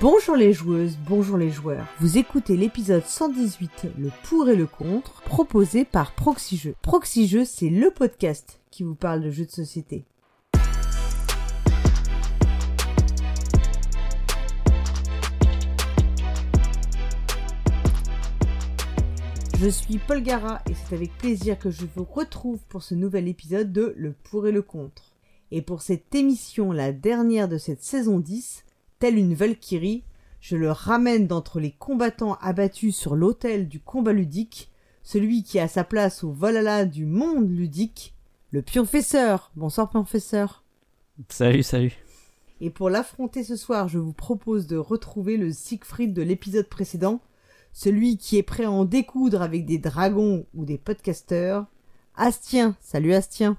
Bonjour les joueuses, bonjour les joueurs. Vous écoutez l'épisode 118, le pour et le contre, proposé par Proxy Jeux. C'est le podcast qui vous parle de jeux de société. Je suis Paul Gara et c'est avec plaisir que je vous retrouve pour ce nouvel épisode de Le pour et le contre. Et pour cette émission, la dernière de cette saison 10, telle une Valkyrie, je le ramène d'entre les combattants abattus sur l'autel du combat ludique, celui qui a sa place au Valhalla du monde ludique, le pionfesseur. Bonsoir pionfesseur. Salut, salut. Et pour l'affronter ce soir, je vous propose de retrouver le Siegfried de l'épisode précédent, celui qui est prêt à en découdre avec des dragons ou des podcasteurs. Astien, salut Astien.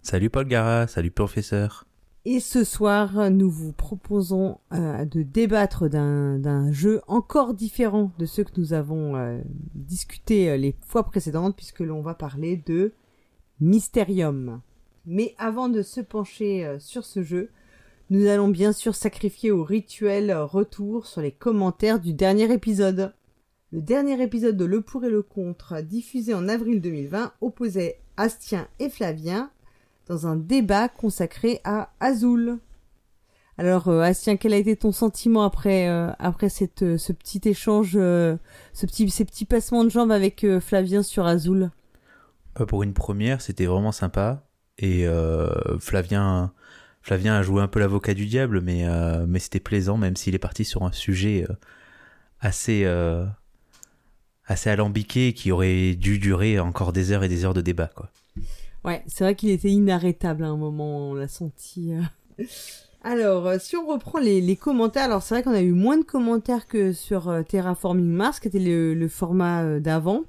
Salut Paul Gara, salut professeur. Et ce soir, nous vous proposons euh, de débattre d'un jeu encore différent de ceux que nous avons euh, discuté euh, les fois précédentes, puisque l'on va parler de Mysterium. Mais avant de se pencher sur ce jeu, nous allons bien sûr sacrifier au rituel retour sur les commentaires du dernier épisode. Le dernier épisode de Le pour et le contre, diffusé en avril 2020, opposait Astien et Flavien dans un débat consacré à Azul. Alors, euh, Astien, quel a été ton sentiment après euh, après euh, ce petit échange, ce petit ces petits passements de jambes avec Flavien sur Azul? Pas pour une première, c'était vraiment sympa. Et Flavien Flavien a joué un peu l'avocat du diable, mais mais c'était plaisant, même s'il est parti sur un sujet assez assez alambiqué qui aurait dû durer encore des heures et des heures de débat, quoi. Ouais, c'est vrai qu'il était inarrêtable à un moment, on l'a senti. Euh. Alors, euh, si on reprend les, commentaires, alors c'est vrai qu'on a eu moins de commentaires que sur euh, Terraforming Mars, qui était le, format d'avant.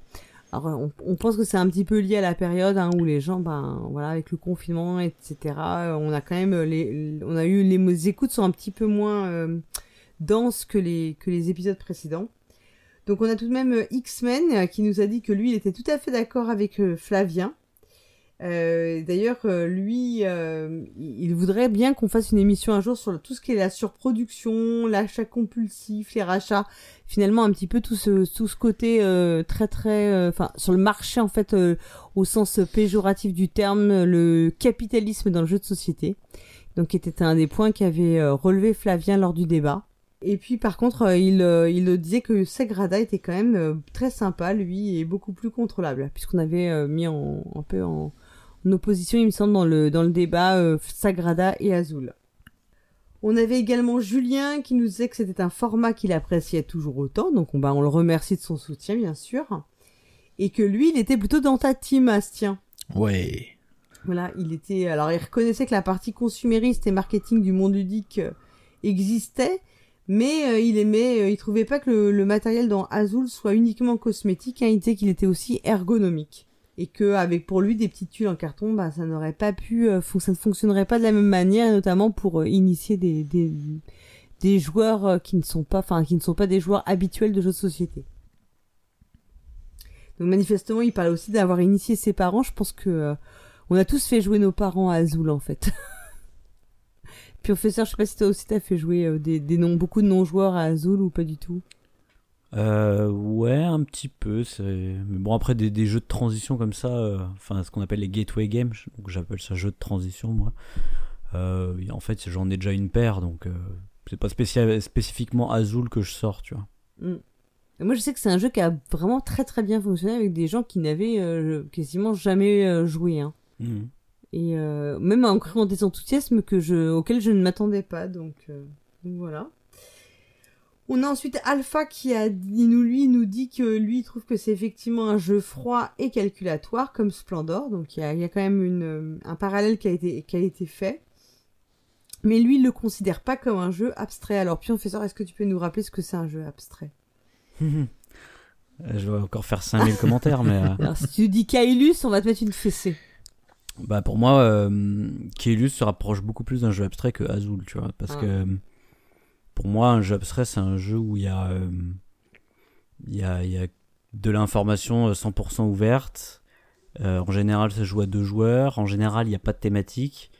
Alors, on, pense que c'est un petit peu lié à la période hein, où les gens, ben voilà, avec le confinement, etc. On a quand même les, on a eu les écoutes sont un petit peu moins denses que les que les épisodes précédents. Donc on a tout de même euh, X-Men euh, qui nous a dit que lui, il était tout à fait d'accord avec euh. D'ailleurs, lui, il voudrait bien qu'on fasse une émission un jour sur tout ce qui est la surproduction, l'achat compulsif, les rachats. Finalement, un petit peu tout ce tout ce côté très très, enfin, sur le marché en fait, au sens péjoratif du terme, le capitalisme dans le jeu de société. Donc, qui était un des points qu'avait relevé Flavien lors du débat. Et puis par contre, euh, il, euh, il disait que Sagrada était quand même euh, très sympa, lui, et beaucoup plus contrôlable, puisqu'on avait mis en, un peu en, opposition, il me semble, dans le, dans le débat Sagrada et Azul. On avait également Julien qui nous disait que c'était un format qu'il appréciait toujours autant, donc on, bah, on le remercie de son soutien, bien sûr. Et que lui, il était plutôt dans ta team, Astien. Ouais. Voilà, il était. Alors, il reconnaissait que la partie consumériste et marketing du monde ludique existait, mais euh, il aimait, euh, il trouvait pas que le, matériel dans Azul soit uniquement cosmétique, hein, il disait qu'il était aussi ergonomique et que avec pour lui des petites tuiles en carton, bah ça n'aurait pas pu, euh, ça ne fonctionnerait pas de la même manière, notamment pour initier des, joueurs qui ne sont pas, enfin qui ne sont pas des joueurs habituels de jeux de société. Donc manifestement, il parlait aussi d'avoir initié ses parents. Je pense que on a tous fait jouer nos parents à Azul en fait. Professeur, je sais pas si toi aussi t'as fait jouer euh, des, des beaucoup de non-joueurs à Azul ou pas du tout euh, ouais, un petit peu. Mais bon, après, des, des, jeux de transition comme ça, euh, enfin, ce qu'on appelle les gateway games, donc j'appelle ça jeu de transition, moi. Euh, en fait, j'en ai déjà une paire, donc euh, c'est pas spécifiquement Azul que je sors, tu vois. Mm. Moi, je sais que c'est un jeu qui a vraiment très très bien fonctionné avec des gens qui n'avaient quasiment jamais joué. Hein. Mm et euh, même en créant des enthousiasmes que je, auxquels je ne m'attendais pas. Donc, euh, voilà. On a ensuite Alpha qui a nous, lui, nous dit que lui il trouve que c'est effectivement un jeu froid et calculatoire comme Splendor. Donc il y a, y a, quand même une, un parallèle qui a été, qui a été fait. Mais lui, il le considère pas comme un jeu abstrait. Alors, Professeur, est-ce que tu peux nous rappeler ce que c'est un jeu abstrait? Je vais encore faire 5000 commentaires, mais... Euh, Alors, si tu dis Kailus, on va te mettre une fessée. Bah pour moi, euh, se rapproche beaucoup plus d'un jeu abstrait que Azul, tu vois, parce ah. que pour moi, un jeu abstrait, c'est un jeu où il y a, euh, il y a, il y a de l'information 100% euh, ouverte. Euh, en général, ça joue à deux joueurs. En général, il n'y a pas de thématique.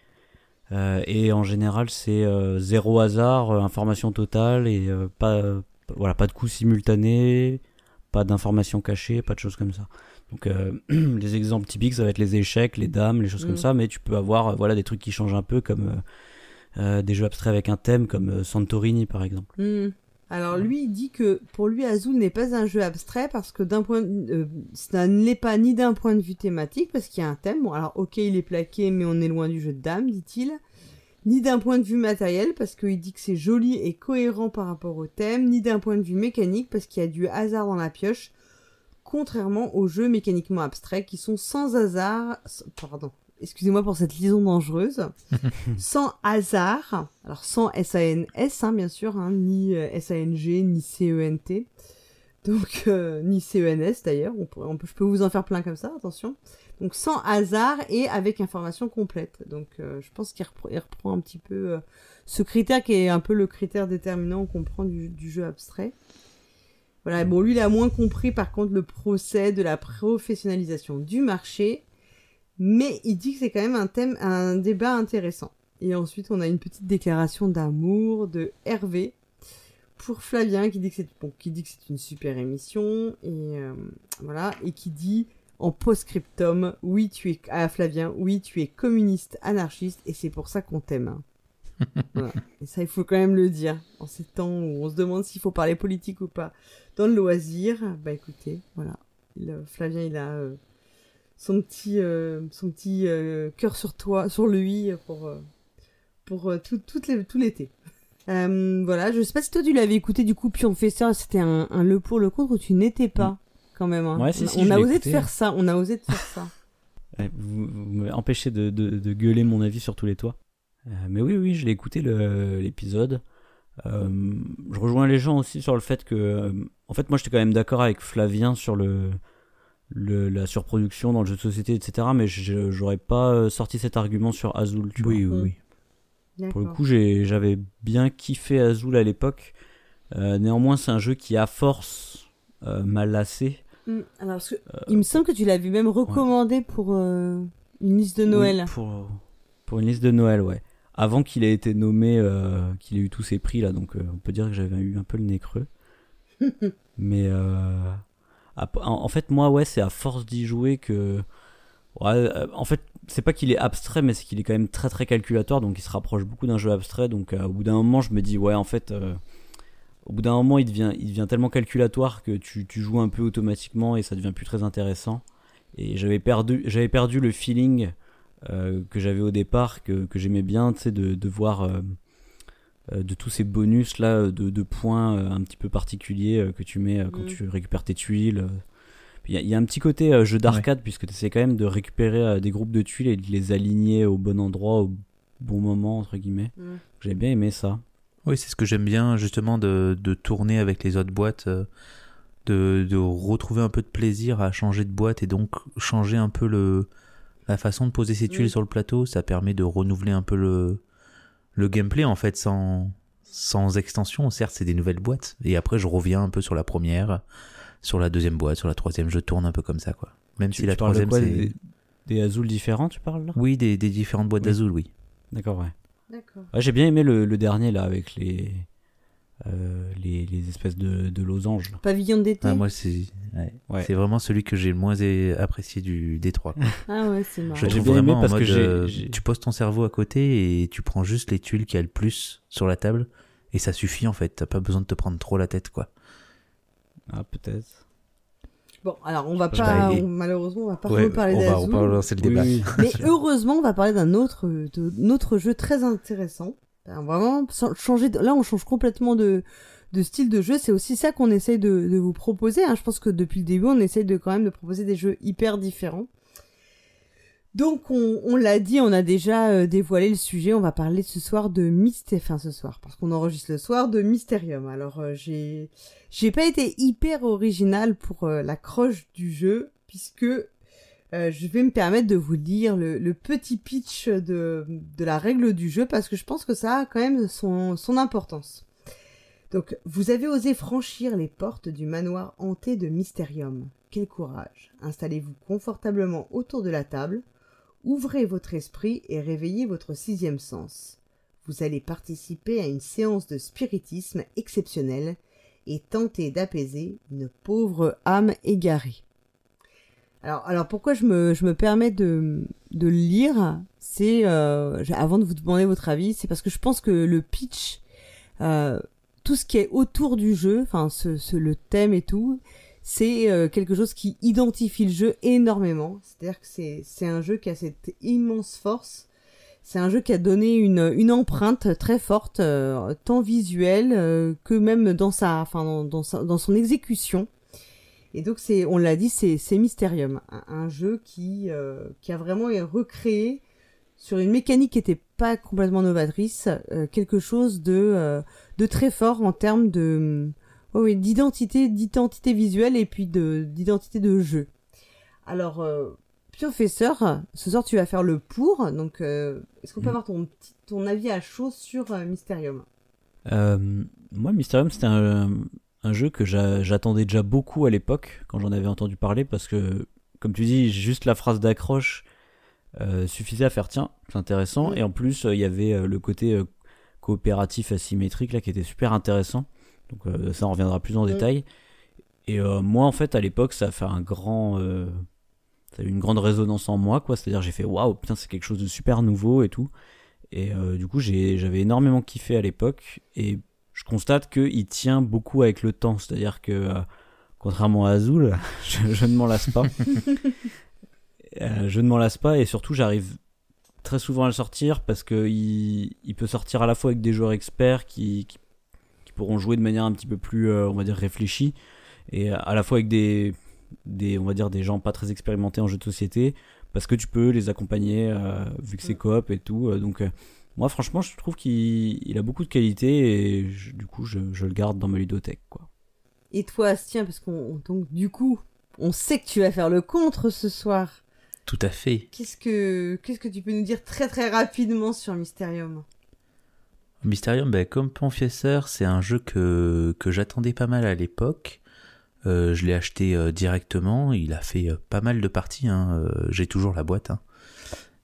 Euh, et en général, c'est zéro hasard, information totale et pas, voilà, pas de coups simultanés, pas d'informations cachées, pas de choses comme ça. Donc les exemples typiques, ça va être les échecs, les dames, les choses Mm. comme ça, mais tu peux avoir voilà des trucs qui changent un peu comme des jeux abstraits avec un thème comme euh, Santorini par exemple. Hmm. Alors lui, il dit que pour lui, Azul n'est pas un jeu abstrait parce que d'un point, de- euh, ça ne l'est pas ni d'un point de vue thématique parce qu'il y a un thème. Bon, alors ok, il est plaqué, mais on est loin du jeu de dames, dit-il. Ni d'un point de vue matériel parce qu'il dit que c'est joli et cohérent par rapport au thème, ni d'un point de vue mécanique parce qu'il y a du hasard dans la pioche, contrairement aux jeux mécaniquement abstraits qui sont sans hasard. Pardon. Excusez-moi pour cette liaison dangereuse. sans hasard. Alors sans S-A-N-S, hein, bien sûr, hein, ni euh, S-A-N-G, ni C-E-N-T. Donc, euh, ni C-E-N-S d'ailleurs. On pourrait- on peut- je peux vous en faire plein comme ça, attention. Donc sans hasard et avec information complète. Donc euh, je pense qu'il repre- il reprend un petit peu euh, ce critère qui est un peu le critère déterminant qu'on prend du, du jeu abstrait. Voilà, bon, lui, il a moins compris par contre le procès de la professionnalisation du marché, mais il dit que c'est quand même un thème, un débat intéressant. Et ensuite, on a une petite déclaration d'amour de Hervé pour Flavien qui dit que c'est bon, qui dit que c'est une super émission et euh, voilà et qui dit en post-scriptum oui tu es à Flavien oui tu es communiste anarchiste et c'est pour ça qu'on t'aime. Voilà. Et ça il faut quand même le dire en ces temps où on se demande s'il faut parler politique ou pas dans le loisir. Bah écoutez voilà Il, euh, Flavien il a euh, son petit euh, son petit euh, cœur sur toi sur lui pour euh, pour euh, tout, tout l'été. Voilà, je sais pas si toi tu l'avais écouté du coup, puis on fait ça, c'était un, un le pour le contre où tu n'étais pas quand même. hein. Ouais, si, on si, on je a osé de faire ça, on a osé de faire ça. Ouais, vous vous m'avez empêché de, de, de gueuler mon avis sur tous les toits. Euh, mais oui, oui, je l'ai écouté l'épisode. Euh, je rejoins les gens aussi sur le fait que, en fait, moi, j'étais quand même d'accord avec Flavien sur le, le la surproduction dans le jeu de société, etc. Mais je- j'aurais pas euh, sorti cet argument sur Azul. Tu Oui, vois. oui, oui. Pour le coup, j'avais bien kiffé Azul à l'époque. Euh, néanmoins, c'est un jeu qui, à force, euh, m'a lassé. Hmm, alors, parce que, il me semble que tu l'avais même recommandé pour euh, une liste de Oui, Noël. pour, pour une liste de Noël, ouais. Avant qu'il ait été nommé, euh, qu'il ait eu tous ses prix, là, donc euh, on peut dire que j'avais eu un peu le nez creux. Mais euh, en, fait, moi, ouais, c'est à force d'y jouer que. Euh, en fait, c'est pas qu'il est abstrait, mais c'est qu'il est quand même très très calculatoire, donc il se rapproche beaucoup d'un jeu abstrait. Donc euh, au bout d'un moment, je me dis, ouais, en fait. euh, au bout d'un moment, il devient, tellement calculatoire que tu, joues un peu automatiquement et ça devient plus très intéressant. Et j'avais perdu, le feeling que j'avais au départ, que, j'aimais bien, tu sais, de, de voir de tous ces bonus là, de, de points euh, un petit peu particuliers euh, que tu mets euh, quand Mm. tu récupères tes tuiles. euh. Il y, a- il y a un petit côté euh, jeu d'arcade puisque tu essaies quand même de récupérer euh, des groupes de tuiles et de les aligner au bon endroit, au bon moment, entre guillemets. Hmm. J'ai bien aimé ça. Oui, c'est ce que j'aime bien, justement, de, de tourner avec les autres boîtes, euh, de, de retrouver un peu de plaisir à changer de boîte et donc changer un peu le, la façon de poser ses tuiles Mm. sur le plateau. Ça permet de renouveler un peu le, le gameplay, en fait, sans, sans extension. Certes, c'est des nouvelles boîtes. Et après, je reviens un peu sur la première, sur la deuxième boîte, sur la troisième. Je tourne un peu comme ça, quoi. Même Tu, si la tu troisième, quoi c'est. des, des Azul différents, tu parles là? Oui, des, des différentes boîtes Oui. d'Azul, oui. D'accord, ouais. D'accord. Ouais, j'ai bien aimé le, le dernier là avec les, les, les espèces de, de losanges. Pavillon d'été. Ah, moi, c'est ouais. Ouais. c'est vraiment celui que j'ai le moins apprécié du Détroit. Ah ouais, c'est marrant. Je J'ai trouve bien aimé vraiment en parce que mode, euh, tu poses ton cerveau à côté et tu prends juste les tuiles qui a le plus sur la table et ça suffit en fait. T'as pas besoin de te prendre trop la tête quoi. Ah, peut-être. Bon, alors on va pas, pas, on- malheureusement, on va pas Ouais, reparler on va, on d'Azul. va relancer le Oui, débat. oui. Mais heureusement, on va parler d'un autre, d'un autre jeu très intéressant. Alors, vraiment, changer de- là, on change complètement de, de style de jeu. C'est aussi ça qu'on essaye de, vous proposer. hein. Je pense que depuis le début, on essaye de quand même de proposer des jeux hyper différents. Donc, on, l'a dit, on a déjà euh, dévoilé le sujet. On va parler ce soir de Mysté, enfin ce soir, parce qu'on enregistre le soir de Mysterium. Alors, euh, j'ai, j'ai pas été hyper original pour euh, la croche du jeu, puisque euh, je vais me permettre de vous lire le, petit pitch de, la règle du jeu parce que je pense que ça a quand même son, son importance. Donc, vous avez osé franchir les portes du manoir hanté de Mysterium. Quel courage. Installez-vous confortablement autour de la table. Ouvrez votre esprit et réveillez votre sixième sens. Vous allez participer à une séance de spiritisme exceptionnelle et tenter d'apaiser une pauvre âme égarée. Alors, alors pourquoi je me, je me permets de, de le lire C'est euh, avant de vous demander votre avis, c'est parce que je pense que le pitch, euh, tout ce qui est autour du jeu, enfin ce, ce, le thème et tout, c'est euh, quelque chose qui identifie le jeu énormément. C'est-à-dire que c'est c'est un jeu qui a cette immense force. C'est un jeu qui a donné une, une empreinte très forte, euh, tant visuelle euh, que même dans sa, enfin dans, dans, sa, dans son exécution. Et donc c'est, on l'a dit, c'est c'est Mysterium, un, un, jeu qui qui a vraiment recréé sur une mécanique qui était pas complètement novatrice, quelque chose de de très fort en termes de oui, d'identité, d'identité visuelle et puis de d'identité de jeu. Alors, euh, professeur, ce soir tu vas faire le pour, donc euh, est-ce qu'on peut mm. avoir ton ton avis à chaud sur euh, Mysterium? Euh, Moi, Mysterium, c'était un, un, jeu que j'attendais déjà beaucoup à l'époque quand j'en avais entendu parler parce que, comme tu dis, juste la phrase d'accroche euh, suffisait à faire tiens, c'est intéressant. Et en plus, il y avait le côté coopératif asymétrique là qui était super intéressant. Donc euh, ça on reviendra plus en détail. Et euh, moi en fait à l'époque ça a fait un grand euh, ça a eu une grande résonance en moi quoi, c'est-à-dire j'ai fait waouh, putain c'est quelque chose de super nouveau et tout. Et du coup j'avais énormément kiffé à l'époque et je constate qu'il tient beaucoup avec le temps, c'est-à-dire que contrairement à Azul, je, ne m'en lasse pas. je ne m'en lasse pas et surtout j'arrive très souvent à le sortir parce que il, peut sortir à la fois avec des joueurs experts qui, qui pourront jouer de manière un petit peu plus, euh, on va dire, réfléchie, et à la fois avec des, des, on va dire, des gens pas très expérimentés en jeu de société, parce que tu peux les accompagner, euh, vu que c'est mm. coop et tout. Euh, donc, moi, franchement, je trouve qu'il a beaucoup de qualité, et du coup, je, je, le garde dans ma ludothèque, quoi. Et toi, Astien, parce qu'on, donc, du coup, on sait que tu vas faire le contre ce soir. Tout à fait. Qu'est-ce que, qu'est-ce que tu peux nous dire très très rapidement sur Mysterium? Mysterium, ben, comme Confesseur, c'est un jeu que, que j'attendais pas mal à l'époque. Euh, je l'ai acheté euh, directement, il a fait euh, pas mal de parties, hein. Euh, j'ai toujours la boîte. Hein.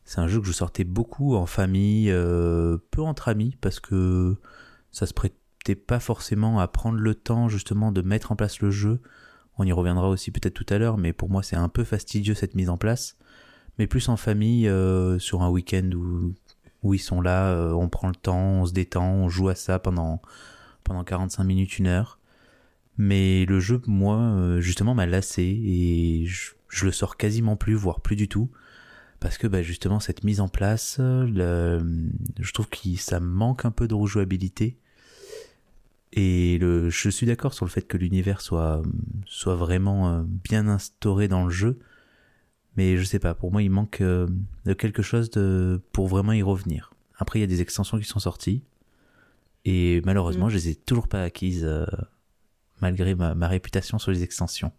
C'est un jeu que je sortais beaucoup en famille, euh, peu entre amis, parce que ça se prêtait pas forcément à prendre le temps justement de mettre en place le jeu. On y reviendra aussi peut-être tout à l'heure, mais pour moi c'est un peu fastidieux cette mise en place. Mais plus en famille, sur un week-end où où ils sont là, euh, on prend le temps, on se détend, on joue à ça pendant, pendant 45 minutes, une heure. Mais le jeu, moi, euh, justement, m'a lassé et je, je, le sors quasiment plus, voire plus du tout. Parce que bah, justement, cette mise en place, le, je trouve que ça manque un peu de rejouabilité. Et le, je suis d'accord sur le fait que l'univers soit, soit vraiment euh, bien instauré dans le jeu. Mais je sais pas, pour moi, il manque euh, de quelque chose de pour vraiment y revenir. Après, il y a des extensions qui sont sorties. Et malheureusement, mm. je les ai toujours pas acquises, euh, malgré ma, ma, réputation sur les extensions.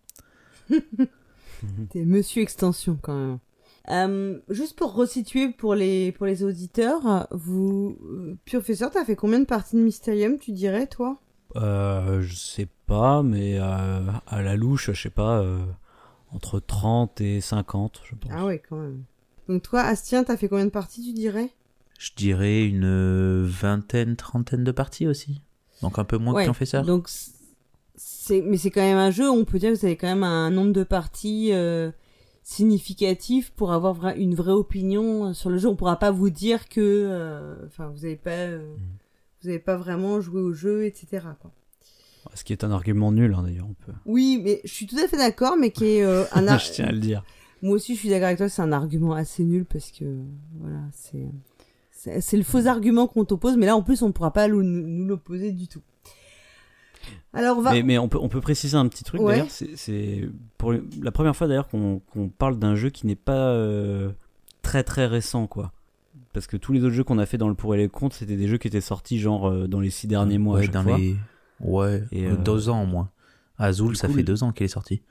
T'es monsieur extension quand même. Euh, juste pour resituer pour les, pour les auditeurs, vous, professeur, t'as fait combien de parties de Mysterium, tu dirais, toi? Euh, Je sais pas, mais à la louche, je sais pas, entre 30 et 50, je pense. Ah ouais, quand même. Donc toi, Astien, t'as fait combien de parties, tu dirais? Je dirais une vingtaine, trentaine de parties aussi. Donc un peu moins ouais, que Confesseur. Donc c'est, mais c'est quand même un jeu. On peut dire que vous avez quand même un nombre de parties euh, significatif pour avoir une vraie opinion sur le jeu. On pourra pas vous dire que, euh, enfin, vous avez pas, euh, mm. vous avez pas vraiment joué au jeu, etc. Quoi. Ce qui est un argument nul, hein, d'ailleurs. On peut... Oui, mais je suis tout à fait d'accord, mais qui est euh, un Je tiens à le dire. Moi aussi, je suis d'accord avec toi, c'est un argument assez nul parce que, voilà, c'est. C'est le faux argument qu'on t'oppose, mais là, en plus, on ne pourra pas nous l'opposer du tout. Alors, on va... mais, mais, on, peut, on peut préciser un petit truc, ouais. d'ailleurs. C'est pour la première fois, d'ailleurs, qu'on qu parle d'un jeu qui n'est pas euh, très très récent, quoi parce que tous les autres jeux qu'on a fait dans le pour et les contre, c'était des jeux qui étaient sortis genre euh, dans les six derniers mois. Ouais, dans fois. les Ouais, et euh, deux ans au moins. Azul, ça coup, fait deux ans qu'il est sorti.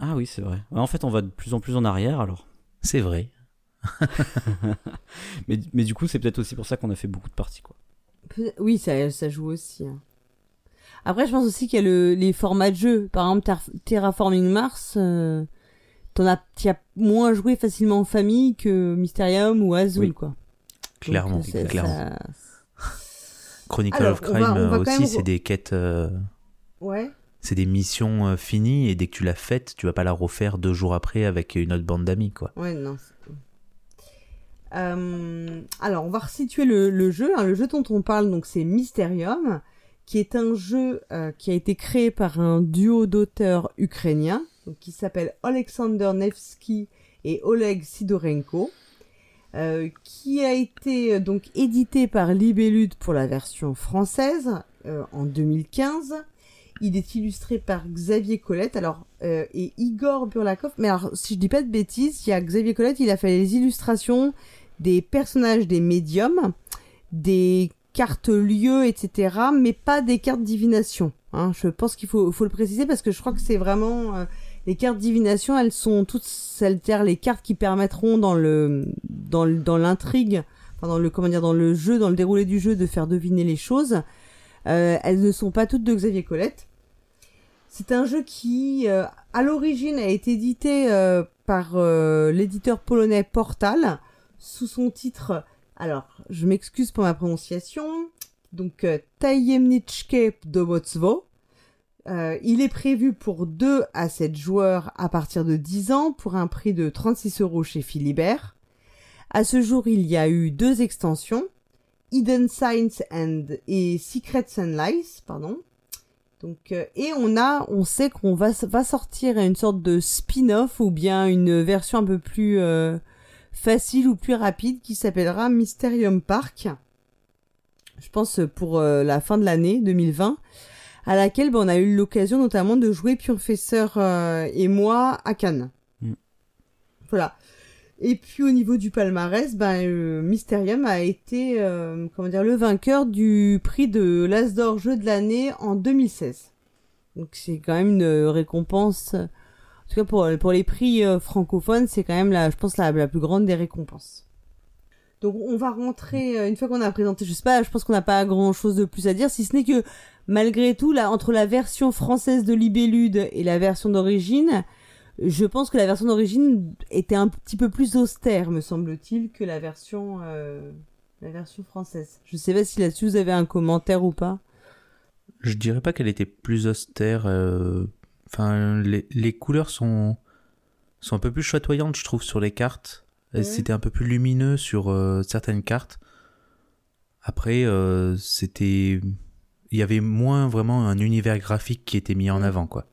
Ah oui, c'est vrai. En fait, on va de plus en plus en arrière alors. C'est vrai. mais, mais du coup, c'est peut-être aussi pour ça qu'on a fait beaucoup de parties, quoi. Oui, ça, ça joue aussi. Hein. Après, je pense aussi qu'il y a le, les formats de jeu. Par exemple, Terraforming Mars, euh, t'en as, t'y as moins joué facilement en famille que Mysterium ou Azul, Oui. quoi. Clairement, Donc, c'est- clairement. ça- Chronicle Alors, of on Crime va- on va quand aussi, même c'est des quêtes, euh, Ouais. c'est des missions euh, finies et dès que tu l'as faite, tu vas pas la refaire deux jours après avec une autre bande d'amis, quoi. Ouais, non. c'est- Euh, alors, on va resituer le, le jeu. hein. Le jeu dont on parle, donc, c'est Mysterium, qui est un jeu euh, qui a été créé par un duo d'auteurs ukrainiens, qui s'appelle Alexander Nevsky et Oleg Sidorenko, euh, qui a été euh, donc édité par Libellude pour la version française en 2015. Il est illustré par Xavier Colette alors et Igor Burlakov. Mais alors, si je dis pas de bêtises, il y a Xavier Colette, il a fait les illustrations des personnages des médiums, des cartes lieux, etc., mais pas des cartes divination. Hein. Je pense qu'il faut, le préciser parce que je crois que c'est vraiment euh, les cartes divination, elles sont toutes celles les cartes qui permettront dans le dans l'intrigue, enfin dans le comment dire dans le jeu, dans le déroulé du jeu, de faire deviner les choses. Euh, elles ne sont pas toutes de Xavier Colette. C'est un jeu qui, euh, à l'origine, a été édité par l'éditeur polonais Portal sous son titre. Alors, je m'excuse pour ma prononciation. Donc, euh, Tajemniczke Dowództwo. Euh, il est prévu pour 2 à 7 joueurs à partir de 10 ans pour un prix de 36 euros chez Philibert. À ce jour, il y a eu deux extensions. Hidden Signs and et Secrets and Lies, pardon. Donc euh, et on a, on sait qu'on va va sortir une sorte de spin-off ou bien une version un peu plus euh, facile ou plus rapide qui s'appellera Mysterium Park. Je pense pour euh, la fin de l'année 2020, à laquelle ben, on a eu l'occasion notamment de jouer Professeur euh, et moi à Cannes. Mm. Voilà. Et puis au niveau du palmarès, ben, euh, Mysterium a été euh, comment dire le vainqueur du prix de l'As d'or jeu de l'année en 2016. Donc c'est quand même une récompense. En tout cas pour pour les prix euh, francophones, c'est quand même la, je pense la, la plus grande des récompenses. Donc on va rentrer euh, une fois qu'on a présenté, je sais pas, je pense qu'on n'a pas grand chose de plus à dire, si ce n'est que malgré tout là entre la version française de Libellude et la version d'origine, je pense que la version d'origine était un petit peu plus austère, me semble-t-il, que la version euh, la version française. Je sais pas si là-dessus vous avez un commentaire ou pas. Je dirais pas qu'elle était plus austère. euh, Enfin, les, les couleurs sont sont un peu plus chatoyantes, je trouve, sur les cartes. C'était un peu plus lumineux sur euh, certaines cartes. Après, euh, c'était, il y avait moins vraiment un univers graphique qui était mis en avant, quoi.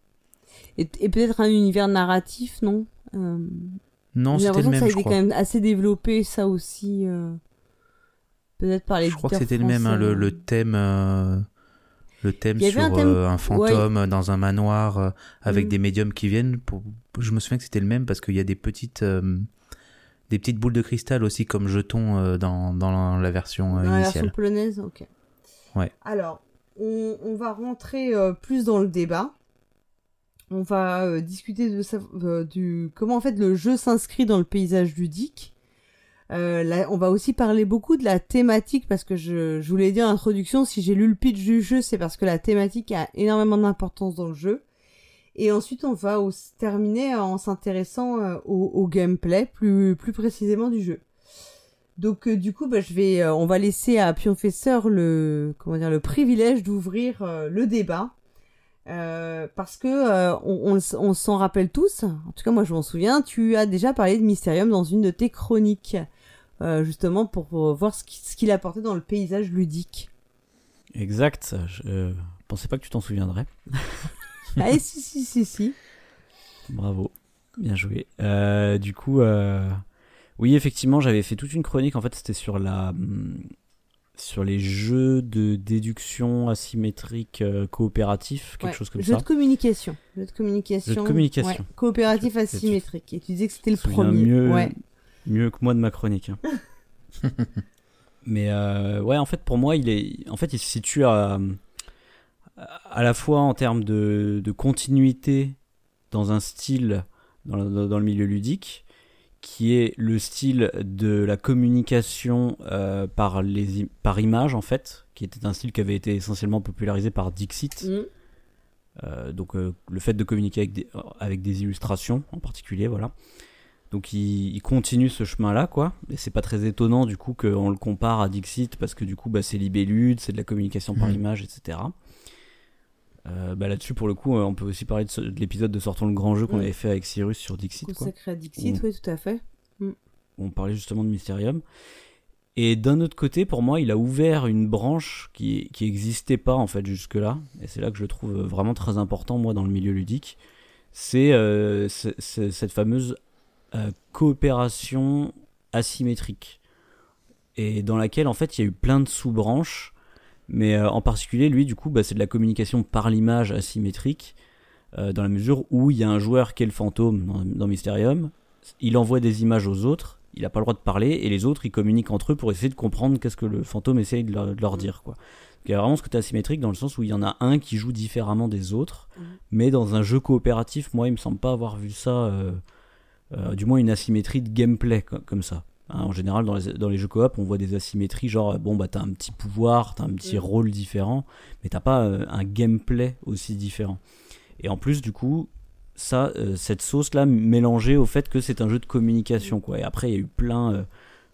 Et, et peut-être un univers narratif, non? Euh, Non, J'ai c'était le l'impression que même, ça a je été crois. quand même assez développé, ça aussi. euh, Peut-être par les Je crois que c'était le même, hein, le, le thème, le thème sur un thème- euh, un fantôme dans un manoir euh, avec Mm. des médiums qui viennent. Pour... Je me souviens que c'était le même parce qu'il y a des petites, euh, des petites boules de cristal aussi comme jetons dans, dans la version Dans la version initiale. polonaise, ok. Ouais. Alors, on, on va rentrer euh, plus dans le débat. On va euh, discuter de euh, du comment en fait le jeu s'inscrit dans le paysage ludique. Euh, on va aussi parler beaucoup de la thématique parce que je, je vous l'ai dit en introduction, si j'ai lu le pitch du jeu, c'est parce que la thématique a énormément d'importance dans le jeu. Et ensuite, on va aussi terminer en s'intéressant euh, au, gameplay, plus, plus précisément du jeu. Donc euh, du coup, bah, je vais, on va laisser à Pionfesseur le, comment dire, le privilège d'ouvrir le débat. Parce que on s'en rappelle tous, en tout cas moi je m'en souviens, tu as déjà parlé de Mysterium dans une de tes chroniques, euh, justement pour voir ce qui- ce qu'il apportait dans le paysage ludique. Exact. Je euh, pensais pas que tu t'en souviendrais. ah si si si si. Bravo. Bien joué. Euh, du coup, euh, oui, effectivement, j'avais fait toute une chronique. En fait, c'était sur la hum, sur les jeux de déduction asymétrique euh, coopératif, quelque Ouais, chose comme Jeu ça. de communication, jeu de communication. Jeu de communication. ouais, coopératif Je- je- asymétrique. Et tu disais que c'était le Je premier. mieux, Ouais. Mieux que moi de ma chronique. hein. Mais euh, ouais, en fait, pour moi, il est, en fait, il se situe à, à la fois en termes de, de continuité dans un style dans le, dans le milieu ludique, qui est le style de la communication euh, par les par image en fait, qui était un style qui avait été essentiellement popularisé par Dixit Mm. Euh, donc le fait de communiquer avec des, avec des illustrations en particulier, voilà. Donc il, il continue ce chemin-là, quoi. Et c'est pas très étonnant du coup qu'on le compare à Dixit parce que du coup bah, c'est libellude, c'est de la communication par Mhm. image, etc. Euh, bah, là-dessus pour le coup euh, on peut aussi parler de, l'épisode de Sortons le grand jeu qu'on Mhm. avait fait avec Cyrus sur Dixit, Consacré à Dixit, Ou- oui, tout à fait. où on parlait justement de Mysterium. Et d'un autre côté, pour moi, il a ouvert une branche qui qui existait pas en fait jusque-là, et c'est là que je le trouve vraiment très important moi dans le milieu ludique. C'est euh, cette fameuse euh, coopération asymétrique, et dans laquelle en fait il y a eu plein de sous-branches, mais euh, en particulier lui du coup, bah, c'est de la communication par l'image asymétrique, euh, dans la mesure où il y a un joueur qui est le fantôme dans, dans Mysterium, il envoie des images aux autres, il n'a pas le droit de parler, et les autres, ils communiquent entre eux pour essayer de comprendre qu'est-ce que le fantôme essaye de leur, de leur dire. Quoi. Donc, il y a vraiment ce côté asymétrique dans le sens où il y en a un qui joue différemment des autres, Mhm. mais dans un jeu coopératif, moi, il me semble pas avoir vu ça, euh, euh, du moins une asymétrie de gameplay co- comme ça. Hein, en général, dans les, dans les jeux coop, on voit des asymétries, genre, euh, bon, bah, t'as un petit pouvoir, t'as un petit Mhm. rôle différent, mais t'as pas euh, un gameplay aussi différent. Et en plus, du coup, ça, euh, cette sauce-là mélangée au fait que c'est un jeu de communication, quoi. Et après, il y a eu plein,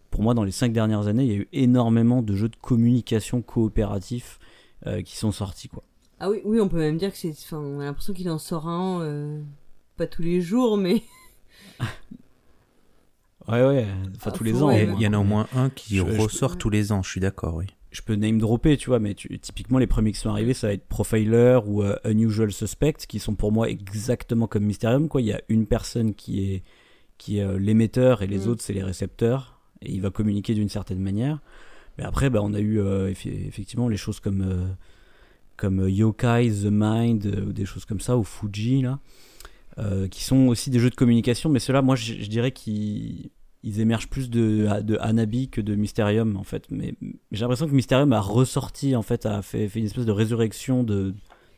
pour moi, dans les cinq dernières années, il y a eu énormément de jeux de communication coopératifs qui sont sortis, quoi. Ah oui, oui, on peut même dire que c'est. Enfin, on a l'impression qu'il en sort un, pas tous les jours, mais. Ouais, ouais, enfin Ah, tous les ans. Il y, en a au moins un qui Je- ressort tous les ans, je suis d'accord, oui. Je peux name dropper, tu vois, mais tu- typiquement les premiers qui sont arrivés, ça va être Profiler ou euh, Unusual Suspect, qui sont pour moi exactement comme Mysterium, quoi. Il y a une personne qui est qui est euh, l'émetteur et les Mm. autres c'est les récepteurs, et il va communiquer d'une certaine manière. Mais après, bah, on a eu euh, effe- effectivement les choses comme euh, comme euh, Yokai, The Mind, euh, ou des choses comme ça, ou Fuji là, euh, qui sont aussi des jeux de communication. Mais ceux-là, moi, je, je dirais qu'ils ils émergent plus de, de Hanabi que de Mysterium en fait. Mais, mais j'ai l'impression que Mysterium a ressorti en fait, a fait, fait une espèce de résurrection de, de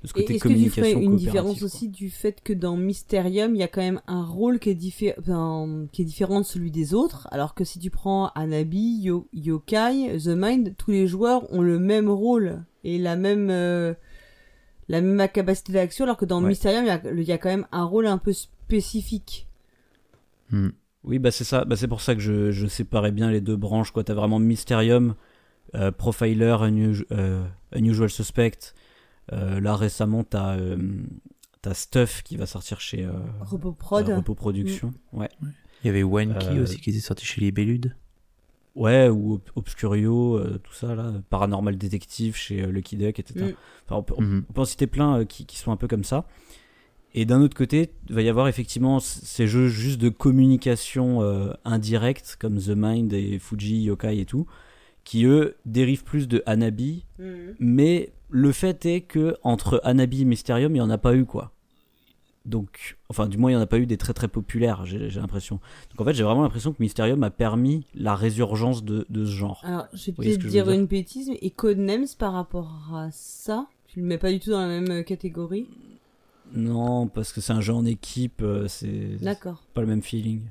ce Et côté Est-ce que tu communication une différence quoi. aussi du fait que dans Mysterium, il y a quand même un rôle qui est, diffé- enfin, qui est différent de celui des autres, alors que si tu prends Anabi, Yo- Yokai, The Mind, tous les joueurs ont le même rôle et la même, euh, la même capacité d'action, alors que dans Ouais. Mysterium, il y, a, il y a quand même un rôle un peu spécifique. Hmm. Oui, bah c'est ça. Bah, c'est pour ça que je, je séparais bien les deux branches. Quoi, t'as vraiment Mysterium, euh, Profiler, Unusual, euh, Unusual Suspect. Euh, là récemment, t'as euh, t'as Stuff qui va sortir chez euh, Repos Prod. Production. Ouais. Il y avait Wanky Euh, aussi qui était sorti chez les Belludes. Ouais, ou Ob- Obscurio, euh, tout ça là, Paranormal Detective chez euh, Lucky Duck, etc. Mm. Enfin, on, peut, on Mhm. on peut en citer plein euh, qui, qui sont un peu comme ça. Et d'un autre côté, il va y avoir effectivement ces jeux juste de communication euh, indirecte, comme The Mind et Fuji, Yokai et tout, qui eux dérivent plus de Hanabi, Mhm. mais le fait est que entre Hanabi et Mysterium, il n'y en a pas eu quoi. Donc, enfin, du moins, il n'y en a pas eu des très très populaires, j'ai l'impression. Donc en fait, j'ai vraiment l'impression que Mysterium a permis la résurgence de, de ce genre. Alors, je vais peut-être dire dire une bêtise, mais et Codenames par rapport à ça, tu le mets pas du tout dans la même euh, catégorie? Non, parce que c'est un jeu en équipe, euh, c'est pas le même feeling.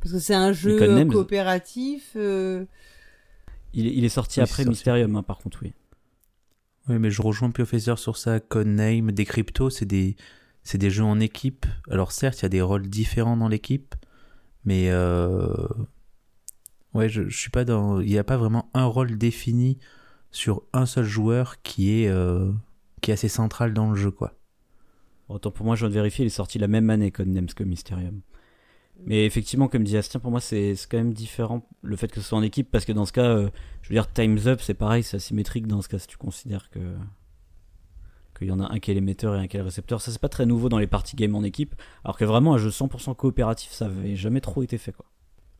Parce que c'est un jeu Codenames- coopératif. euh, Il, est- il est sorti Oui, après sorti. Mysterium, hein, par contre, oui. Oui, mais je rejoins Professeur sur ça. Codename, des cryptos, c'est des, c'est des jeux en équipe. Alors certes, il y a des rôles différents dans l'équipe, mais euh... ouais, je, suis pas dans. Il n'y a pas vraiment un rôle défini sur un seul joueur qui est euh, qui est assez central dans le jeu, quoi. Autant pour moi, je viens de vérifier, il est sorti la même année Codenames que Mysterium. Mais effectivement, comme dit Astien, pour moi, c'est c'est quand même différent le fait que ce soit en équipe, parce que dans ce cas, euh, je veux dire, Time's Up, c'est pareil, c'est asymétrique dans ce cas, si tu considères que qu'il y en a un qui est l'émetteur et un qui est le récepteur. Ça, c'est pas très nouveau dans les parties games en équipe, alors que vraiment, un jeu 100% coopératif, ça avait jamais trop été fait, quoi.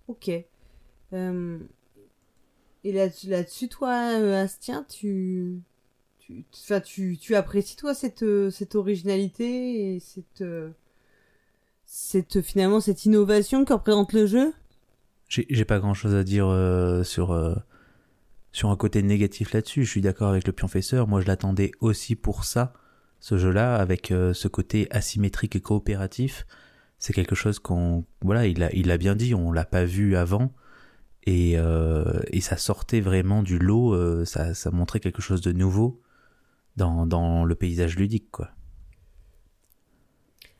Ok. Euh, Et là-dessus, toi, euh, Astien, tu... Tu, enfin, tu, tu apprécies, toi, cette, euh, cette originalité et cette, euh, cette, finalement, cette innovation que représente le jeu? J'ai j'ai pas grand chose à dire euh, sur, euh, sur un côté négatif là-dessus. Je suis d'accord avec le pionfesseur. Moi, je l'attendais aussi pour ça, ce jeu-là, avec euh, ce côté asymétrique et coopératif. C'est quelque chose qu'on. Voilà, il l'a bien dit, on l'a pas vu avant. Et, euh, et ça sortait vraiment du lot, euh, ça, ça montrait quelque chose de nouveau dans, dans le paysage ludique, quoi.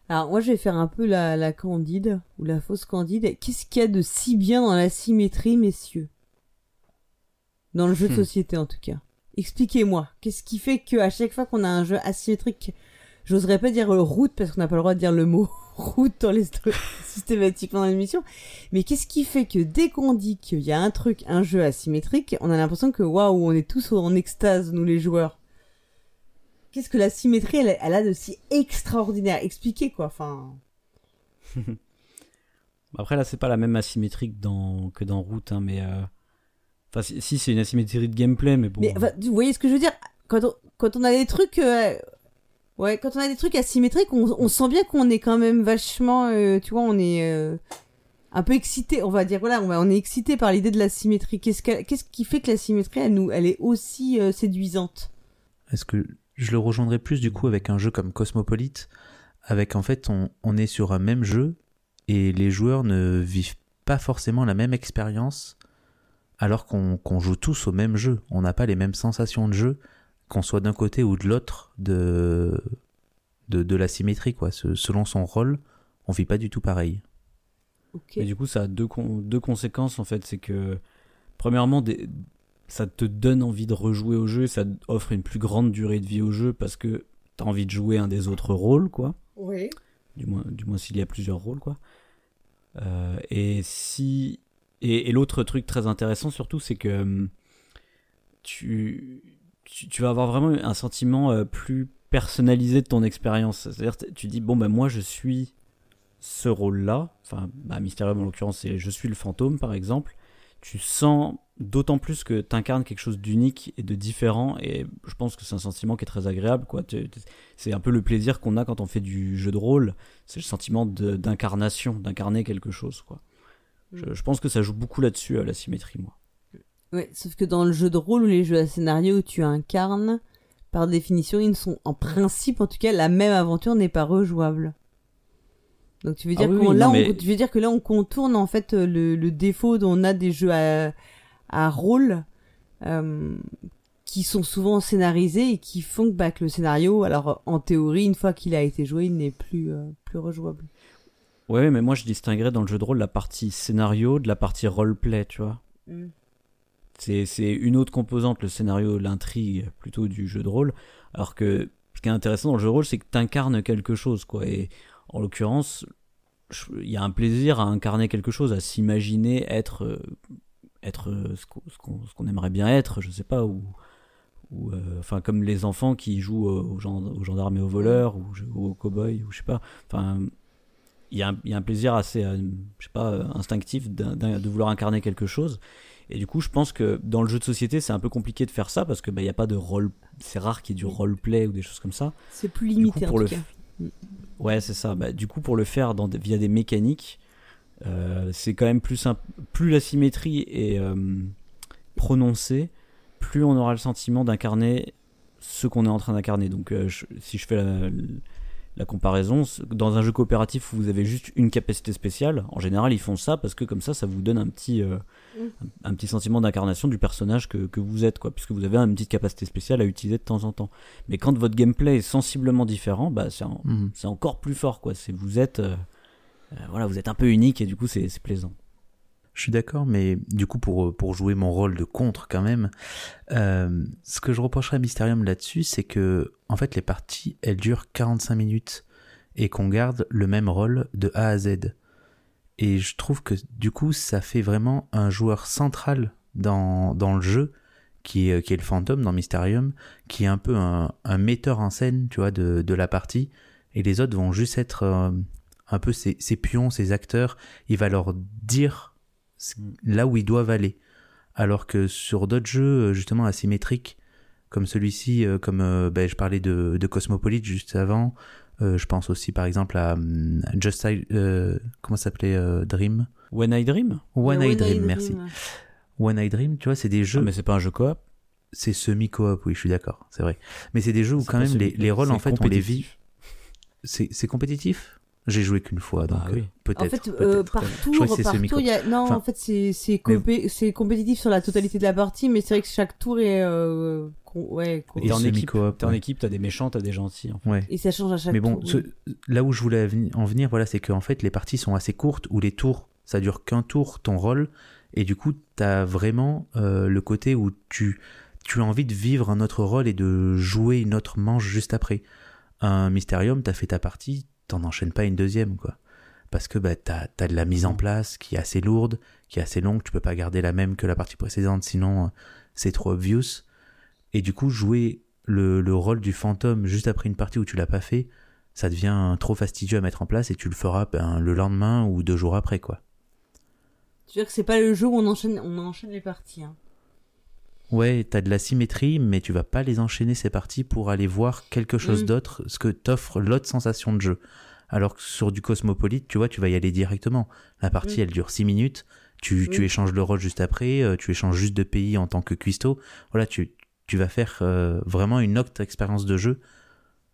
Alors moi je vais faire un peu la, la candide ou la fausse candide. Qu'est-ce qu'il y a de si bien dans la symétrie, messieurs? Dans le jeu de Hmm. société en tout cas. Expliquez-moi. Qu'est-ce qui fait que à chaque fois qu'on a un jeu asymétrique, j'oserais pas dire euh, route parce qu'on n'a pas le droit de dire le mot route dans les systématiquement dans l'émission. Mais qu'est-ce qui fait que dès qu'on dit qu'il y a un truc, un jeu asymétrique, on a l'impression que waouh, on est tous en extase nous les joueurs. Qu'est-ce que la symétrie elle, elle a de si extraordinaire? Expliquez quoi. Enfin. Après, là, c'est pas la même asymétrie que dans, que dans Route, hein, mais. euh, Enfin, si, si, c'est une asymétrie de gameplay, mais bon. Mais enfin, vous voyez ce que je veux dire? Quand on, quand on a des trucs, euh, ouais, quand on a des trucs asymétriques, on, on sent bien qu'on est quand même vachement, euh, tu vois, on est euh, un peu excité. On va dire voilà, on, va, on est excité par l'idée de la symétrie. Qu'est-ce qui fait que la symétrie, elle nous, elle est aussi euh, séduisante? Est-ce que je le rejoindrais plus du coup avec un jeu comme Cosmopolite? Avec en fait, on, on est sur un même jeu et les joueurs ne vivent pas forcément la même expérience alors qu'on qu'on joue tous au même jeu. On n'a pas les mêmes sensations de jeu, qu'on soit d'un côté ou de l'autre de, de, de la symétrie. Quoi. Se- Selon son rôle, on vit pas du tout pareil. Ok. Et du coup, ça a deux, con- deux conséquences en fait. C'est que, premièrement, des- ça te donne envie de rejouer au jeu, ça offre une plus grande durée de vie au jeu parce que t'as envie de jouer un des autres rôles, quoi. Oui. Du moins, du moins s'il y a plusieurs rôles, quoi. Euh, et si. Et, l'autre truc très intéressant surtout, c'est que hum, tu, vas avoir vraiment un sentiment euh, plus personnalisé de ton expérience. C'est-à-dire, tu dis, bon, ben moi, je suis ce rôle-là. Enfin, bah, en l'occurrence, c'est je suis le fantôme, par exemple. Tu sens d'autant plus que tu incarnes quelque chose d'unique et de différent. Et je pense que c'est un sentiment qui est très agréable, C'est un peu le plaisir qu'on a quand on fait du jeu de rôle. C'est le sentiment d'incarnation, d'incarner quelque chose. Je, je pense que ça joue beaucoup là-dessus, euh, la symétrie, moi. Ouais, sauf que dans le jeu de rôle ou les jeux à scénario où tu incarnes, par définition, ils ne sont, en principe, en tout cas, la même aventure n'est pas rejouable. Donc tu veux Ah dire oui, qu'on- oui, là, non, on- mais- tu veux dire que là, on contourne en fait euh, le, le défaut dont on a des jeux à, à rôle euh, qui sont souvent scénarisés et qui font que, bah, que le scénario, alors en théorie, une fois qu'il a été joué, il n'est plus euh, plus rejouable. Ouais, mais moi je distinguerais dans le jeu de rôle la partie scénario de la partie roleplay, tu vois. C'est c'est une autre composante, le scénario, l'intrigue plutôt du jeu de rôle. Alors que ce qui est intéressant dans le jeu de rôle, c'est que tu incarnes quelque chose, quoi. Et en l'occurrence, il y a un plaisir à incarner quelque chose, à s'imaginer être, euh, être euh, ce qu'on aimerait bien être, je sais pas, ou. ou, euh, enfin, comme les enfants qui jouent aux, aux gen- aux gendarmes et aux voleurs, ou, ou aux cow-boys, ou je sais pas. Enfin, il y, a un- il y a un plaisir assez, euh, je sais pas, euh, instinctif d'un- d'un- de vouloir incarner quelque chose. Et du coup, je pense que dans le jeu de société, c'est un peu compliqué de faire ça parce que bah, il y a pas de rôle. C'est rare qu'il y ait du roleplay ou des choses comme ça. C'est plus Du coup, limité pour en le tout cas. f- Ouais, c'est ça. Bah, du coup, pour le faire dans via des mécaniques, euh, c'est quand même plus simple. Plus la symétrie est euh, prononcée, plus on aura le sentiment d'incarner ce qu'on est en train d'incarner. Donc, euh, je- si je fais la, la comparaison, dans un jeu coopératif où vous avez juste une capacité spéciale, en général, ils font ça parce que comme ça, ça vous donne un petit, euh, Mm. un, un petit sentiment d'incarnation du personnage que, que vous êtes, quoi, puisque vous avez une petite capacité spéciale à utiliser de temps en temps. Mais quand votre gameplay est sensiblement différent, bah, c'est en- c'est encore plus fort quoi c'est vous êtes euh, euh, voilà vous êtes un peu unique et du coup c'est c'est plaisant Je suis d'accord, mais du coup, pour, pour jouer mon rôle de contre quand même, euh, ce que je reprocherais à Mysterium là-dessus, c'est que, en fait, les parties, elles durent 45 minutes et qu'on garde le même rôle de A à Z. Et je trouve que, du coup, ça fait vraiment un joueur central dans, dans le jeu, qui est, qui est le fantôme dans Mysterium, qui est un peu un, metteur en scène, tu vois, de, de la partie, et les autres vont juste être euh, un peu ses, ses pions, ses acteurs, il va leur dire là où ils doivent aller. Alors que sur d'autres jeux, euh, justement asymétriques, comme celui-ci, euh, comme euh, ben, je parlais de, de Cosmopolite juste avant, euh, je pense aussi par exemple à hum, Just I- euh, comment ça s'appelait euh, Dream? When I Dream? One Ouais, Eye Dream, merci. One Eye Dream, tu vois, c'est des Ah, jeux, mais c'est pas un jeu coop? C'est semi-coop, oui, je suis d'accord, c'est vrai. Mais c'est des jeux où quand même les, les rôles, en fait, on les vit. c'est compétitif? J'ai joué qu'une fois, donc Ah oui. euh, peut-être. En fait, euh, par Je crois tour, que c'est par tour, semi-co. il y a... non, Enfin, en fait, c'est mais- compétitif sur la totalité de la partie, mais c'est vrai que chaque tour est, euh, ouais, con- Et t'es en équipe, t'es en équipe, t'as des méchants, t'as des gentils. en fait. Ouais. et ça change à chaque Mais bon, tour. ce- oui. là où je voulais en venir, voilà, c'est qu'en fait, les parties sont assez courtes, où les tours, ça dure qu'un tour, ton rôle, et du coup, t'as vraiment euh, le côté où tu, tu as envie de vivre un autre rôle et de jouer une autre manche juste après. Un Mysterium, t'as fait ta partie, t'en enchaînes pas une deuxième, quoi. Parce que bah, t'as as de la mise en place qui est assez lourde, qui est assez longue, tu peux pas garder la même que la partie précédente, sinon euh, c'est trop obvious. Et du coup, jouer le, le rôle du fantôme juste après une partie où tu l'as pas fait, ça devient trop fastidieux à mettre en place et tu le feras ben, le lendemain ou deux jours après, quoi. Tu veux dire que c'est pas le jeu où on enchaîne, on enchaîne les parties. Hein. Ouais, t'as de la symétrie, mais tu vas pas les enchaîner ces parties pour aller voir quelque chose Mm. d'autre, ce que t'offre l'autre sensation de jeu. Alors que sur du Cosmopolite, tu vois, tu vas y aller directement. La partie, Mm. elle dure 6 minutes, tu, tu Oui. échanges le rôle juste après, euh, tu échanges juste de pays en tant que cuistot. Voilà, tu, tu vas faire euh, vraiment une autre expérience de jeu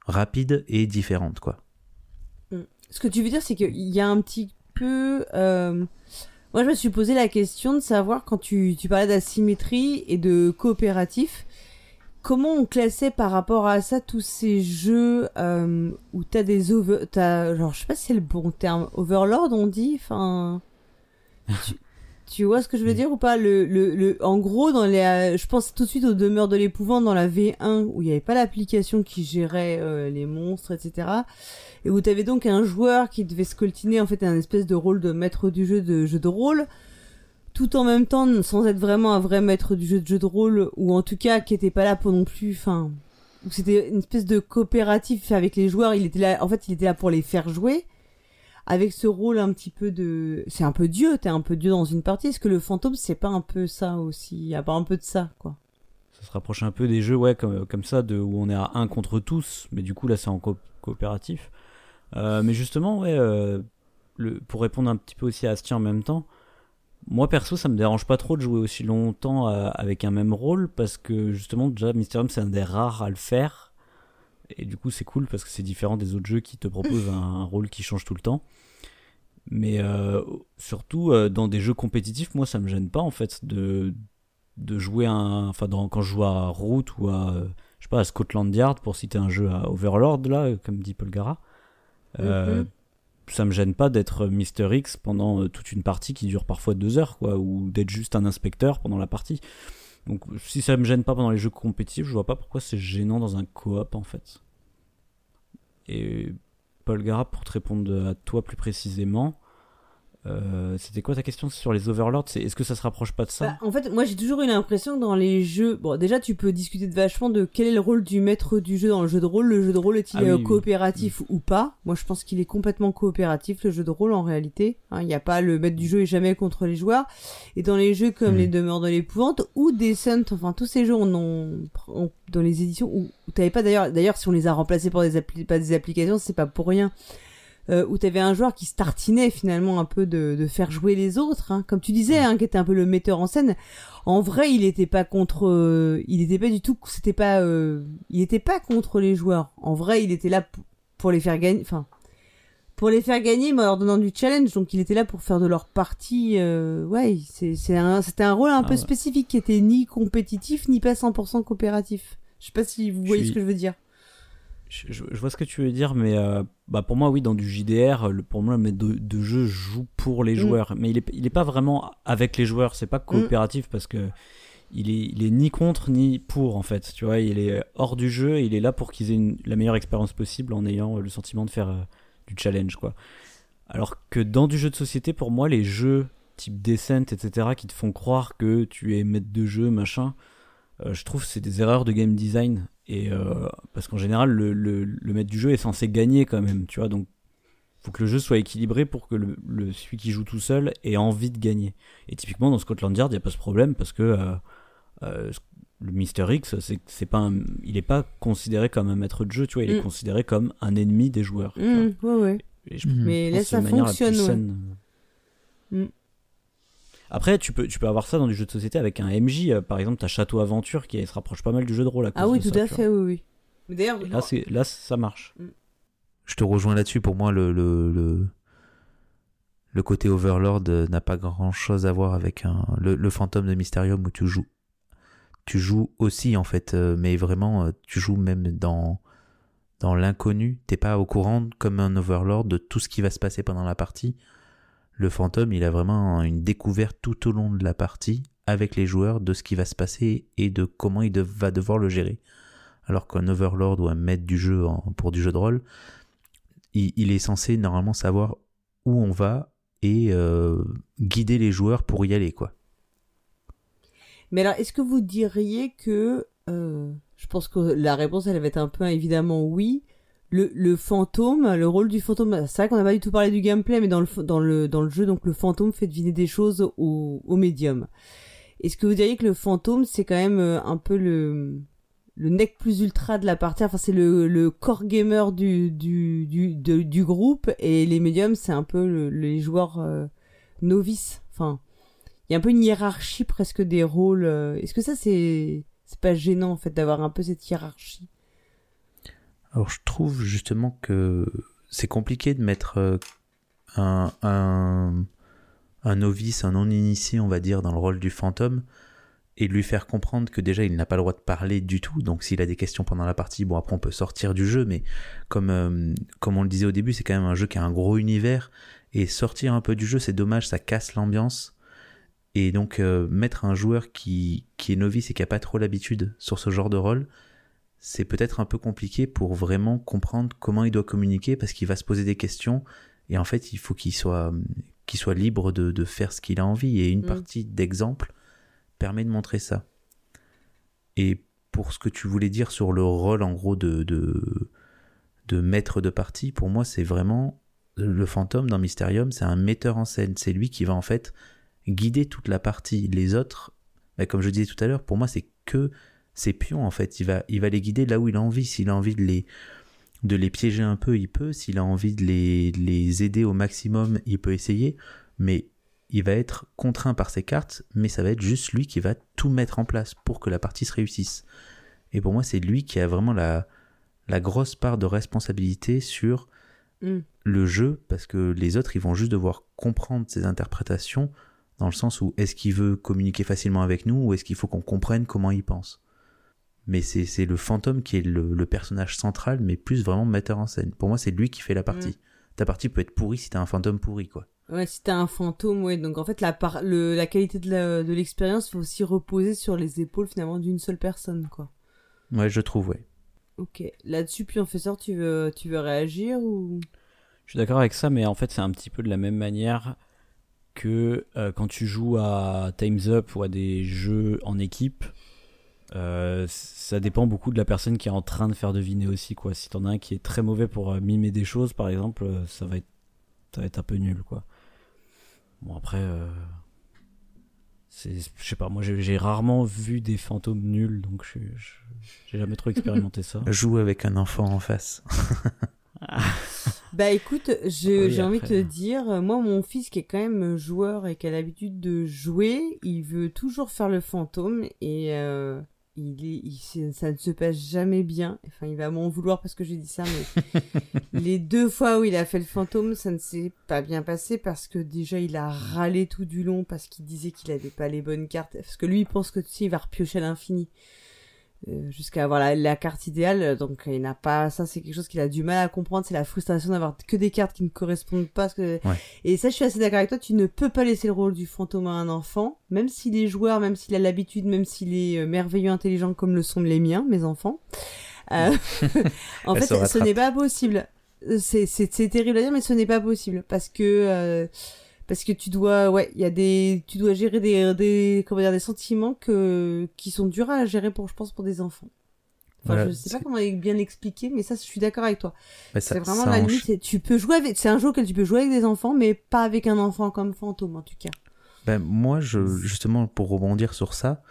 rapide et différente, quoi. Ce que tu veux dire, c'est qu'il y a un petit peu. euh, Moi, je me suis posé la question de savoir, quand tu, tu parlais d'asymétrie et de coopératif, comment on classait par rapport à ça tous ces jeux euh, où t'as des over. T'as, genre, je sais pas si c'est le bon terme. Overlord, on dit Enfin. Tu, tu vois ce que je veux dire ou pas? Le, le, le, En gros, dans les, euh, je pense tout de suite aux demeures de l'épouvante dans la V1 où il n'y avait pas l'application qui gérait euh, les monstres, etc et où t'avais donc un joueur qui devait se coltiner en fait un espèce de rôle de maître du jeu de jeu de rôle tout en même temps sans être vraiment un vrai maître du jeu de jeu de rôle ou en tout cas qui était pas là pour non plus enfin c'était une espèce de coopératif avec les joueurs. Il était là en fait il était là pour les faire jouer. Avec ce rôle un petit peu de c'est un peu dieu t'es un peu dieu dans une partie. Est-ce que le fantôme c'est pas un peu ça aussi? Il y a pas un peu de ça quoi. Ça se rapproche un peu des jeux ouais, comme, ça, de, où on est à un contre tous, mais du coup là c'est en co- coopératif. Euh, mais justement, ouais, euh, le, pour répondre un petit peu aussi à Astien en même temps, moi perso ça me dérange pas trop de jouer aussi longtemps euh, avec un même rôle, parce que justement déjà Mysterium c'est un des rares à le faire, et du coup c'est cool parce que c'est différent des autres jeux qui te proposent un, rôle qui change tout le temps. Mais euh, surtout euh, dans des jeux compétitifs, moi ça me gêne pas en fait de de jouer un enfin dans, quand je joue à Root ou à je sais pas à Scotland Yard pour citer un jeu à Overlord là comme dit Paul Gara euh, Mhm. ça me gêne pas d'être Mister X pendant euh, toute une partie qui dure parfois deux heures quoi ou d'être juste un inspecteur pendant la partie donc si ça me gêne pas pendant les jeux compétitifs je vois pas pourquoi c'est gênant dans un coop en fait et Paul Gara pour te répondre à toi plus précisément euh, c'était quoi ta question sur les Overlords? Est-ce que ça se rapproche pas de ça? Bah, en fait, moi j'ai toujours eu l'impression que dans les jeux, bon déjà tu peux discuter de vachement de quel est le rôle du maître du jeu dans le jeu de rôle. Le jeu de rôle est-il Ah oui, euh, oui. coopératif ou pas? Moi je pense qu'il est complètement coopératif le jeu de rôle en réalité. Hein, Il n'y a pas le maître du jeu est jamais contre les joueurs. Et dans les jeux comme Mhm. les demeures de l'épouvante ou Descent, enfin tous ces jeux on en, on- dans les éditions où, où t'avais pas d'ailleurs, d'ailleurs si on les a remplacés par des, appli- pas des applications c'est pas pour rien euh, où t'avais un joueur qui se tartinait finalement un peu de, de faire jouer les autres, hein, comme tu disais, hein, qui était un peu le metteur en scène. En vrai, il était pas contre, euh, il était pas du tout, c'était pas, euh, il était pas contre les joueurs. En vrai, il était là pour les faire gagner, enfin, pour les faire gagner, mais en leur donnant du challenge. Donc, il était là pour faire de leur partie. Euh, ouais, c'est, c'est un, c'était un rôle un Ah peu ouais. spécifique qui était ni compétitif ni pas 100% coopératif. Je sais pas si vous voyez suis- ce que je veux dire. Je, vois ce que tu veux dire, mais euh, bah pour moi, oui, dans du JDR, le, pour moi, le maître de, de jeu joue pour les Mm. joueurs, mais il est, il est pas vraiment avec les joueurs. C'est pas coopératif parce que il est, il est ni contre ni pour en fait. Tu vois, il est hors du jeu. et Il est là pour qu'ils aient une- la meilleure expérience possible en ayant euh, le sentiment de faire euh, du challenge, quoi. Alors que dans du jeu de société, pour moi, les jeux type Descent, etc., qui te font croire que tu es maître de jeu, machin, euh, je trouve que c'est des erreurs de game design. Et euh, parce qu'en général, le, le, le maître du jeu est censé gagner quand même, tu vois. Donc, faut que le jeu soit équilibré pour que le, le- celui qui joue tout seul ait envie de gagner. Et typiquement, dans Scotland Yard, il n'y a pas ce problème parce que euh, euh, le Mister X, c'est c'est pas un- il n'est pas considéré comme un maître de jeu, tu vois. Il est Mm. considéré comme un ennemi des joueurs. Mmh, ouais, ouais. Et je Mhm. Mais là, ça fonctionne, ouais. saine. Mm. Après, tu peux, tu peux avoir ça dans du jeu de société avec un MJ. euh, Par exemple, t'as Château Aventure qui se rapproche pas mal du jeu de rôle. À cause Ah oui, de tout ça, à fait, oui, oui. Mais d'ailleurs, là, c'est, là, ça marche. Je je te rejoins là-dessus. Pour moi, le, le, le, le côté Overlord euh, n'a pas grand-chose à voir avec un, le, le fantôme de Mysterium où tu joues. Tu joues aussi, en fait, euh, mais vraiment, tu joues même dans, dans l'inconnu. T'es pas au courant, comme un Overlord, de tout ce qui va se passer pendant la partie. Le fantôme, il a vraiment une découverte tout au long de la partie avec les joueurs de ce qui va se passer et de comment il va devoir le gérer. Alors qu'un Overlord ou un maître du jeu pour du jeu de rôle, il, il est censé normalement savoir où on va et euh, guider les joueurs pour y aller, quoi. Mais alors, est-ce que vous diriez que... euh, je pense que la réponse, elle va être un peu évidemment oui. Le, le fantôme, le rôle du fantôme, c'est vrai qu'on n'a pas du tout parlé du gameplay, mais dans le, dans le, dans le jeu, donc le fantôme fait deviner des choses au, au médium. Est-ce que vous diriez que le fantôme, c'est quand même euh, un peu le, le nec plus ultra de la partie, enfin c'est le, le core gamer du, du, du, du groupe, et les médiums, c'est un peu le- les joueurs euh, novices. Enfin, il y a un peu une hiérarchie presque des rôles. euh. Est-ce que ça, c'est c'est pas gênant en fait d'avoir un peu cette hiérarchie? Alors je trouve justement que c'est compliqué de mettre euh, un, novice, un non-initié, on va dire, dans le rôle du fantôme et de lui faire comprendre que déjà il n'a pas le droit de parler du tout. Donc s'il a des questions pendant la partie, bon après on peut sortir du jeu, mais comme, euh, on le disait au début, c'est quand même un jeu qui a un gros univers et sortir un peu du jeu, c'est dommage, ça casse l'ambiance. Et donc euh, mettre un joueur qui, qui est novice et qui a pas trop l'habitude sur ce genre de rôle, c'est peut-être un peu compliqué pour vraiment comprendre comment il doit communiquer parce qu'il va se poser des questions et en fait il faut qu'il soit, qu'il soit libre de, de faire ce qu'il a envie et une Mm. partie d'exemple permet de montrer ça. Et pour ce que tu voulais dire sur le rôle en gros de, de, de maître de partie, pour moi c'est vraiment le fantôme dans Mysterium, c'est un metteur en scène, c'est lui qui va en fait guider toute la partie. Les autres, bah, comme je disais tout à l'heure, pour moi c'est que ses pions en fait. Il va, il va les guider là où il a envie. S'il a envie de les, de les piéger un peu, il peut. S'il a envie de les, les aider au maximum, il peut essayer. Mais il va être contraint par ses cartes, mais ça va être juste lui qui va tout mettre en place pour que la partie se réussisse. Et pour moi, c'est lui qui a vraiment la, la grosse part de responsabilité sur Mm. le jeu, parce que les autres, ils vont juste devoir comprendre ses interprétations, dans le sens où est-ce qu'il veut communiquer facilement avec nous, ou est-ce qu'il faut qu'on comprenne comment il pense. Mais c'est c'est le fantôme qui est le, le personnage central, mais plus vraiment metteur en scène. Pour moi, c'est lui qui fait la partie. Ta partie peut être pourrie si t'as un fantôme pourri, quoi. Ouais, si t'as un fantôme, ouais. Donc en fait, la, par... le... la qualité de la- de l'expérience va aussi reposer sur les épaules finalement d'une seule personne, quoi. Ouais, je trouve, ouais. Ok. Là-dessus, professeur, tu veux, tu veux réagir ou? Je suis d'accord avec ça, mais en fait, c'est un petit peu de la même manière que euh, quand tu joues à Time's Up ou à des jeux en équipe. Euh, ça dépend beaucoup de la personne qui est en train de faire deviner aussi quoi. Si t'en as un qui est très mauvais pour euh, mimer des choses par exemple, euh, ça va être ça va être un peu nul quoi. Bon après, euh, c'est je sais pas, moi j'ai rarement vu des fantômes nuls donc j'ai jamais trop expérimenté ça. Joue avec un enfant en face. Bah écoute, Oui, j'ai envie de te dire, moi mon fils qui est quand même joueur et qui a l'habitude de jouer, il veut toujours faire le fantôme et euh, il est, il- ça ne se passe jamais bien. Enfin, il va m'en vouloir parce que j'ai dit ça, mais les deux fois où il a fait le fantôme, ça ne s'est pas bien passé parce que déjà il a râlé tout du long parce qu'il disait qu'il avait pas les bonnes cartes. Parce que lui il pense que tu sais, il va repiocher à l'infini. Euh, jusqu'à avoir la, la carte idéale donc il n'a pas ça c'est quelque chose qu'il a du mal à comprendre c'est la frustration d'avoir que des cartes qui ne correspondent pas ce que Ouais. et ça je suis assez d'accord avec toi tu ne peux pas laisser le rôle du fantôme à un enfant même s'il est joueur même s'il a l'habitude même s'il est euh, merveilleux intelligent comme le sont les miens mes enfants. Euh, en fait ce n'est pas possible. C'est c'est c'est terrible à dire mais ce n'est pas possible parce que euh, parce que tu dois ouais il y a des tu dois gérer des des comment dire des sentiments que qui sont durs à gérer pour je pense pour des enfants enfin Voilà, je sais pas comment bien l'expliquer mais ça je suis d'accord avec toi Bah, c'est vraiment la limite c'est- tu peux jouer avec c'est un jeu auquel tu peux jouer avec des enfants mais pas avec un enfant comme fantôme en tout cas Ben, moi, je, justement, pour rebondir sur ça,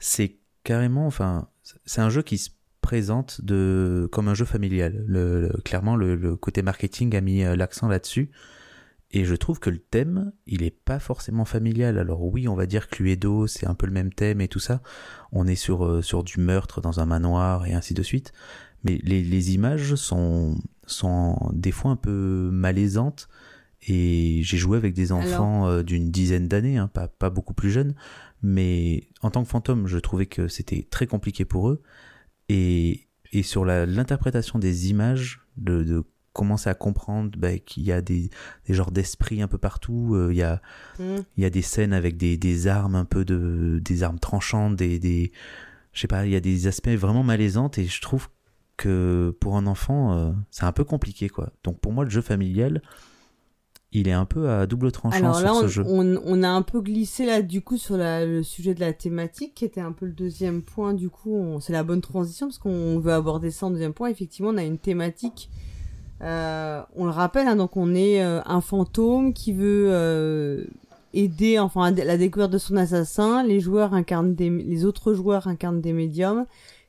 c'est carrément, enfin, c'est un jeu qui se présente de, comme un jeu familial. Le, le- clairement, le, le côté marketing a mis euh, l'accent là-dessus. Et je trouve que le thème, il est pas forcément familial. Alors oui, on va dire que Cluedo, c'est un peu le même thème et tout ça. On est sur, euh, sur du meurtre dans un manoir et ainsi de suite. Mais les, les images sont, sont des fois un peu malaisantes. Et j'ai joué avec des enfants euh, d'une dizaine d'années, hein, pas, pas beaucoup plus jeunes. Mais en tant que fantôme, je trouvais que c'était très compliqué pour eux. Et, et sur l'interprétation des images, de, de commencer à comprendre bah, qu'il y a des, des genres d'esprits un peu partout. euh, il y a Mm. il y a des scènes avec des, des armes un peu de des armes tranchantes, des des je sais pas, il y a des aspects vraiment malaisants et je trouve que pour un enfant euh, c'est un peu compliqué quoi. Donc pour moi le jeu familial il est un peu à double tranchant Alors sur là, ce on, jeu. on, on a un peu glissé là du coup sur la- le sujet de la thématique, qui était un peu le deuxième point. Du coup, c'est la bonne transition parce qu'on veut aborder ça en deuxième point. Effectivement, on a une thématique. Euh, on le rappelle, hein, donc on est euh, un fantôme qui veut euh, aider, enfin, à la découverte de son assassin. Les joueurs incarnent des, les autres joueurs incarnent des médiums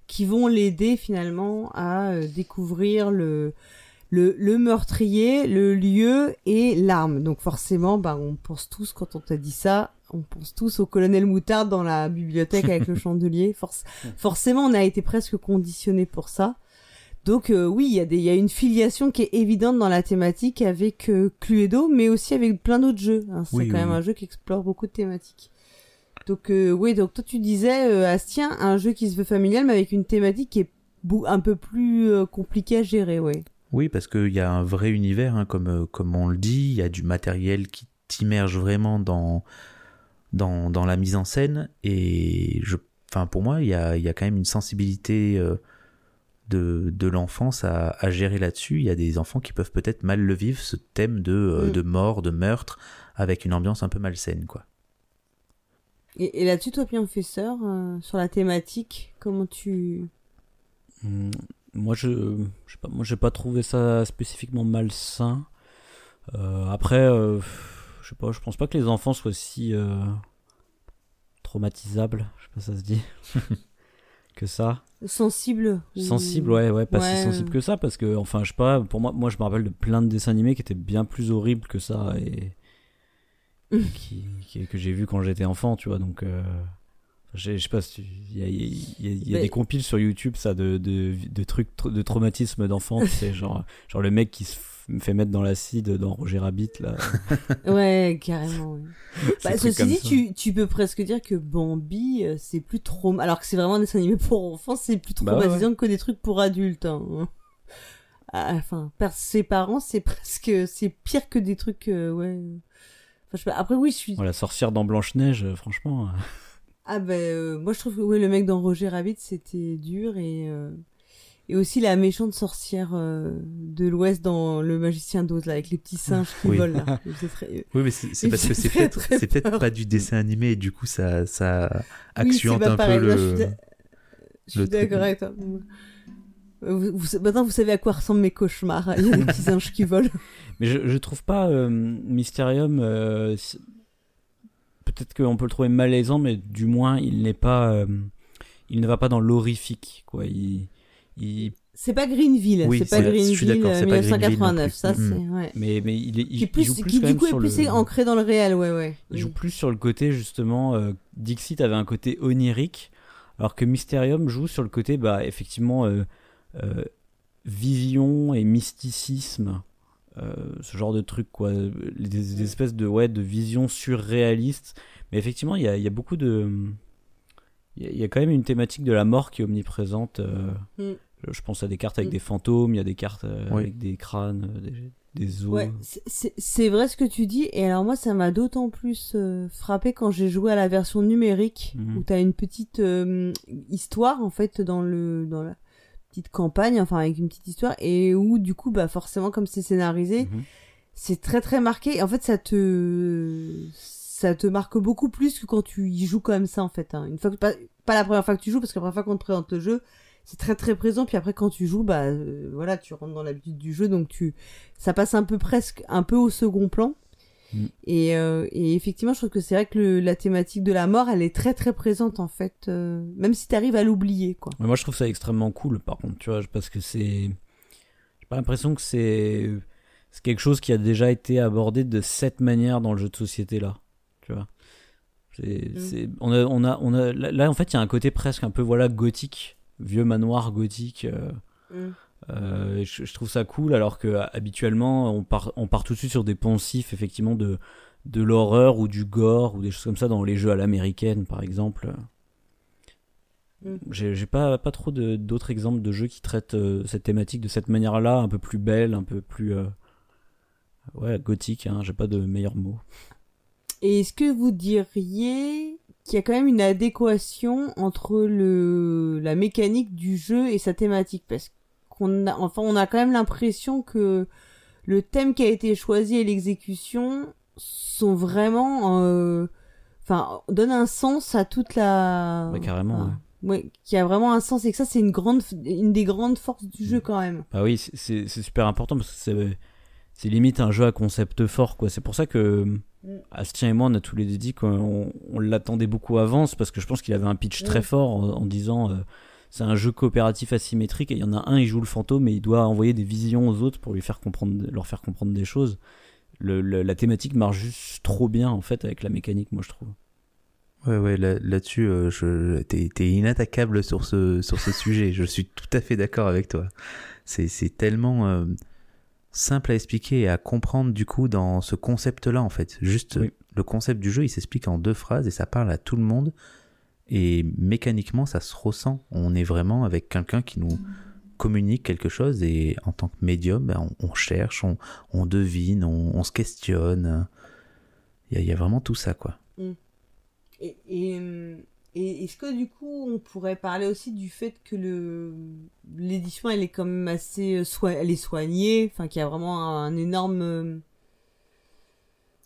qui vont l'aider finalement à découvrir le le, le meurtrier, le lieu et l'arme. Donc forcément, bah, on pense tous, quand on t'a dit ça, on pense tous au colonel Moutarde dans la bibliothèque avec le chandelier. Forc- forcément, on a été presque conditionné pour ça. Donc euh, oui, il y, a des- y a une filiation qui est évidente dans la thématique avec euh, Cluedo, mais aussi avec plein d'autres jeux. hein. C'est Oui, quand oui, même oui. un jeu qui explore beaucoup de thématiques. Donc euh, oui, donc toi tu disais, euh, Astien, un jeu qui se veut familial, mais avec une thématique qui est un peu plus euh, compliquée à gérer, ouais. Oui, parce qu'il y a un vrai univers, hein, comme, euh, comme on le dit, il y a du matériel qui t'immerge vraiment dans, dans, dans la mise en scène, et je, pour moi, il y a, y a quand même une sensibilité euh, de, de l'enfance à, à gérer là-dessus. Il y a des enfants qui peuvent peut-être mal le vivre, ce thème de, euh, Mm. de mort, de meurtre, avec une ambiance un peu malsaine, quoi. Et, et là-dessus, toi, professeur, euh, sur la thématique, comment tu... Hmm, Moi, je, je sais pas, moi, j'ai pas trouvé ça spécifiquement malsain. Euh, après, euh, je sais pas, je pense pas que les enfants soient si euh, traumatisables, je sais pas si ça se dit, que ça. Sensible Sensible, ouais, ouais, pas Ouais. si sensible que ça, parce que, enfin, je sais pas, pour moi, moi, je me rappelle de plein de dessins animés qui étaient bien plus horribles que ça et qui, qui- que j'ai vu quand j'étais enfant, tu vois, donc. euh, je sais pas si il y a, il y a- il y a Mais- des compiles sur YouTube ça de, de, de trucs de traumatisme d'enfant tu sais genre genre le mec qui se f- fait mettre dans l'acide dans Roger Rabbit là Ouais, carrément. ouais. Bah, ceci dit, tu, tu peux presque dire que Bambi, euh, c'est plus trop... Alors que c'est vraiment un dessin animé pour enfants, c'est plus Bah ouais, que des trucs pour adultes. hein. Ah, Enfin, per- ses parents, c'est presque... C'est pire que des trucs... euh, ouais... Enfin, je sais pas. Après, oui, je suis... La sorcière dans Blanche Neige franchement euh, Ah ben, euh, moi je trouve que ouais, le mec dans Roger Rabbit c'était dur et euh, et aussi la méchante sorcière euh, de l'Ouest dans Le Magicien d'Oz là avec les petits singes qui Oui. volent là. Très- Oui, mais c'est parce que c'est peut-être pas du dessin animé et du coup ça ça Oui, accentuante pas un pareil. peu Là, le. je suis d'accord avec toi. Euh, Vous, vous- maintenant vous savez à quoi ressemblent mes cauchemars. Il y a des petits singes qui volent. mais je, je trouve pas euh, Mysterium euh, peut-être qu'on peut le trouver malaisant mais du moins il n'est pas euh, il ne va pas dans l'horrifique quoi il, il C'est pas Greenville. Oui, c'est pas Greenville suis d'accord, euh, c'est pas Greenville non 1989. plus. Ça Mm. c'est ouais. mais mais il, est, il, Qui, plus, joue plus qui quand du même coup est plus le... ancré dans le réel. Ouais ouais. Il joue Oui. plus sur le côté justement euh, Dixit avait un côté onirique alors que Mysterium joue sur le côté bah effectivement euh, euh, vision et mysticisme euh, ce genre de truc quoi des, des espèces de ouais de vision surréaliste mais effectivement il y a, il y a beaucoup de il y, a, il y a quand même une thématique de la mort qui est omniprésente euh, Mm. je pense à des cartes avec Mm. des fantômes il y a des cartes euh, Oui. avec des crânes euh, des, des os Ouais, c'est- vrai ce que tu dis. Et alors moi, ça m'a d'autant plus euh, frappé quand j'ai joué à la version numérique, où t'as une petite euh, histoire en fait dans le dans la petite campagne, enfin avec une petite histoire, et où du coup, bah forcément, comme c'est scénarisé, Mhm. c'est très très marqué. Et en fait, ça te ça te marque beaucoup plus que quand tu y joues comme ça en fait. hein. Une fois que pas, pas la première fois que tu joues, parce que la première fois qu'on te présente le jeu, c'est très très présent. Puis après, quand tu joues, bah euh, voilà, tu rentres dans l'habitude du jeu, donc tu ça passe un peu presque un peu au second plan. Mm. Et, euh, et effectivement, je trouve que c'est vrai que le- la thématique de la mort, elle est très très présente en fait, euh, même si t'arrives à l'oublier quoi. Mais moi, je trouve ça extrêmement cool, par contre, tu vois, parce que c'est. J'ai pas l'impression que c'est. c'est quelque chose qui a déjà été abordé de cette manière dans le jeu de société là. Tu vois. C'est, Mm. c'est- on a, on a, on a, là, en fait, il y a un côté presque un peu voilà gothique, vieux manoir gothique. euh, Mm. euh, je, je trouve ça cool alors que habituellement on part, on part tout de suite sur des poncifs effectivement de, de l'horreur ou du gore ou des choses comme ça dans les jeux à l'américaine par exemple. Mm. J'ai pas, pas trop de- d'autres exemples de jeux qui traitent euh, cette thématique de cette manière-là, un peu plus belle, un peu plus ouais gothique. Hein, J'ai pas de meilleurs mots. Et est-ce que vous diriez qu'il y a quand même une adéquation entre le la mécanique du jeu et sa thématique? Parce qu'on a enfin on a quand même l'impression que le thème qui a été choisi et l'exécution sont vraiment euh, enfin donnent un sens à toute la Ouais, carrément, enfin, ouais, qui a vraiment un sens et que ça c'est une grande une des grandes forces du jeu quand même. Bah oui, c'est- super important parce que c'est c'est limite un jeu à concept fort quoi. C'est pour ça que Mm. Astien et moi on a tous les deux dit qu'on on l'attendait beaucoup avant, parce que je pense qu'il avait un pitch très Mm. fort en, en disant euh, c'est un jeu coopératif asymétrique et il y en a un il joue le fantôme et il doit envoyer des visions aux autres pour lui faire comprendre leur faire comprendre des choses. Le, le- la thématique marche juste trop bien en fait avec la mécanique moi je trouve. Ouais, ouais, là- là-dessus, euh, je, t'es, t'es inattaquable sur ce, sur ce sujet. Je suis tout à fait d'accord avec toi. C'est, c'est tellement euh, simple à expliquer et à comprendre du coup dans ce concept-là en fait. Juste Oui. le concept du jeu, il s'explique en deux phrases et ça parle à tout le monde. Et mécaniquement, ça se ressent. On est vraiment avec quelqu'un qui nous communique quelque chose et en tant que médium, ben, on, on cherche, on, on devine, on, on se questionne. Il y, a, il y a vraiment tout ça quoi. Et, et, euh, et est-ce que du coup on pourrait parler aussi du fait que le l'édition elle est quand même assez euh, soi- elle est soignée, enfin qu'il y a vraiment un, énorme euh,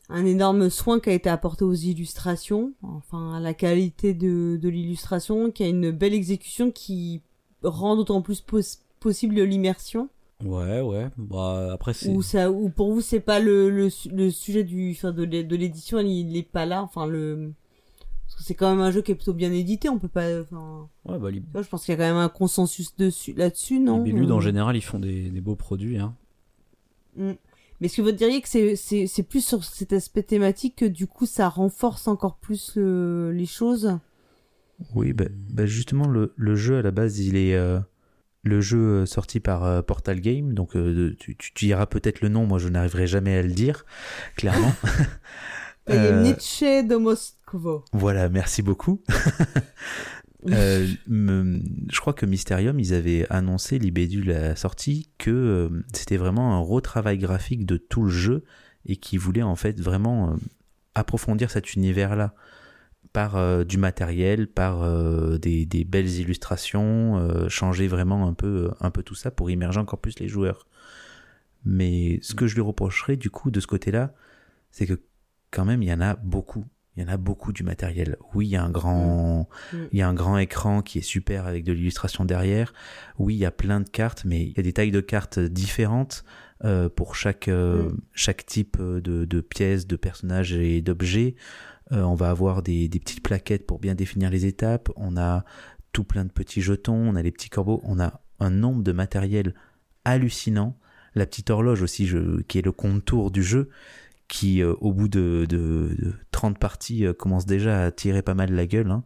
un énorme soin qui a été apporté aux illustrations, enfin à la qualité de, de l'illustration, qu'il y a une belle exécution qui rend d'autant plus pos- possible l'immersion. Ouais ouais. Bah après c'est Ou ça, ou pour vous c'est pas le, le, le sujet du, enfin de, l'é- de l'édition, il, il est pas là, enfin le, c'est quand même un jeu qui est plutôt bien édité, on peut pas, enfin, ouais bah les, tu vois, je pense qu'il y a quand même un consensus dessus, là-dessus, non? les Béludes en Euh, général ils font des, des beaux produits hein. mm. Mais est-ce que vous diriez que c'est, c'est, c'est plus sur cet aspect thématique que du coup ça renforce encore plus le- les choses? Oui, bah, bah justement, le, le jeu à la base, il est euh, le jeu euh, sorti par euh, Portal Game. Donc, euh, tu, tu diras peut-être le nom, moi je n'arriverai jamais à le dire, clairement. Il y a Euh, Nietzsche de Voilà, merci beaucoup. Euh, me- je crois que Mysterium, ils avaient annoncé, Libédu la sortie, que euh, c'était vraiment un retravail graphique de tout le jeu et qu'ils voulaient en fait vraiment euh, approfondir cet univers-là par du matériel, par des, des belles illustrations, changer vraiment un peu, un peu tout ça pour immerger encore plus les joueurs. Mais ce que je lui reprocherais du coup de ce côté-là, c'est que quand même il y en a beaucoup. Il y en a beaucoup du matériel. Oui, il y a un grand, Mm. il y a un grand écran qui est super avec de l'illustration derrière. Oui, il y a plein de cartes, mais il y a des tailles de cartes différentes euh, pour chaque euh, Mm. chaque type de, de pièces, de personnages et d'objets. Euh, on va avoir des, des petites plaquettes pour bien définir les étapes. On a tout plein de petits jetons. On a les petits corbeaux. On a un nombre de matériel hallucinant. La petite horloge aussi, je, qui est le contour du jeu, qui euh, au bout de, de, de 30 parties euh, commence déjà à tirer pas mal la gueule. Hein.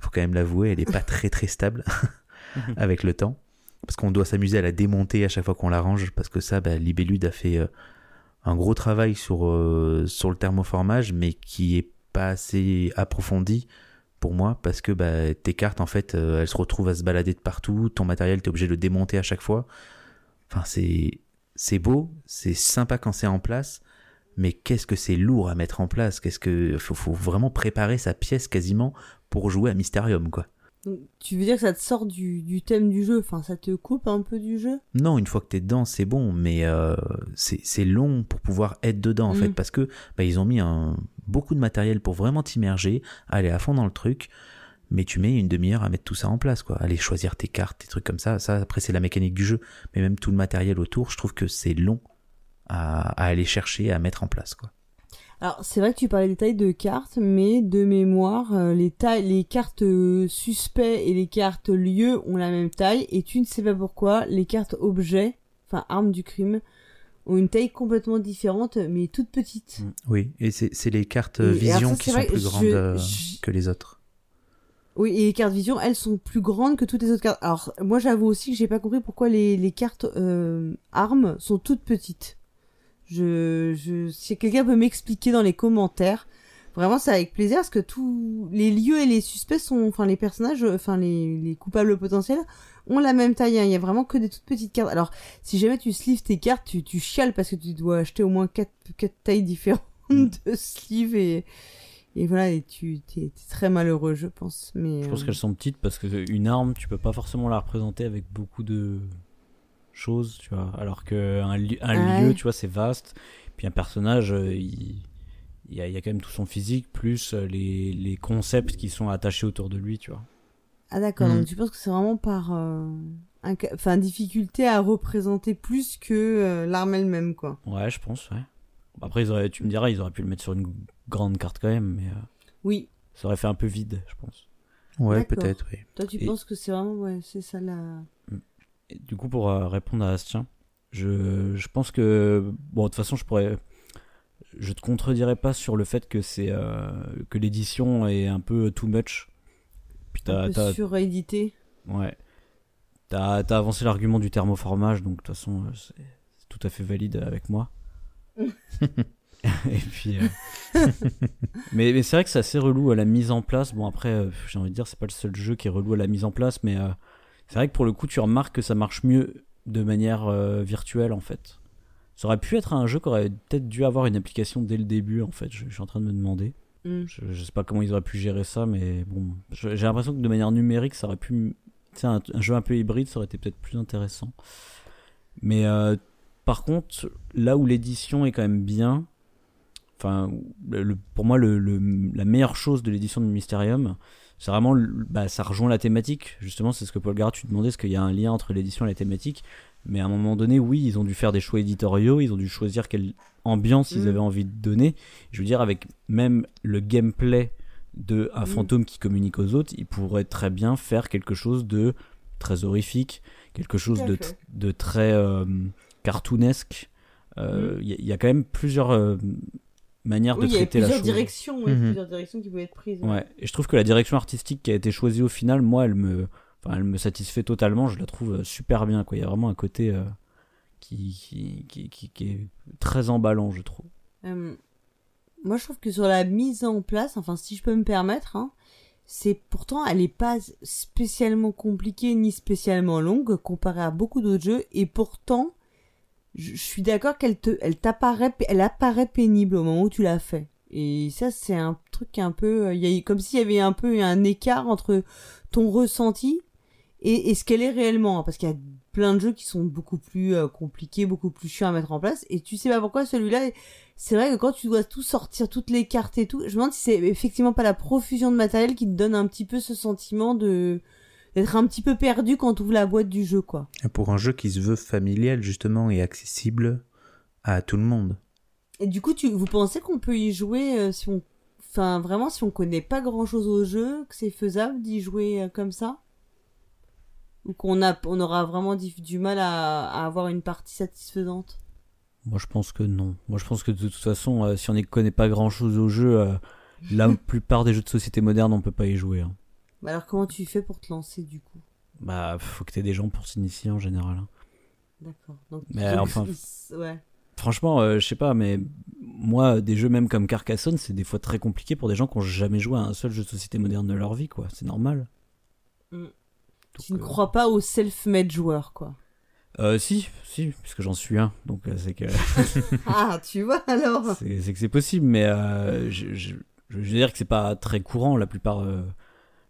Faut quand même l'avouer, elle est pas très très stable avec le temps. Parce qu'on doit s'amuser à la démonter à chaque fois qu'on la range, parce que ça, bah, Libellude a fait euh, un gros travail sur, sur le thermoformage, mais qui est pas assez approfondi pour moi, parce que bah, tes cartes, en fait, elles se retrouvent à se balader de partout, ton matériel, t'es obligé de le démonter à chaque fois. Enfin, c'est, c'est beau, c'est sympa quand c'est en place, mais qu'est-ce que c'est lourd à mettre en place? Qu'est-ce que faut, faut vraiment préparer sa pièce quasiment pour jouer à Mysterium, quoi. Donc, tu veux dire que ça te sort du, du thème du jeu, enfin ça te coupe un peu du jeu? Non, une fois que t'es dedans, c'est bon, mais euh, c'est long pour pouvoir être dedans en Mm. fait, parce que bah, ils ont mis un, beaucoup de matériel pour vraiment t'immerger, aller à fond dans le truc, mais tu mets une demi-heure à mettre tout ça en place, quoi. Aller choisir tes cartes, tes trucs comme ça. Ça, après, c'est la mécanique du jeu, mais même tout le matériel autour, je trouve que c'est long à, à aller chercher, à mettre en place, quoi. Alors, c'est vrai que tu parlais des tailles de cartes, mais de mémoire, euh, les tailles, les cartes euh, suspects et les cartes lieux ont la même taille, et tu ne sais pas pourquoi, les cartes objets, enfin armes du crime, ont une taille complètement différente, mais toutes petites. Mm. Oui, et c'est les cartes Et- vision ça, qui sont vrai, plus je- grandes euh, je- que les autres. Oui, et les cartes vision, elles sont plus grandes que toutes les autres cartes. Alors, moi, j'avoue aussi que j'ai pas compris pourquoi les, les cartes euh, armes sont toutes petites. Je, je, si quelqu'un peut m'expliquer dans les commentaires, vraiment, c'est avec plaisir parce que tous les lieux et les suspects sont, enfin, les personnages, euh, enfin, les, les coupables potentiels ont la même taille. hein. Il y a vraiment que des toutes petites cartes. Alors, si jamais tu sleeves tes cartes, tu, tu chiales parce que tu dois acheter au moins quatre, quatre tailles différentes Mm. de sleeves et, et voilà, et tu t'es t'es très malheureux, je pense. Mais Je pense euh, qu'elles sont petites parce que une arme, tu peux pas forcément la représenter avec beaucoup de choses, tu vois. Alors qu'un li- un lieu, tu vois, c'est vaste. Puis un personnage, euh, il, il y, a, il y a quand même tout son physique, plus euh, les, les concepts qui sont attachés autour de lui, tu vois. Ah d'accord, Mm. donc tu penses que c'est vraiment par euh, un enfin difficulté à représenter plus que euh, l'arme elle-même quoi. Ouais, je pense, ouais. Après, ils auraient, tu me diras, ils auraient pu le mettre sur une grande carte quand même, mais euh, Oui, ça aurait fait un peu vide, je pense. Ouais, peut-être, oui. toi tu Et- penses que c'est vraiment ouais, c'est ça la Et du coup, pour euh, répondre à Astien, je, je pense que bon, de toute façon, je pourrais, je te contredirais pas sur le fait que c'est euh, que l'édition est un peu too much. Puis un t'as, surédité. ouais, t'as, t'as avancé l'argument du thermoformage, donc de toute façon, euh, c'est, c'est tout à fait valide avec moi. Et puis, euh, mais, mais c'est vrai que c'est assez relou à la mise en place. Bon après, euh, j'ai envie de dire, c'est pas le seul jeu qui est relou à la mise en place, mais euh, c'est vrai que pour le coup, tu remarques que ça marche mieux de manière euh, virtuelle en fait. Ça aurait pu être un jeu qui aurait peut-être dû avoir une application dès le début en fait. Je, je suis en train de me demander. Mm. Je, je sais pas comment ils auraient pu gérer ça, mais bon, j'ai l'impression que de manière numérique, ça aurait pu. Tu sais, un, un jeu un peu hybride, ça aurait été peut-être plus intéressant. Mais euh, par contre, là où l'édition est quand même bien, enfin, le- pour moi, le, le- la meilleure chose de l'édition de Mysterium, c'est vraiment, bah, ça rejoint la thématique. Justement, c'est ce que Paul Garrett, tu demandais, est-ce qu'il y a un lien entre l'édition et la thématique? Mais à un moment donné, oui, ils ont dû faire des choix éditoriaux, ils ont dû choisir quelle ambiance ils Mm. avaient envie de donner. Je veux dire, avec même le gameplay de un Mm. fantôme qui communique aux autres, ils pourraient très bien faire quelque chose de très horrifique, quelque chose de, de très euh, cartoonesque. Euh, Il y, a- il y a quand même plusieurs euh, manières Oui, de il y a plusieurs directions, oui, Mhm. plusieurs directions qui pouvaient être prises. Ouais, et je trouve que la direction artistique qui a été choisie au final, moi, elle me, enfin, elle me satisfait totalement. Je la trouve euh, super bien. Quoi. Il y a vraiment un côté euh, qui, qui, qui, qui- est très emballant, je trouve. Euh, moi, je trouve que sur la mise en place, enfin, si je peux me permettre, hein, c'est pourtant, elle est pas spécialement compliquée ni spécialement longue comparée à beaucoup d'autres jeux, et pourtant, je, suis d'accord qu'elle te, elle t'apparaît, elle apparaît pénible au moment où tu l'as fait. Et ça, c'est un truc un peu, euh, y a comme s'il y avait un peu un écart entre ton ressenti et, et ce qu'elle est réellement, parce qu'il y a plein de jeux qui sont beaucoup plus euh, compliqués, beaucoup plus chiants à mettre en place, et tu sais pas pourquoi celui-là, c'est vrai que quand tu dois tout sortir, toutes les cartes et tout, je me demande si c'est effectivement pas la profusion de matériel qui te donne un petit peu ce sentiment de d'être un petit peu perdu quand tu ouvres la boîte du jeu, quoi. Et Pour un jeu qui se veut familial, justement, et accessible à tout le monde. Et du coup, tu, vous pensez qu'on peut y jouer euh, si on, enfin vraiment si on connaît pas grand-chose au jeu, que c'est faisable d'y jouer euh, comme ça, ou qu'on a, on aura vraiment du, du mal à, à avoir une partie satisfaisante? Moi, je pense que non. Moi, je pense que de toute façon, euh, si on ne connaît pas grand-chose au jeu, euh, la plupart des jeux de société moderne, on peut pas y jouer. hein. Bah alors comment tu fais pour te lancer du coup? Bah, faut que t'aies des gens pour s'initier en général. hein. D'accord. Donc, Mais donc, enfin- ouais. Franchement, euh, je sais pas, mais moi, des jeux même comme Carcassonne, c'est des fois très compliqué pour des gens qui ont jamais joué à un seul jeu de société moderne de leur vie, quoi. C'est normal. Mm. Tu ne euh, crois pas aux self-made joueurs, quoi? euh, si, si, puisque j'en suis un, donc euh, c'est que ah, tu vois alors? C'est que c'est possible, mais euh, je, je, je veux dire que c'est pas très courant. La plupart,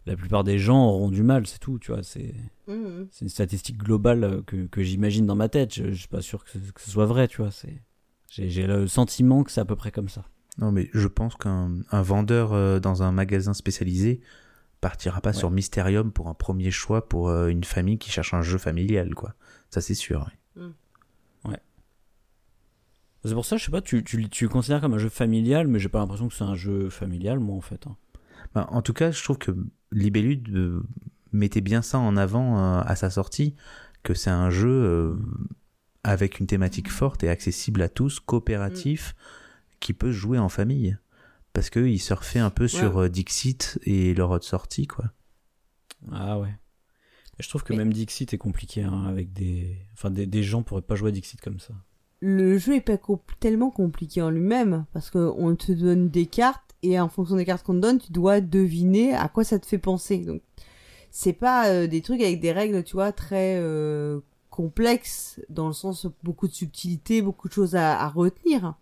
la plupart des gens auront du mal, c'est tout, tu vois. C'est Mhm. c'est une statistique globale euh, que, que j'imagine dans ma tête. Je, je suis pas sûr que ce, que ce soit vrai, tu vois. C'est j'ai le sentiment que c'est à peu près comme ça. Non, mais je pense qu'un un vendeur euh, dans un magasin spécialisé partira pas Ouais. sur Mysterium pour un premier choix pour euh, une famille qui cherche un jeu familial, quoi. Ça, c'est sûr. oui. C'est pour ça, je sais pas, tu, tu, tu le considères comme un jeu familial, mais j'ai pas l'impression que c'est un jeu familial, moi, en fait. hein. Ben, en tout cas, je trouve que Libellude euh, mettait bien ça en avant euh, à sa sortie, que c'est un jeu euh, avec une thématique forte et accessible à tous, coopératif, qui peut se jouer en famille. Parce qu'ils surfaient un peu sur euh, Dixit et leur autre sortie, quoi. Ah ouais. Je trouve que même Dixit est compliqué hein, avec des. Enfin, des, des gens pourraient pas jouer à Dixit comme ça. Le jeu est pas tellement compliqué en lui-même parce qu'on te donne des cartes et en fonction des cartes qu'on te donne, tu dois deviner à quoi ça te fait penser. Donc, c'est pas euh, des trucs avec des règles, tu vois, très euh, complexes dans le sens beaucoup de subtilité, beaucoup de choses à, à retenir.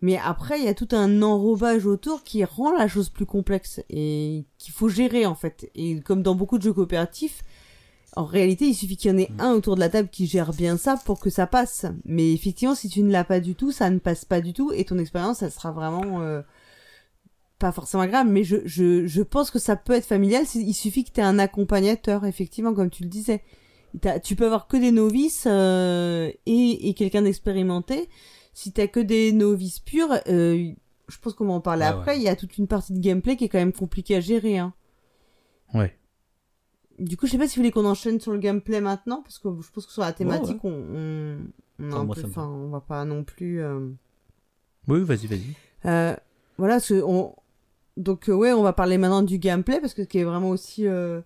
Mais après, il y a tout un enrobage autour qui rend la chose plus complexe et qu'il faut gérer en fait. Et comme dans beaucoup de jeux coopératifs, en réalité, il suffit qu'il y en ait mm. un autour de la table qui gère bien ça pour que ça passe. Mais effectivement, si tu ne l'as pas du tout, ça ne passe pas du tout et ton expérience, ça sera vraiment euh, pas forcément grave. Mais je, je, je pense que ça peut être familial. Il suffit que tu aies un accompagnateur, effectivement, comme tu le disais. Tu peux avoir que des novices euh, et, et quelqu'un d'expérimenté. Si t'as que des novices purs, euh, je pense qu'on va en parler après. Il y a toute une partie de gameplay qui est quand même compliquée à gérer. Hein. Ouais. Du coup, je sais pas si vous voulez qu'on enchaîne sur le gameplay maintenant, parce que je pense que sur la thématique, on, on, un peu, enfin, on va pas non plus. Euh, oui, vas-y, vas-y. Euh, voilà, ce, on... donc euh, ouais, on va parler maintenant du gameplay, parce que ce qui est vraiment aussi euh,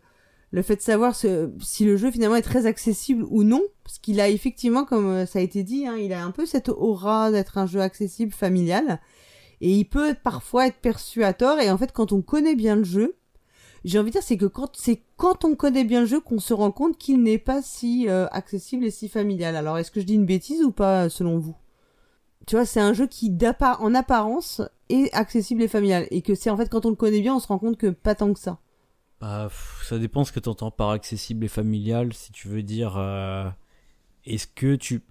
le fait de savoir si le jeu finalement est très accessible ou non, parce qu'il a effectivement, comme ça a été dit, hein, il a un peu cette aura d'être un jeu accessible, familial, et il peut parfois être perçu à tort, et en fait, quand on connaît bien le jeu, j'ai envie de dire, c'est que quand c'est quand on connaît bien le jeu qu'on se rend compte qu'il n'est pas si euh, accessible et si familial. Alors, est-ce que je dis une bêtise ou pas, selon vous? Tu vois, c'est un jeu qui, en apparence, est accessible et familial, et que c'est en fait quand on le connaît bien, on se rend compte que pas tant que ça. Bah, ça dépend ce que tu entends par accessible et familial. Si tu veux dire, euh, est-ce que tu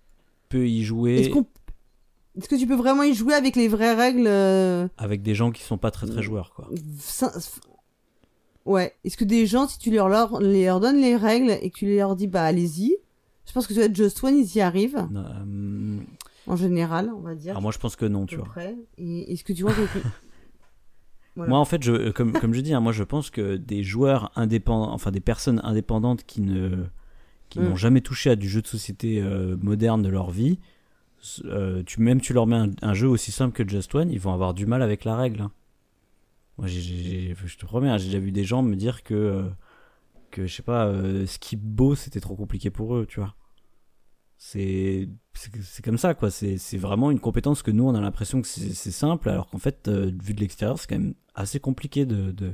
peux y jouer est-ce que tu peux vraiment y jouer avec les vraies règles euh, Avec des gens qui sont pas très très joueurs, quoi? Ouais. Est-ce que des gens, si tu leur, leur, leur donnes les règles et que tu leur dis, bah, allez-y, je pense que tu être Just One, ils y arrivent. Euh, en général, on va dire. Alors moi, je pense que non, tu vois. Et est-ce que tu vois que... Moi, en fait, je, euh, comme, comme je dis, hein, moi, je pense que des joueurs indépendants, enfin des personnes indépendantes qui ne, qui n'ont mm. jamais touché à du jeu de société euh, moderne de leur vie, tu même tu leur mets un, un, jeu aussi simple que Just One, ils vont avoir du mal avec la règle. Hein. Moi, je te promets, hein, j'ai déjà vu des gens me dire que, euh, que je sais pas, euh, skip beau, c'était trop compliqué pour eux, tu vois. C'est, c'est, comme ça, quoi. C'est, vraiment une compétence que nous, on a l'impression que c'est, simple, alors qu'en fait, euh, vu de l'extérieur, c'est quand même assez compliqué de, de,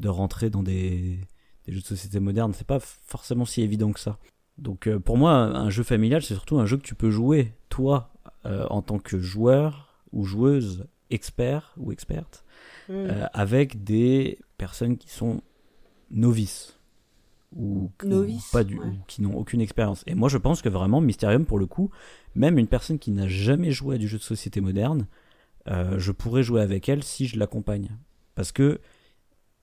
de rentrer dans des, des, jeux de société modernes. C'est pas forcément si évident que ça. Donc, euh, pour moi, un jeu familial, c'est surtout un jeu que tu peux jouer, toi, en tant que joueur ou joueuse expert ou experte Mm. Euh, avec des personnes qui sont novices ou, pas du, qui n'ont aucune expérience. Et moi, je pense que vraiment Mysterium, pour le coup, même une personne qui n'a jamais joué à du jeu de société moderne, euh, je pourrais jouer avec elle si je l'accompagne, parce que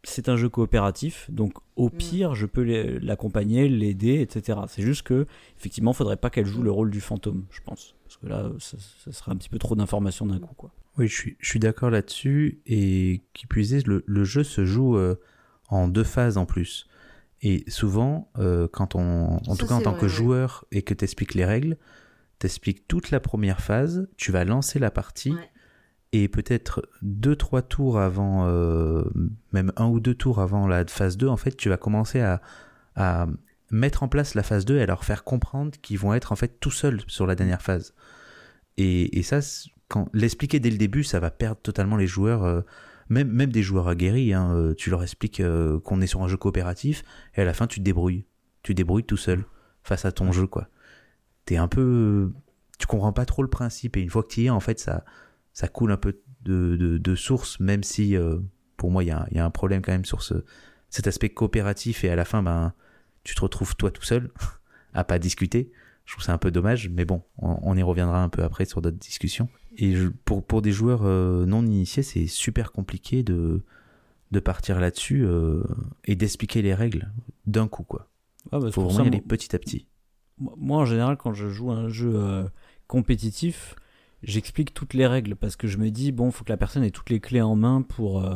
c'est un jeu coopératif, donc au mm. pire, je peux l'accompagner, l'aider, etc. C'est juste que, effectivement, faudrait pas qu'elle joue le rôle du fantôme, je pense, parce que là, ça, ça serait un petit peu trop d'informations d'un coup, quoi. Oui, je suis, je suis d'accord là-dessus. Et qui puisse le, le jeu se joue euh, en deux phases en plus. Et souvent, euh, quand on, en tout cas en tant que joueur et que t'expliques les règles, t'expliques toute la première phase, tu vas lancer la partie. Et peut-être deux, trois tours avant, euh, même un ou deux tours avant la phase 2, en fait, tu vas commencer à, à mettre en place la phase 2 et à leur faire comprendre qu'ils vont être en fait tout seuls sur la dernière phase. Et, et ça, l'expliquer dès le début, ça va perdre totalement les joueurs, euh, même, des joueurs aguerris. Hein, euh, tu leur expliques euh, qu'on est sur un jeu coopératif et à la fin tu te débrouilles. Tu te débrouilles tout seul face à ton jeu, quoi. T'es un peu. Tu comprends pas trop le principe et une fois que tu y es, en fait, ça, ça coule un peu de, source, même si pour moi il y a, y a, un problème quand même sur ce, cet aspect coopératif et à la fin, ben, tu te retrouves toi tout seul à pas discuter. Je trouve ça un peu dommage, mais bon, on, y reviendra un peu après sur d'autres discussions. Et pour, pour des joueurs euh, non initiés, c'est super compliqué de, de partir là-dessus euh, et d'expliquer les règles d'un coup, quoi. Il bah, faut vraiment y aller petit à petit. Moi, en général, quand je joue un jeu euh, compétitif, j'explique toutes les règles parce que je me dis, bon, faut que la personne ait toutes les clés en main pour,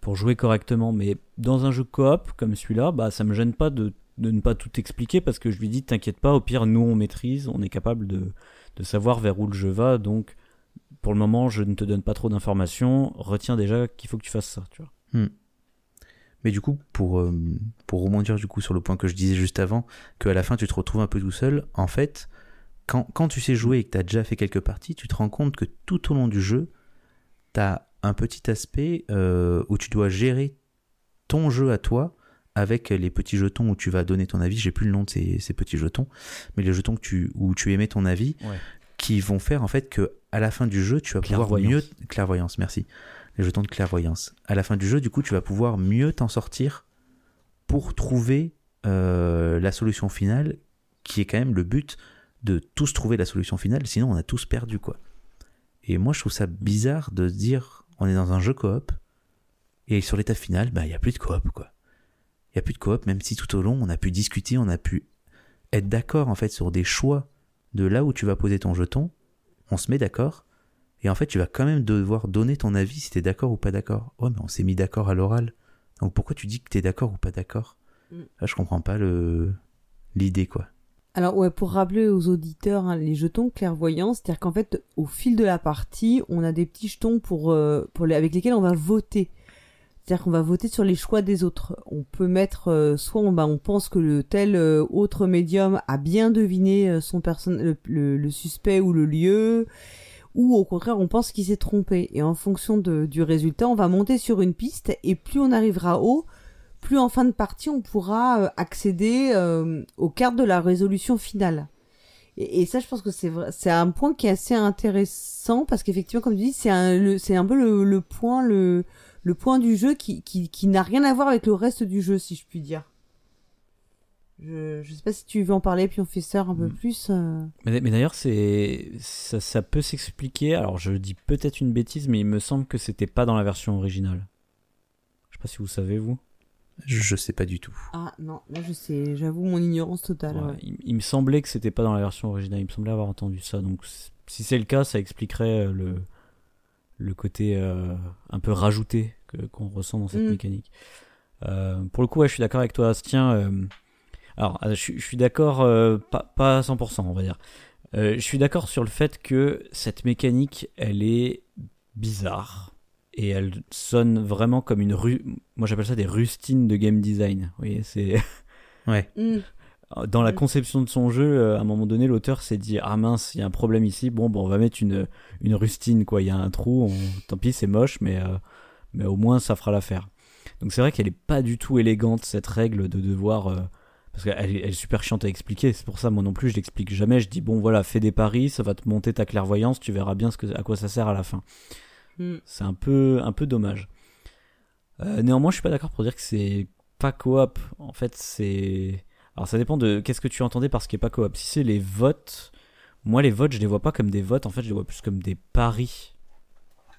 pour jouer correctement. Mais dans un jeu coop comme celui-là, bah, ça me gêne pas de de ne pas tout expliquer parce que je lui dis t'inquiète pas, au pire nous on maîtrise, on est capable de, de savoir vers où le jeu va, donc pour le moment je ne te donne pas trop d'informations, retiens déjà qu'il faut que tu fasses ça, tu vois. Hmm. Mais du coup, pour, euh, pour rebondir du coup sur le point que je disais juste avant, qu'à la fin tu te retrouves un peu tout seul, en fait, quand, quand tu sais jouer et que tu as déjà fait quelques parties, tu te rends compte que tout au long du jeu, tu as un petit aspect euh, où tu dois gérer ton jeu à toi avec les petits jetons où tu vas donner ton avis. J'ai plus le nom de ces, ces, petits jetons, mais les jetons que tu, où tu émets ton avis, Ouais. Qui vont faire en fait que à la fin du jeu, tu vas pouvoir mieux clairvoyance. Merci. Les jetons de clairvoyance. À la fin du jeu, du coup, tu vas pouvoir mieux t'en sortir pour trouver euh, la solution finale, qui est quand même le but de tous trouver la solution finale. Sinon, on a tous perdu quoi. Et moi, je trouve ça bizarre de se dire, on est dans un jeu coop et sur l'étape finale, bah il y a plus de coop quoi. Il y a plus de coop, même si tout au long, on a pu discuter, on a pu être d'accord en fait sur des choix de là où tu vas poser ton jeton. On se met d'accord. Et en fait, tu vas quand même devoir donner ton avis si t'es d'accord ou pas d'accord. Ouais, mais on s'est mis d'accord à l'oral. Donc pourquoi tu dis que t'es d'accord ou pas d'accord? Mm. Là, je comprends pas le l'idée quoi. Alors ouais, pour rappeler aux auditeurs, hein, les jetons clairvoyance, c'est-à-dire qu'en fait, au fil de la partie, on a des petits jetons pour, euh, pour les, avec lesquels on va voter. C'est-à-dire qu'on va voter sur les choix des autres. On peut mettre, euh, soit on, bah, on pense que le tel euh, autre médium a bien deviné euh, son person le, le- suspect ou le lieu, ou au contraire on pense qu'il s'est trompé. Et en fonction de, du résultat, on va monter sur une piste, et plus on arrivera haut, plus en fin de partie on pourra euh, accéder aux cartes de la résolution finale. Et, et ça, je pense que c'est c'est un point qui est assez intéressant parce qu'effectivement, comme tu dis, c'est un, c'est un peu le, le point, le, le point du jeu qui, qui, qui n'a rien à voir avec le reste du jeu, si je puis dire. Je, je sais pas si tu veux en parler, puis on fait ça un peu Mm. plus. euh. Mais, mais d'ailleurs, c'est ça, ça peut s'expliquer. Alors, je dis peut-être une bêtise, mais il me semble que c'était pas dans la version originale. Je sais pas si vous savez vous. Je, je sais pas du tout. Ah non, là je sais, j'avoue mon ignorance totale. Ouais, ouais. il, il me semblait que c'était pas dans la version originale. Il me semblait avoir entendu ça. Donc, si c'est le cas, ça expliquerait euh, le le côté euh, un peu rajouté que qu'on ressent dans cette Mm. mécanique. Euh, pour le coup, ouais, je suis d'accord avec toi, Astien. euh, alors, euh, je, suis- je suis d'accord, euh, pas, pas à 100%, on va dire. Euh, je suis d'accord sur le fait que cette mécanique, elle est bizarre. Et elle sonne vraiment comme une rue. Moi, j'appelle ça des rustines de game design. Vous voyez, c'est. Ouais. Mm. Dans la Mm. conception de son jeu, à un moment donné, l'auteur s'est dit Ah mince, il y a un problème ici. Bon, bon, on va mettre une, une rustine, quoi. Il y a un trou. on- Tant pis, c'est moche, mais, euh, mais au moins, ça fera l'affaire. Donc, c'est vrai qu'elle est pas du tout élégante, cette règle de devoir. euh, parce qu'elle est, super chiante à expliquer. C'est pour ça, moi non plus, je l'explique jamais. Je dis Bon, voilà, fais des paris, ça va te monter ta clairvoyance, tu verras bien ce que, à quoi ça sert à la fin. Mm. C'est un peu, un peu dommage. Euh, néanmoins, je suis pas d'accord pour dire que c'est pas coop. En fait, c'est. Alors, ça dépend de qu'est-ce que tu entendais par ce qui est pas coop. Si c'est les votes, moi, les votes, je les vois pas comme des votes. En fait, je les vois plus comme des paris.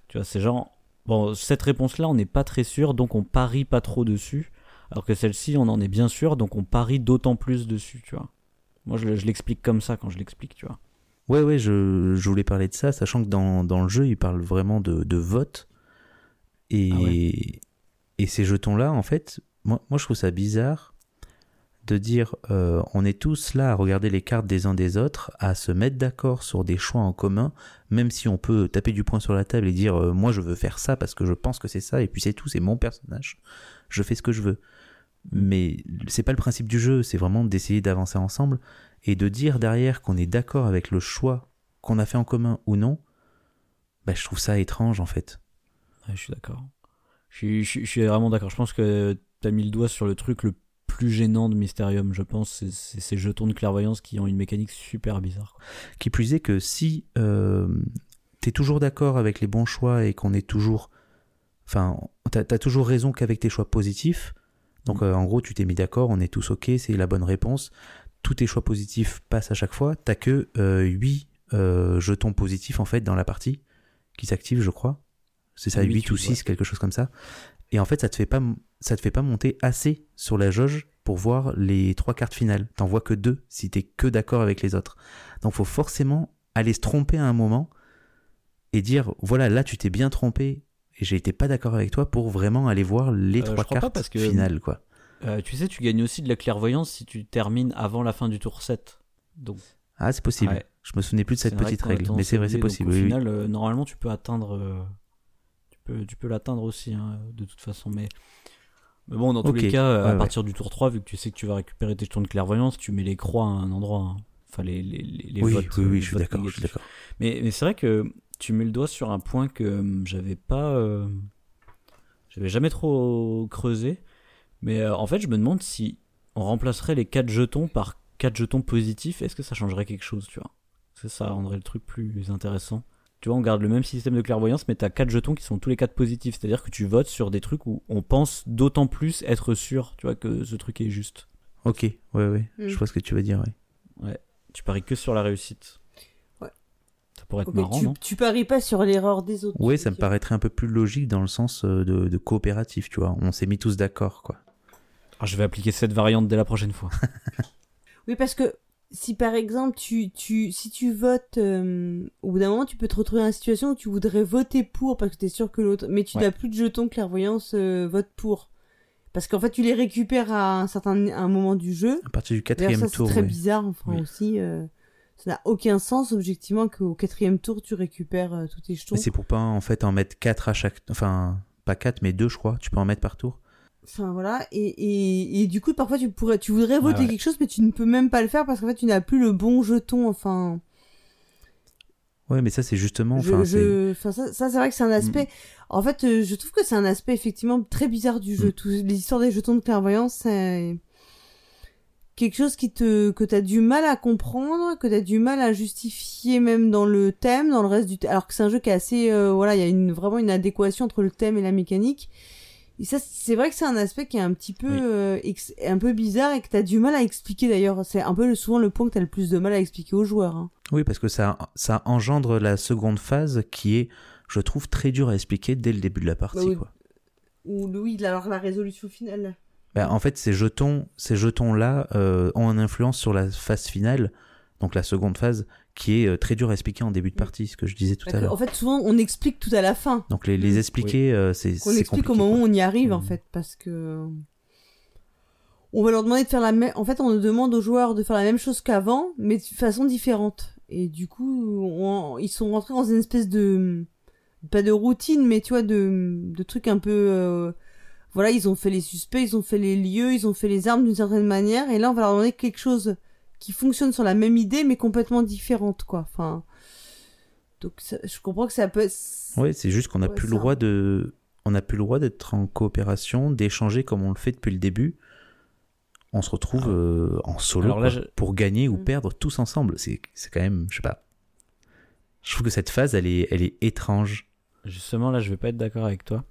Tu vois, c'est genre. Bon, cette réponse-là, on n'est pas très sûr, donc on parie pas trop dessus. Alors que celle-ci, on en est bien sûr, donc on parie d'autant plus dessus, tu vois. Moi, je, le- je l'explique comme ça quand je l'explique, tu vois. Ouais, ouais, je, je voulais parler de ça, sachant que dans, dans le jeu, il parle vraiment de, de vote. Et, Ah ouais. et ces jetons-là, en fait, moi, moi je trouve ça bizarre de dire euh, on est tous là à regarder les cartes des uns des autres, à se mettre d'accord sur des choix en commun, même si on peut taper du poing sur la table et dire euh, moi je veux faire ça parce que je pense que c'est ça, et puis c'est tout, c'est mon personnage, je fais ce que je veux. Mais c'est pas le principe du jeu, c'est vraiment d'essayer d'avancer ensemble et de dire derrière qu'on est d'accord avec le choix qu'on a fait en commun ou non, bah, je trouve ça étrange en fait. Je suis d'accord. Je je suis vraiment d'accord. Je pense que t'as mis le doigt sur le truc le plus gênant de Mysterium, je pense. C'est ces jetons de clairvoyance qui ont une mécanique super bizarre. quoi. Qui plus est que si euh, t'es toujours d'accord avec les bons choix et qu'on est toujours. Enfin, t'as as toujours raison qu'avec tes choix positifs. Donc euh, en gros, tu t'es mis d'accord, on est tous ok, c'est la bonne réponse. Tous tes choix positifs passent à chaque fois. T'as que euh, 8 jetons positifs en fait dans la partie qui s'activent, je crois. C'est ça, Huit, 8 ou huit, 6, ouais. quelque chose comme ça. Et en fait, ça te fait pas, ça te fait pas monter assez sur la jauge pour voir les trois cartes finales. T'en vois que deux si t'es que d'accord avec les autres. Donc, faut forcément aller se tromper à un moment et dire, voilà, là, tu t'es bien trompé et j'ai été pas d'accord avec toi pour vraiment aller voir les Euh, trois pas cartes parce que- finales, quoi. Euh, tu sais, tu gagnes aussi de la clairvoyance si tu termines avant la fin du tour 7. Donc, Ah, c'est possible. Ouais. Je me souvenais plus de cette petite règle, mais c'est vrai, c'est. Donc, possible. Au oui, oui. final, euh, normalement, tu peux atteindre. Tu peux, tu peux l'atteindre aussi, hein, de toute façon. Mais, mais bon, dans tous les cas, Ouais, à ouais. partir du tour 3, vu que tu sais que tu vas récupérer tes jetons de clairvoyance, tu mets les croix à un endroit. hein. Enfin, les, les, les, oui, votes. oui, euh, oui, je suis d'accord. Je suis négatifs. d'accord. Mais, mais c'est vrai que tu mets le doigt sur un point que euh, j'avais pas. euh, j'avais jamais trop creusé. Mais euh, en fait, je me demande si on remplacerait les 4 jetons par 4 jetons positifs. Est-ce que ça changerait quelque chose, tu vois? Que ça rendrait le truc plus intéressant Tu vois, on garde le même système de clairvoyance, mais t'as 4 jetons qui sont tous les 4 positifs. C'est-à-dire que tu votes sur des trucs où on pense d'autant plus être sûr, tu vois, que ce truc est juste. Ok, ouais, ouais. Mm. Je vois ce que tu veux dire, ouais. Tu paries que sur la réussite. Ouais. Ça pourrait être Ok, marrant, tu, non? tu paries pas sur l'erreur des autres. Ouais, tu ça me paraîtrait un peu plus logique dans le sens euh, de, de coopératif, tu vois. On s'est mis tous d'accord, quoi. Ah, je vais appliquer cette variante dès la prochaine fois. Oui, parce que si par exemple tu, tu si tu votes euh, au bout d'un moment tu peux te retrouver dans une situation où tu voudrais voter pour parce que tu es sûr que l'autre mais tu Ouais. n'as plus de jetons clairvoyance euh, vote pour parce qu'en fait tu les récupères à un certain à un moment du jeu À partir du quatrième ça c'est tour, très ouais. bizarre enfin Oui. aussi euh, ça n'a aucun sens objectivement qu'au quatrième tour tu récupères euh, tous tes jetons Mais c'est pour pas en fait en mettre 4 à chaque. Enfin, pas 4, mais 2, je crois. Tu peux en mettre par tour. Enfin voilà, et, et, et du coup parfois tu pourrais, tu voudrais voter ouais. quelque chose, mais tu ne peux même pas le faire parce qu'en fait tu n'as plus le bon jeton. Enfin, Ouais, mais ça, c'est justement. je, Enfin, c'est- je, enfin ça, ça c'est vrai que c'est un aspect. En fait, euh, je trouve que c'est un aspect effectivement très bizarre du jeu. Mm. Les histoires des jetons de clairvoyance, c'est quelque chose qui te que t'as du mal à comprendre, que t'as du mal à justifier même dans le thème, dans le reste du thème. Alors que c'est un jeu qui est assez, euh, voilà, il y a une vraiment une adéquation entre le thème et la mécanique. Et ça, c'est vrai que c'est un aspect qui est un petit peu, Oui. euh, un peu bizarre et que t'as du mal à expliquer d'ailleurs. C'est un peu souvent le point que t'as le plus de mal à expliquer aux joueurs. hein. Oui, parce que ça, ça engendre la seconde phase qui est, je trouve, très dur à expliquer dès le début de la partie. Bah oui. quoi. Ou oui, alors la résolution finale. Bah, en fait, ces jetons, ces jetons-là euh, ont une influence sur la phase finale, donc la seconde phase, qui est euh, très dur à expliquer en début de partie, ce que je disais tout à l'heure. En fait, souvent, on explique tout à la fin. Donc les, les expliquer, euh, c'est Qu'on c'est explique compliqué. au moment quoi. où on y arrive, en Mhm. fait, parce que on va leur demander de faire la même. En fait, on demande aux joueurs de faire la même chose qu'avant, mais de façon différente. Et du coup, on- ils sont rentrés dans une espèce de pas de routine, mais tu vois, de de trucs un peu. euh, Voilà, ils ont fait les suspects, ils ont fait les lieux, ils ont fait les armes d'une certaine manière, et là, on va leur demander quelque chose qui fonctionne sur la même idée, mais complètement différente, quoi. Enfin. Donc, ça- je comprends que ça peut. Ouais, c'est juste qu'on n'a Ouais, plus le droit de, on n'a plus le droit d'être en coopération, d'échanger comme on le fait depuis le début. On se retrouve Ah. euh, en solo Alors là, quoi, je- pour gagner ou Mm. perdre tous ensemble. C'est, c'est quand même, je sais pas. Je trouve que cette phase, elle est, elle est étrange. Justement, là, je vais pas être d'accord avec toi.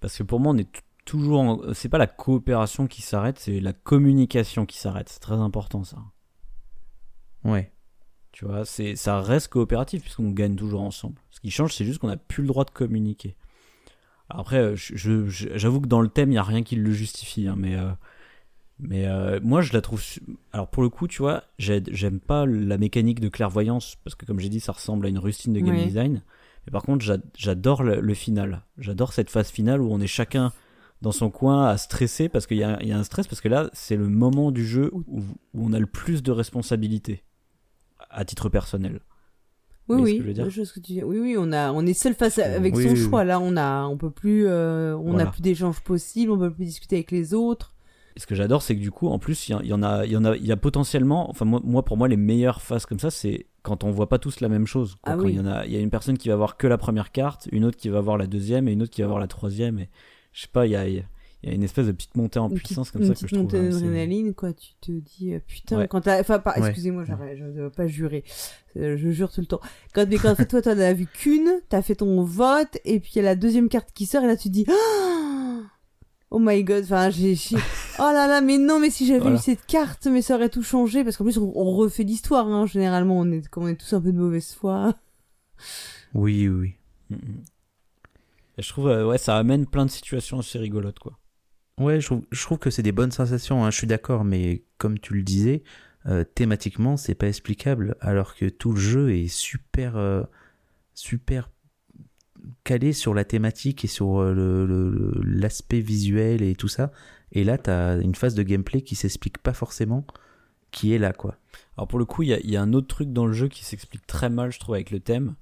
Parce que pour moi, on est toujours. en- C'est pas la coopération qui s'arrête, c'est la communication qui s'arrête. C'est très important, ça. Ouais. Tu vois, c'est ça reste coopératif puisqu'on gagne toujours ensemble. Ce qui change, c'est juste qu'on n'a plus le droit de communiquer. Après, euh, je- je- je- j'avoue que dans le thème, il y a rien qui le justifie, hein, mais euh, mais euh, moi, je la trouve. Alors pour le coup, tu vois, j'ai- j'aime pas la mécanique de clairvoyance parce que comme j'ai dit, ça ressemble à une rustine de game design. Mais par contre, j'a- j'adore le, le final. J'adore cette phase finale où on est chacun dans son coin à stresser parce qu'il y, a il y a un stress parce que là, c'est le moment du jeu où, où on a le plus de responsabilités à titre personnel. Oui, oui, que je dire que tu oui, oui, on a, on est seul face à- avec Oui, son oui, choix. Là, on a, on peut plus, euh, on Voilà. a plus d'échanges possibles, on peut plus discuter avec les autres. Et ce que j'adore, c'est que du coup, en plus, il y, en- a, il y en a, il y a potentiellement, enfin moi, moi, pour moi, les meilleures phases comme ça, c'est quand on voit pas tous la même chose. quoi. Ah Quand il y en a, il y a une personne qui va voir que la première carte, une autre qui va voir la deuxième et une autre qui va voir la troisième. Et je sais pas, il y a, il y a- il y a une espèce de petite montée en Une puissance petite, comme une ça que petite je trouve. montée assez- d'adrénaline, quoi. Tu te dis, euh, putain, Ouais. quand t'as, enfin, pas- excusez-moi, j'arrête, je ne dois pas jurer. Euh, Je jure tout le temps. Quand, mais quand toi, t'en as vu qu'une, t'as fait ton vote, et puis il y a la deuxième carte qui sort, et là, tu te dis, Ah oh my god, enfin, j'ai, oh là là, mais non, mais si j'avais Voilà. eu cette carte, mais ça aurait tout changé, parce qu'en plus, on, on refait l'histoire, hein, généralement, on est, comme on est tous un peu de mauvaise foi. Oui, oui. Mm, mm. Je trouve, euh, ouais, ça amène plein de situations assez rigolotes, quoi. Ouais, je trouve, je trouve que c'est des bonnes sensations, hein, je suis d'accord, mais comme tu le disais, euh, thématiquement, c'est pas explicable, alors que tout le jeu est super, euh, super calé sur la thématique et sur euh, le- le- l'aspect visuel et tout ça. Et là, tu as une phase de gameplay qui s'explique pas forcément qui est là, quoi. Alors pour le coup, il y a, y a, un autre truc dans le jeu qui s'explique très mal, je trouve, avec le thème.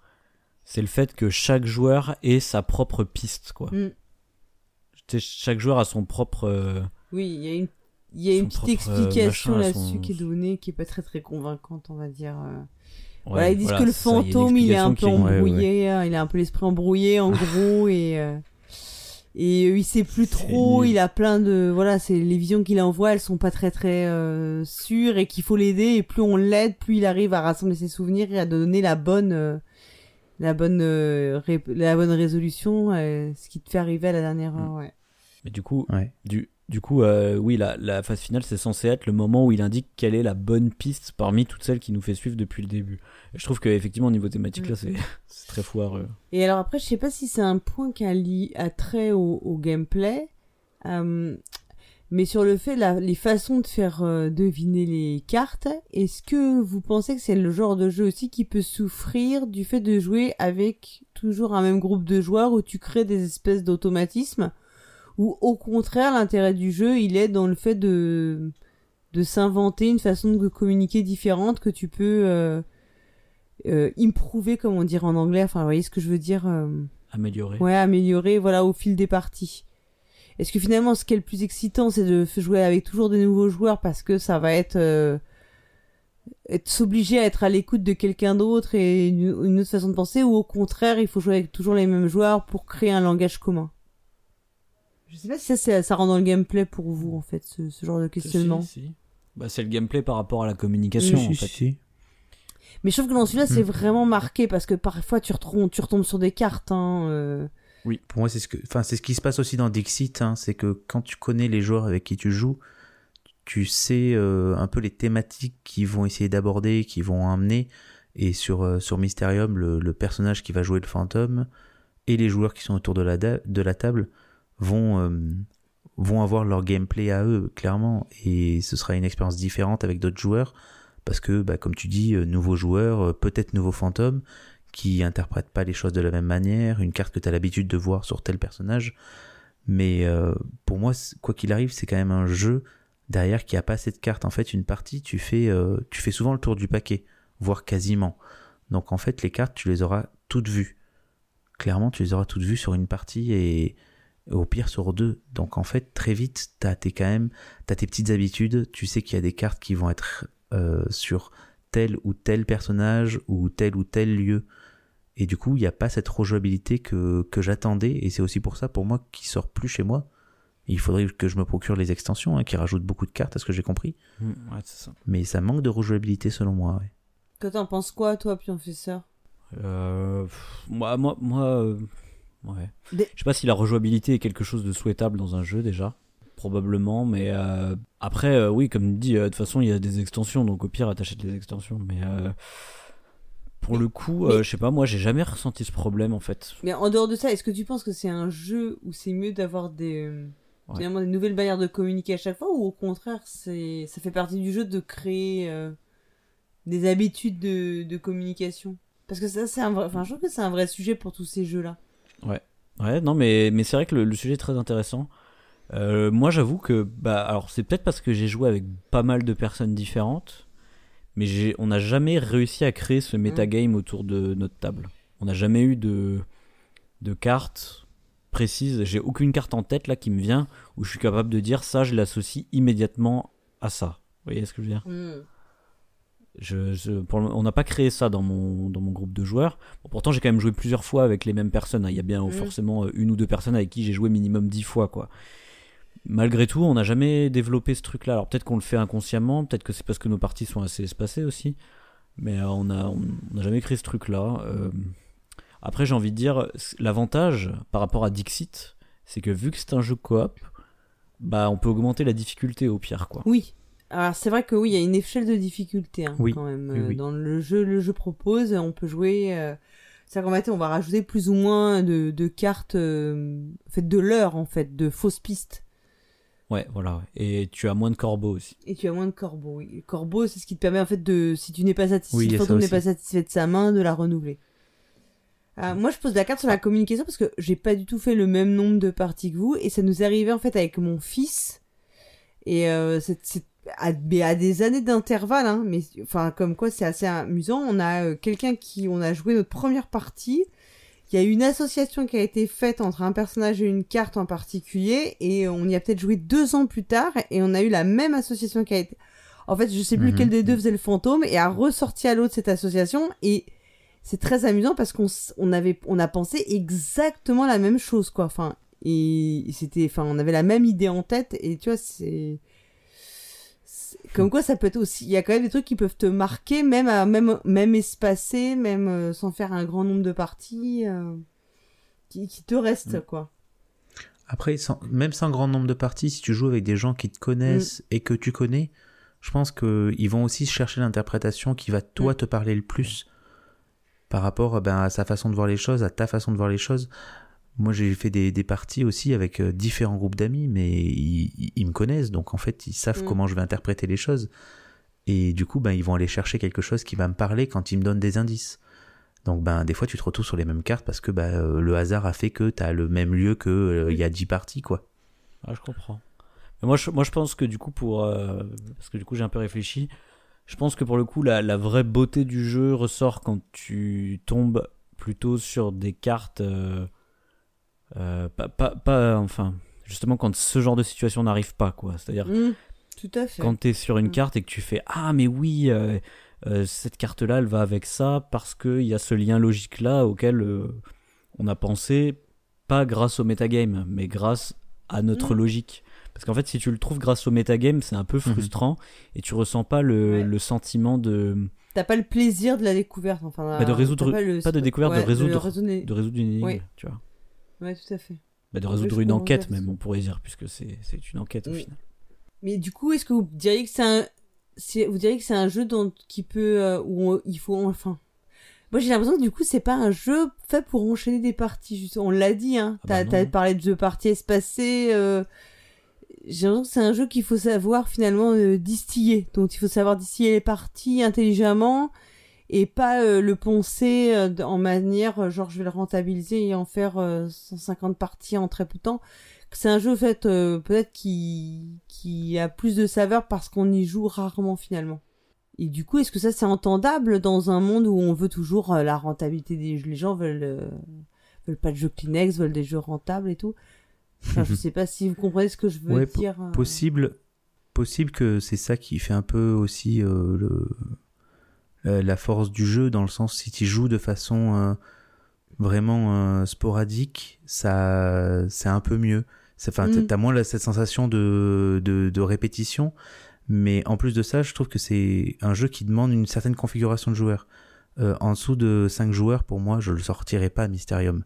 C'est le fait que chaque joueur ait sa propre piste, quoi. Mm. Chaque joueur a son propre. euh, Oui, il y a une, y a une petite euh, explication là-dessus son- qui est donnée, qui est pas très très convaincante, on va dire. euh. ouais, voilà, ils disent voilà, que le fantôme, il est un peu Ouais, embrouillé, hein, il a un peu l'esprit embrouillé, en gros, et euh, et il sait plus trop, il a plein de voilà, c'est les visions qu'il envoie, elles sont pas très très euh, sûres et qu'il faut l'aider et plus on l'aide, plus il arrive à rassembler ses souvenirs et à donner la bonne euh, la bonne euh, ré- la bonne résolution, euh, ce qui te fait arriver à la dernière heure, ouais. Mais du coup, Ouais. du, du coup euh, oui, la, la phase finale, c'est censé être le moment où il indique quelle est la bonne piste parmi toutes celles qui nous fait suivre depuis le début. Et je trouve qu'effectivement, au niveau thématique, là, c'est c'est très foireux. Et alors après, je sais pas si c'est un point qui a, li- a trait au, au gameplay, euh, mais sur le fait, la, les façons de faire euh, deviner les cartes, est-ce que vous pensez que c'est le genre de jeu aussi qui peut souffrir du fait de jouer avec toujours un même groupe de joueurs où tu crées des espèces d'automatismes, ou au contraire, l'intérêt du jeu, il est dans le fait de de s'inventer une façon de communiquer différente que tu peux euh, euh, improver, comme on dirait en anglais. Enfin, vous voyez ce que je veux dire euh, Amélioré. Ouais, améliorer, voilà, au fil des parties. Est-ce que finalement, ce qui est le plus excitant, c'est de jouer avec toujours des nouveaux joueurs parce que ça va être euh, être s'obliger à être à l'écoute de quelqu'un d'autre et une, une autre façon de penser, ou au contraire, il faut jouer avec toujours les mêmes joueurs pour créer un langage commun? Je sais pas si ça, ça rend dans le gameplay pour vous, en fait, ce, ce genre de questionnement. Si, si. Bah, c'est le gameplay par rapport à la communication, en si, fait. si. Mais je trouve que dans celui-là, c'est Mm. vraiment marqué parce que parfois tu retombes, tu retombes sur des cartes. Hein, euh. Pour moi, c'est ce que, enfin, c'est ce qui se passe aussi dans Dixit, hein, c'est que quand tu connais les joueurs avec qui tu joues, tu sais euh, un peu les thématiques qu'ils vont essayer d'aborder, qu'ils vont amener. Et sur euh, sur Mysterium, le, le personnage qui va jouer le fantôme et les joueurs qui sont autour de la de la table vont euh, vont avoir leur gameplay à eux clairement, et ce sera une expérience différente avec d'autres joueurs parce que, bah, comme tu dis, euh, nouveaux joueurs, peut-être nouveaux fantômes qui interprètent pas les choses de la même manière, une carte que tu as l'habitude de voir sur tel personnage. Mais euh, pour moi, quoi qu'il arrive, c'est quand même un jeu derrière qui a pas cette carte. En fait, une partie, tu fais, euh, tu fais souvent le tour du paquet, voire quasiment. Donc en fait, les cartes, tu les auras toutes vues. Clairement, tu les auras toutes vues sur une partie et au pire sur deux. Donc en fait, très vite, t'as tes quand même, t'as tes petites habitudes. Tu sais qu'il y a des cartes qui vont être euh, sur tel ou tel personnage ou tel ou tel lieu. Et du coup, il n'y a pas cette rejouabilité que, que j'attendais. Et c'est aussi pour ça, pour moi, qu'il sort plus chez moi. Il faudrait que je me procure les extensions, hein, qui rajoutent beaucoup de cartes, à ce que j'ai compris. Mm, ouais, c'est ça. Mais ça manque de rejouabilité, selon moi. ouais. Toi, t'en penses quoi, toi, professeur? Euh, pff, moi, moi, moi euh, ouais. Des- Je sais pas si la rejouabilité est quelque chose de souhaitable dans un jeu déjà. Probablement, mais euh, après, euh, oui, comme dit, euh, de toute façon, il y a des extensions, donc au pire, t'achètes les extensions. Mais euh, pour le coup, euh, je sais pas, moi, j'ai jamais ressenti ce problème en fait. Mais en dehors de ça, est-ce que tu penses que c'est un jeu où c'est mieux d'avoir des, euh, Ouais. finalement, des nouvelles manières de communiquer à chaque fois, ou au contraire, c'est, ça fait partie du jeu de créer euh, des habitudes de, de communication? Parce que ça, c'est un vrai, enfin, je trouve que c'est un vrai sujet pour tous ces jeux-là. Ouais, non, mais, mais c'est vrai que le, le sujet est très intéressant. Moi, j'avoue que, bah, alors c'est peut-être parce que j'ai joué avec pas mal de personnes différentes, mais on n'a jamais réussi à créer ce metagame autour de notre table. On n'a jamais eu de, de cartes précises. J'ai aucune carte en tête là qui me vient où je suis capable de dire ça, je l'associe immédiatement à ça. Vous voyez ce que je veux dire? Je, je- pour le- on n'a pas créé ça dans mon, dans mon groupe de joueurs. Bon, pourtant, j'ai quand même joué plusieurs fois avec les mêmes personnes. hein. Il y a bien Mhm. forcément euh, une ou deux personnes avec qui j'ai joué minimum dix fois, quoi. Malgré tout, on n'a jamais développé ce truc-là. Alors peut-être qu'on le fait inconsciemment, peut-être que c'est parce que nos parties sont assez espacées aussi. Mais euh, on n'a on, on n'a jamais créé ce truc-là. Euh, après, j'ai envie de dire, l'avantage par rapport à Dixit, c'est que vu que c'est un jeu coop, bah on peut augmenter la difficulté au pire, quoi. Oui. Alors c'est vrai que oui, il y a une échelle de difficulté hein, Oui, quand même oui, oui. dans le jeu. Le jeu propose, on peut jouer. Euh, ça qu'on on va rajouter plus ou moins de, de cartes, euh, en fait de l'heure en fait, de fausses pistes. Ouais, voilà. Et tu as moins de corbeaux aussi. Et tu as moins de corbeaux. Oui. Le corbeau, c'est ce qui te permet en fait de, si tu n'es pas satisfait, Oui, il y si a le ça fantôme n'est aussi. pas satisfait de sa main, de la renouveler. Euh, moi, je pose la carte sur la communication parce que j'ai pas du tout fait le même nombre de parties que vous et ça nous est arrivé en fait avec mon fils Et euh, c'est c'est à, mais à des années d'intervalle, hein, mais enfin comme quoi c'est assez amusant. On a euh, quelqu'un qui, on a joué notre première partie. Il y a une association qui a été faite entre un personnage et une carte en particulier, et on y a peut-être joué deux ans plus tard, et on a eu la même association qui a été. En fait, je sais plus Mhm. lequel des deux faisait le fantôme, et a ressorti à l'autre cette association, et c'est très amusant parce qu'on on avait, on a pensé exactement la même chose, quoi. Enfin, et c'était, enfin, on avait la même idée en tête, et tu vois, c'est. Comme quoi, ça peut être aussi. Il y a quand même des trucs qui peuvent te marquer, même, à, même, même espacés, même euh, sans faire un grand nombre de parties, euh, qui, qui te restent, Mm. quoi. Après, sans- même sans grand nombre de parties, si tu joues avec des gens qui te connaissent Mm. et que tu connais, je pense qu'ils vont aussi chercher l'interprétation qui va toi Mm. te parler le plus par rapport ben, à sa façon de voir les choses, à ta façon de voir les choses. Moi, j'ai fait des, des parties aussi avec euh, différents groupes d'amis, mais ils, ils- ils me connaissent, donc en fait, ils savent Mm. comment je vais interpréter les choses. Et du coup, ben, ils vont aller chercher quelque chose qui va me parler quand ils me donnent des indices. Donc, ben, des fois, tu te retrouves sur les mêmes cartes parce que ben, euh, le hasard a fait que tu as le même lieu que euh, il y a 10 parties, quoi. Ah, je comprends. Mais moi, je, moi, je pense que du coup, pour. euh, parce que du coup, j'ai un peu réfléchi. Je pense que pour le coup, la, la vraie beauté du jeu ressort quand tu tombes plutôt sur des cartes. euh, euh, pas, pas, pas- Enfin, justement, quand ce genre de situation n'arrive pas, quoi. C'est-à-dire, Mm, tout à fait. quand tu es sur une Mm. carte et que tu fais Ah, mais oui, euh, euh, cette carte-là, elle va avec ça parce qu'il y a ce lien logique-là auquel euh, on a pensé, pas grâce au metagame, mais grâce à notre Mm. logique. Parce qu'en fait, si tu le trouves grâce au metagame, c'est un peu frustrant et tu ressens pas le, Ouais. le sentiment de, T'as pas le plaisir de la découverte, enfin. Bah, de résoudre- le- pas de découverte, de résoudre- de résoudre une énigme. Oui. Tu vois. Ouais, tout à fait. Bah, de résoudre une enquête, même, on pourrait dire, puisque c'est c'est une enquête au final. Mais du coup, est-ce que vous diriez que c'est un, vous diriez que c'est un jeu dont qui peut euh, où on- il faut enfin. Moi, j'ai l'impression que du coup, c'est pas un jeu fait pour enchaîner des parties. Juste, on l'a dit, hein. Ah bah T'as t'as parlé de jeux parties espacés. Euh... J'ai l'impression que c'est un jeu qu'il faut savoir finalement euh, distiller. Donc, il faut savoir distiller les parties intelligemment et pas euh, le poncer euh, en manière euh, genre je vais le rentabiliser et en faire euh, 150 parties en très peu de temps. C'est un jeu fait peut-être qui qui a plus de saveur parce qu'on y joue rarement finalement. Et du coup, est-ce que ça c'est entendable dans un monde où on veut toujours la rentabilité des jeux Les gens veulent veulent pas de jeux Kleenex, veulent des jeux rentables et tout? Enfin, je sais pas si vous comprenez ce que je veux Ouais, dire. Possible, possible que c'est ça qui fait un peu aussi euh, le, la force du jeu, dans le sens si tu joues de façon euh, vraiment euh, sporadique, ça, c'est un peu mieux. C'est- Enfin, Mm. t'as moins cette sensation de, de, de répétition, mais en plus de ça, je trouve que c'est un jeu qui demande une certaine configuration de joueurs. Euh, en dessous de 5 joueurs, pour moi, je le sortirais pas Mysterium.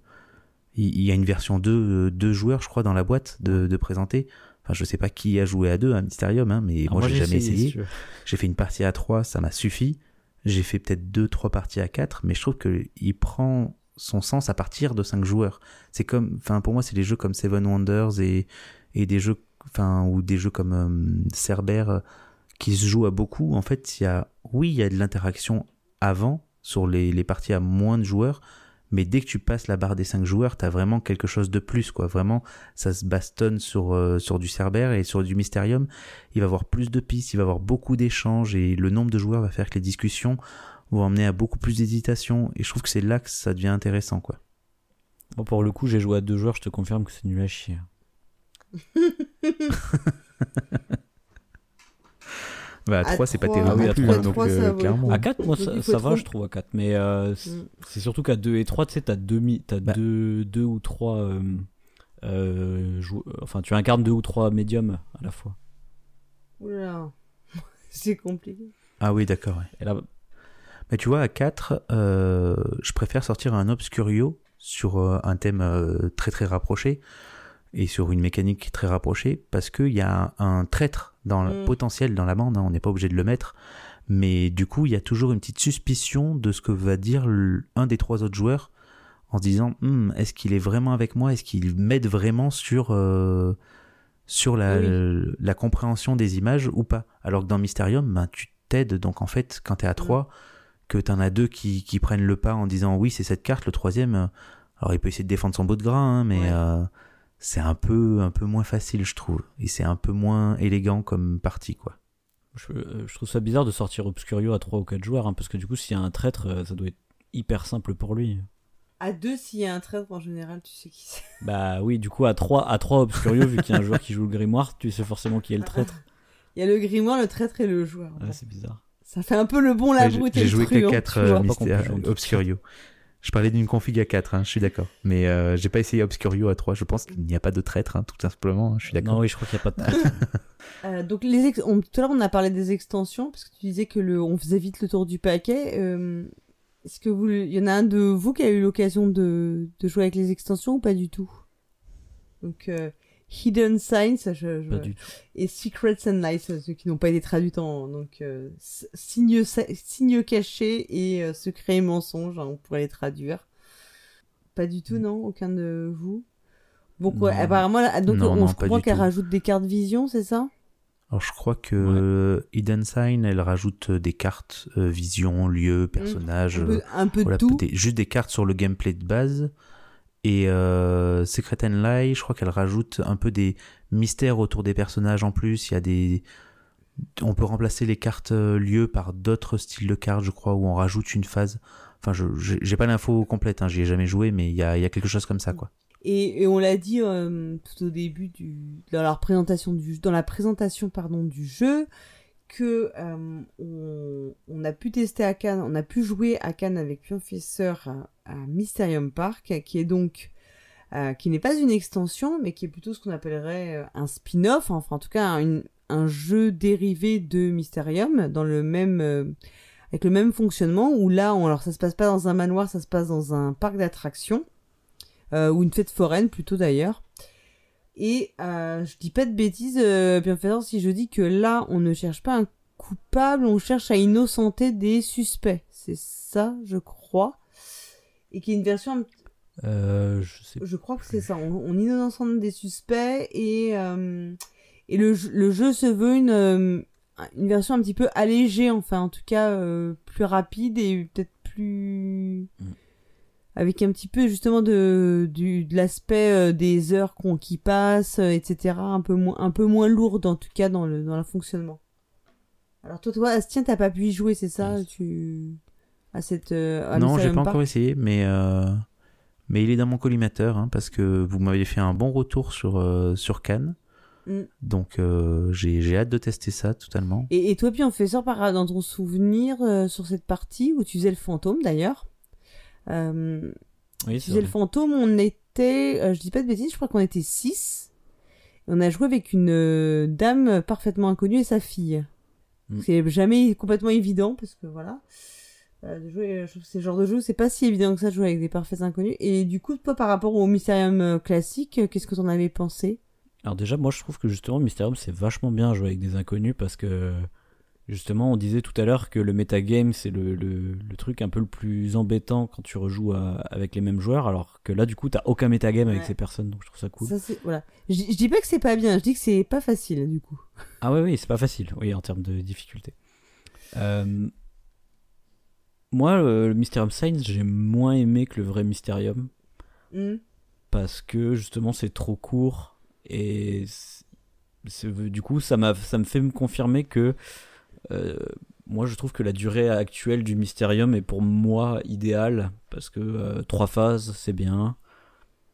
Il, il y a une version 2, deux joueurs, je crois, dans la boîte de, de présenter. Enfin, je sais pas qui a joué à deux à Mysterium, hein, mais Alors moi, j'ai jamais essayé. J'ai fait une partie à 3, ça m'a suffi. J'ai fait peut-être 2-3 parties à 4, mais je trouve qu'il prend son sens à partir de 5 joueurs. C'est comme, enfin, pour moi, c'est des jeux comme Seven Wonders et, et des jeux, enfin, ou des jeux comme euh, Cerber euh, qui se jouent à beaucoup. En fait, il y a, oui, il y a de l'interaction avant sur les, les parties à moins de joueurs, mais dès que tu passes la barre des 5 joueurs, t'as vraiment quelque chose de plus, quoi. Vraiment, ça se bastonne sur, euh, sur du Cerber et sur du Mysterium il va y avoir plus de pistes, il va y avoir beaucoup d'échanges et le nombre de joueurs va faire que les discussions vont emmener à beaucoup plus d'hésitation et je trouve que c'est là que ça devient intéressant quoi. Bon, pour le coup, j'ai joué à deux joueurs, je te confirme que c'est nul à chier. Bah, à À 3 c'est pas terrible à non plus, trois, hein, donc euh, vaut le clairement. coup. À 4, moi, ça, va, je trouve, à 4. Mais euh, c'est Mm. c'est surtout qu'à 2 et 3, tu sais, t'as deux, mi- t'as Bah. deux, deux ou trois. euh, euh, Enfin, tu incarnes deux ou trois médiums à la fois. Oula. c'est compliqué. Ah oui d'accord. ouais. Et là, Mais tu vois à 4 euh, je préfère sortir un Obscurio sur un thème euh, très très rapproché et sur une mécanique très rapprochée parce qu'il y a un, un traître dans le Mm. potentiel dans la bande, hein, on n'est pas obligé de le mettre. Mais du coup, il y a toujours une petite suspicion de ce que va dire un des trois autres joueurs en se disant Hmm, est-ce qu'il est vraiment avec moi? Est-ce qu'il m'aide vraiment sur, euh, sur la, Oui. la compréhension des images ou pas? Alors que dans Mysterium, ben, tu t'aides. Donc en fait, quand tu es à trois, que tu en as deux qui, qui prennent le pas en disant oui, c'est cette carte, le troisième, euh, alors il peut essayer de défendre son bout de gras, hein, mais Ouais. euh, c'est un peu, un peu moins facile, je trouve. Et c'est un peu moins élégant comme partie, quoi. Je, euh, je trouve ça bizarre de sortir Obscurio à 3 ou 4 joueurs, hein, parce que du coup, s'il y a un traître, euh, ça doit être hyper simple pour lui. À deux, s'il y a un traître en général, tu sais qui c'est. Bah oui, du coup, à 3, à 3 Obscurio, vu qu'il y a un joueur qui joue le grimoire, tu sais forcément qui est le traître. Il y a le grimoire, le traître et le joueur. Ouais, c'est bizarre. Ça fait un peu le bon, la brute et le j'ai joué que truand, 4 tu vois. pas qu'on peut jouer en tout. Obscurio. Je parlais d'une config à 4, hein, je suis d'accord. Mais euh, j'ai pas essayé Obscurio à 3. Je pense qu'il n'y a pas de traître, hein, tout simplement. hein, je suis d'accord. Non, oui, je crois qu'il n'y a pas de traître. Euh, donc les ex- on- tout à l'heure on a parlé des extensions parce que tu disais que le on faisait vite le tour du paquet. Euh, Est-ce que vous il y en a un de vous qui a eu l'occasion de, de jouer avec les extensions ou pas du tout? Donc euh, Hidden Signs ça, je, je- pas du tout. et Secrets and Lies ceux qui n'ont pas été traduits en donc euh, cachés et euh, secrets et mensonges hein, on pourrait les traduire. Pas du tout non aucun de vous? Bon quoi Non. apparemment là, donc Non, on non, je crois qu'elle rajoute des cartes vision c'est ça? Alors je crois que Hidden Sign, elle rajoute des cartes euh, vision, lieu, personnage, un euh, peu, un peu de voilà, tout. des- juste des cartes sur le gameplay de base. Et euh, Secret and Lie, je crois qu'elle rajoute un peu des mystères autour des personnages en plus. Il y a des, on peut remplacer les cartes euh, lieux par d'autres styles de cartes, je crois, où on rajoute une phase. Enfin, je j'ai pas l'info complète, hein, j'y ai jamais joué, mais il y a, quelque chose comme ça, quoi. Et, on l'a dit euh, tout au début dans la présentation du dans la présentation pardon du jeu que euh, on, a pu tester à Cannes, on a pu jouer à Cannes avec Professeur à, Mysterium Park, qui est donc euh, qui n'est pas une extension, mais qui est plutôt ce qu'on appellerait euh, un spin-off, enfin en tout cas un, jeu dérivé de Mysterium dans le même euh, avec le même fonctionnement où là, on, alors ça se passe pas dans un manoir, ça se passe dans un parc d'attractions ou une fête foraine plutôt d'ailleurs. Et euh, je dis pas de bêtises, euh, bienfaiteur, si je dis que là, on ne cherche pas un coupable, on cherche à innocenter des suspects. C'est ça, je crois. Et qui est une version, Euh, je sais je crois que c'est ça. On, on innocente des suspects et euh, et le, jeu- le jeu se veut une euh, une version un petit peu allégée, enfin en tout cas euh, plus rapide et peut-être plus Mm. Avec un petit peu justement de l'aspect euh, des heures qu'on qui passent, euh, etc. Un peu moins un peu moins lourde en tout cas dans le dans le fonctionnement. Alors toi toi Astien t'as pas pu y jouer c'est ça? Tu à cette euh, à non, j'ai pas Park encore essayé, mais euh, mais il est dans mon collimateur hein, parce que vous m'avez fait un bon retour sur euh, sur Cannes, Mm. donc euh, j'ai hâte de tester ça totalement. Et, et toi, puis on fait ça par dans ton souvenir sur cette partie où tu faisais le fantôme d'ailleurs? Euh, Oui, vrai. le fantôme, on était, euh, je dis pas de bêtises, je crois qu'on était 6. On a joué avec une euh, dame parfaitement inconnue et sa fille. Mm. C'est jamais complètement évident parce que voilà. Euh, de jouer, je trouve que c'est le genre de jeu, c'est pas si évident que ça de jouer avec des parfaits inconnus. Et du coup, toi, par rapport au Mysterium classique, qu'est-ce que t'en avais pensé? Alors déjà, moi je trouve que justement Mysterium c'est vachement bien à jouer avec des inconnus parce que justement on disait tout à l'heure que le metagame c'est le, le, le truc un peu le plus embêtant quand tu rejoues à- avec les mêmes joueurs alors que là du coup t'as aucun metagame avec ces personnes donc je trouve ça cool. Ça, c'est voilà. Je, je dis pas que c'est pas bien, je dis que c'est pas facile du coup. Ah ouais oui c'est pas facile oui en termes de difficulté. Euh, Moi le, le Mysterium Signs j'ai moins aimé que le vrai Mysterium Mm. parce que justement c'est trop court et du coup ça m'a ça me fait me confirmer que moi je trouve que la durée actuelle du Mysterium est pour moi idéale parce que euh, trois phases c'est bien.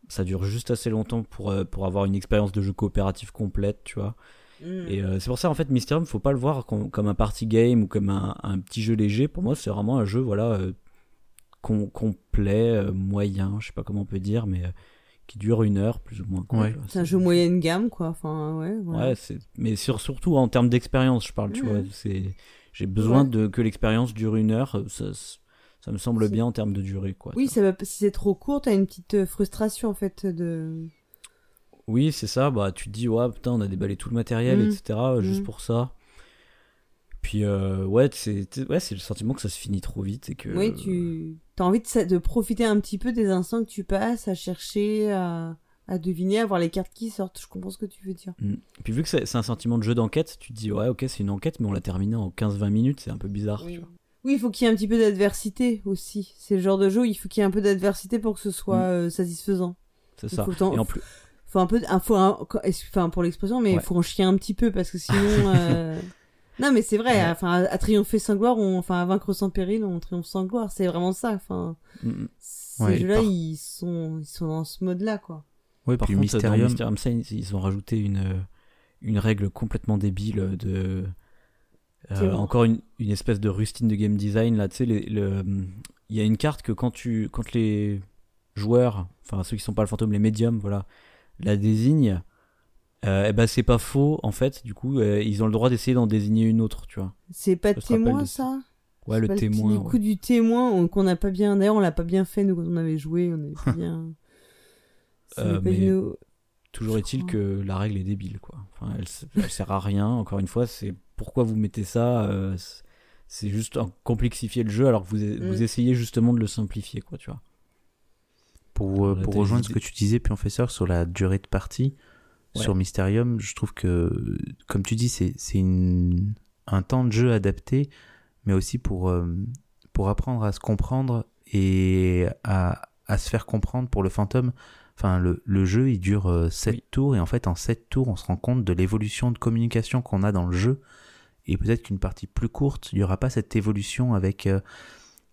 Ça dure juste assez longtemps pour euh, pour avoir une expérience de jeu coopératif complète tu vois. Mm. et euh, c'est pour ça en fait Mysterium faut pas le voir com- comme un party game ou comme un, un petit jeu léger. Pour moi c'est vraiment un jeu voilà euh, com- complet euh, moyen je sais pas comment on peut dire mais euh, qui dure une heure plus ou moins Ouais. C'est un jeu moyenne gamme, quoi. Enfin, ouais. voilà. ouais c'est mais sur, surtout en termes d'expérience je parle tu vois c'est j'ai besoin Ouais. de que l'expérience dure une heure ça, ça me semble bien en termes de durée quoi Oui, ça va, si c'est trop court, t'as une petite euh, frustration, en fait, de... oui c'est ça bah tu te dis ouais putain on a déballé tout le matériel Mhm. etc euh, juste Mhm. pour ça puis euh, ouais c'est ouais c'est le sentiment que ça se finit trop vite et que Oui, tu... T'as envie de, profiter un petit peu des instants que tu passes à chercher, à, à deviner, à voir les cartes qui sortent. Je comprends ce que tu veux dire. Mm. Puis vu que c'est un sentiment de jeu d'enquête, tu te dis ouais ok c'est une enquête mais on l'a terminé en 15-20 minutes, c'est un peu bizarre. tu vois. Oui, il faut qu'il y ait un petit peu d'adversité aussi. C'est le genre de jeu où il faut qu'il y ait un peu d'adversité pour que ce soit Mm. euh, satisfaisant. C'est ça. faut t'en- Et en plus, faut un peu, un, faut un- enfin pour l'expression, mais il Ouais. faut en chier un petit peu parce que sinon. euh, Non, mais c'est vrai. Ouais. Enfin, à, à triompher sans gloire, on, enfin, à vaincre sans péril, on triomphe sans gloire. C'est vraiment ça. Enfin, Mm, mm. ces Ouais, jeux-là, par- ils sont, ils sont dans ce mode-là, quoi. Ouais, Par puis contre, dans Mysterium. Science, ils ont rajouté une, euh, une règle complètement débile de. euh, encore une, une espèce de rustine de game design là, tu sais, il y a une carte que quand tu, quand les joueurs, enfin ceux qui sont pas le fantôme, les médiums, voilà, la désignent, euh, eh ben c'est pas faux en fait. Du coup, euh, ils ont le droit d'essayer d'en désigner une autre, tu vois. C'est pas témoin, de ça Ouais, le pas témoin. petit ouais. coup du témoin on- qu'on n'a pas bien. D'ailleurs, on l'a pas bien fait nous quand on avait joué. On avait pas bien. Euh, mais- nos- Toujours est-il que la règle est débile, quoi. Enfin, elle, sert à rien. Encore une fois, c'est pourquoi vous mettez ça. euh, c'est- juste en complexifier le jeu alors que vous, vous Mm. essayez justement de le simplifier, quoi, tu vois. Pour, euh, On rejoindre ce que tu disais, professeur, sur la durée de partie, Ouais. sur Mysterium, je trouve que, comme tu dis, c'est c'est une- un temps de jeu adapté, mais aussi pour, euh, pour apprendre à se comprendre et à, à se faire comprendre pour le fantôme. Enfin, le, le jeu, il dure 7 Oui. tours, et en fait, en 7 tours, on se rend compte de l'évolution de communication qu'on a dans le jeu. Et peut-être qu'une partie plus courte, il n'y aura pas cette évolution avec euh,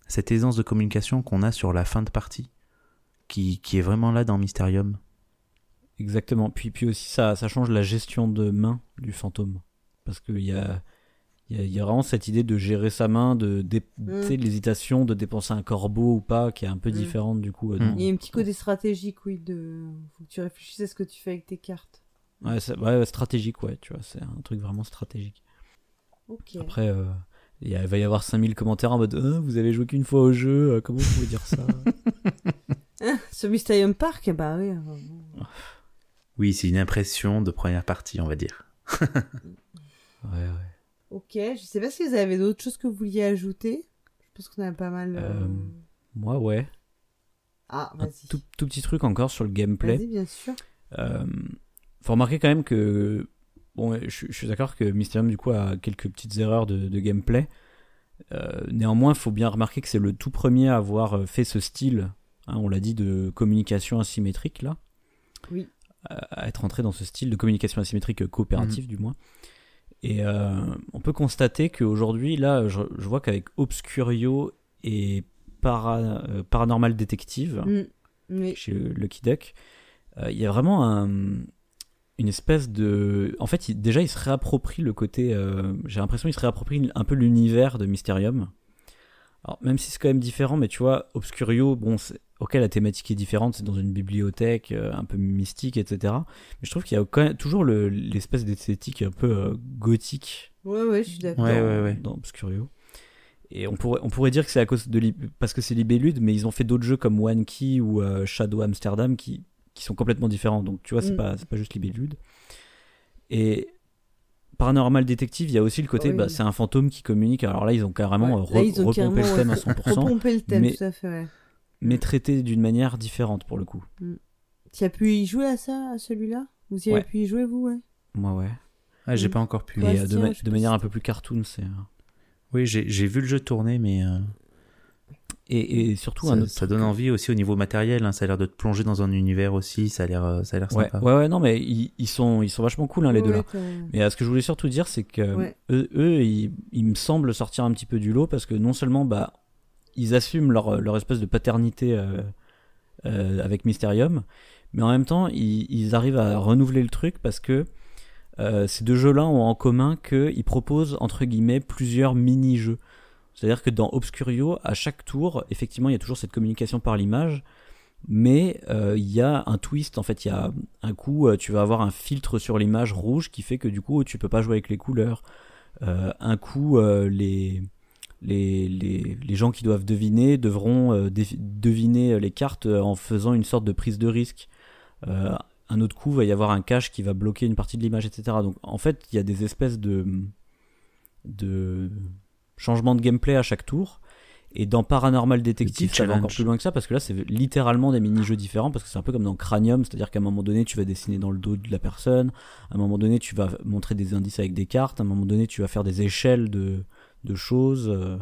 cette aisance de communication qu'on a sur la fin de partie, qui, qui est vraiment là dans Mysterium. Exactement. Puis, puis aussi, ça, ça change la gestion de main du fantôme. Parce qu'il y a, il y, a, y a vraiment cette idée de gérer sa main, de, Mm. tu sais, l'hésitation de dépenser un corbeau ou pas, qui est un peu Mm. différente du coup. euh, Mm. dans- Il y a un petit côté stratégique, oui. De... Faut que tu réfléchisses à ce que tu fais avec tes cartes. Ouais, ouais, stratégique, ouais, tu vois, c'est un truc vraiment stratégique. Après, euh, il va y avoir 5000 commentaires en mode Ah, Vous avez joué qu'une fois au jeu, euh, comment vous pouvez dire ça? Ce Mysterium Park, bah oui. Oui, c'est une impression de première partie, on va dire. Ouais, ouais. Ok, je sais pas si vous avez d'autres choses que vous vouliez ajouter. Je pense qu'on a pas mal. euh, Euh, Moi, ouais. Ah, Un vas-y. tout, tout petit truc encore sur le gameplay. Vas-y, bien sûr. Euh, faut remarquer quand même que. Bon, je, je suis d'accord que Mysterium, du coup, a quelques petites erreurs de, de gameplay. Euh, néanmoins, il faut bien remarquer que c'est le tout premier à avoir fait ce style, hein, on l'a dit, de communication asymétrique, là. Oui. À, être entré dans ce style de communication asymétrique coopérative, du moins. Et euh, on peut constater qu'aujourd'hui, là, je, je vois qu'avec Obscurio et Para- euh, Paranormal Detective, Mm. Oui. chez Lucky Duck, euh, il y a vraiment un- une espèce de. En fait, il- déjà, il se réapproprie le côté. J'ai l'impression qu'il se réapproprie un peu l'univers de Mysterium. Alors, même si c'est quand même différent, mais tu vois, Obscurio, bon, c'est- ok, la thématique est différente, c'est dans une bibliothèque euh, un peu mystique, etc. Mais je trouve qu'il y a quand même toujours le- l'espèce d'esthétique un peu euh, gothique Ouais, ouais, je suis d'accord. Ouais, dans, ouais, ouais. dans Obscurio. Et on pourrait, on pourrait dire que c'est à cause de parce que c'est Libellude, mais ils ont fait d'autres jeux comme One Key ou euh, Shadow Amsterdam qui, qui sont complètement différents. Donc tu vois, c'est Mm. pas, c'est pas juste Libellude. Et Paranormal Detective, il y a aussi le côté, Oui. bah, c'est un fantôme qui communique. Alors là, ils ont carrément Ouais. euh, Là, re- ils ont repompé carrément le thème à re- 100%, Repompé le thème, mais- tout à fait, ouais. mais traité d'une manière différente pour le coup. Tu as pu y jouer à ça, à celui-là? Vous y avez Ouais. pu y jouer, vous, ouais? Moi, ouais. Ah, j'ai Mm. pas encore pu. Euh, de, ma- de manière un peu plus cartoon, c'est. euh, Oui, j'ai j'ai vu le jeu tourner, mais euh, Et, et surtout ça, un autre ça truc- donne envie aussi au niveau matériel. hein, ça a l'air de te plonger dans un univers aussi. Ça a l'air, euh, ça a l'air Ouais, sympa. ouais, ouais, non, mais ils, ils sont, ils sont vachement cool, hein, les deux là. Mais euh, ce que je voulais surtout dire, c'est que Ouais. eux, eux, ils, ils me semblent sortir un petit peu du lot parce que non seulement bah, ils assument leur, leur espèce de paternité euh, euh, avec Mysterium, mais en même temps, ils, ils arrivent à renouveler le truc parce que euh, ces deux jeux-là ont en commun qu'ils proposent, entre guillemets, plusieurs mini-jeux. C'est-à-dire que dans Obscurio, à chaque tour, effectivement, il y a toujours cette communication par l'image, mais euh, il y a un twist. En fait, il y a un coup, euh, tu vas avoir un filtre sur l'image rouge qui fait que du coup, tu peux pas jouer avec les couleurs. Euh, un coup, les, les, les, les gens qui doivent deviner devront deviner les cartes en faisant une sorte de prise de risque. Un autre coup, va y avoir un cache qui va bloquer une partie de l'image, etc. Donc, en fait, il y a des espèces de, de changements de gameplay à chaque tour. Et dans Paranormal Detective, ça va encore plus loin que ça parce que là, c'est littéralement des mini-jeux différents parce que c'est un peu comme dans Cranium, c'est-à-dire qu'à un moment donné, tu vas dessiner dans le dos de la personne, à un moment donné, tu vas montrer des indices avec des cartes, à un moment donné, tu vas faire des échelles de, de choses euh,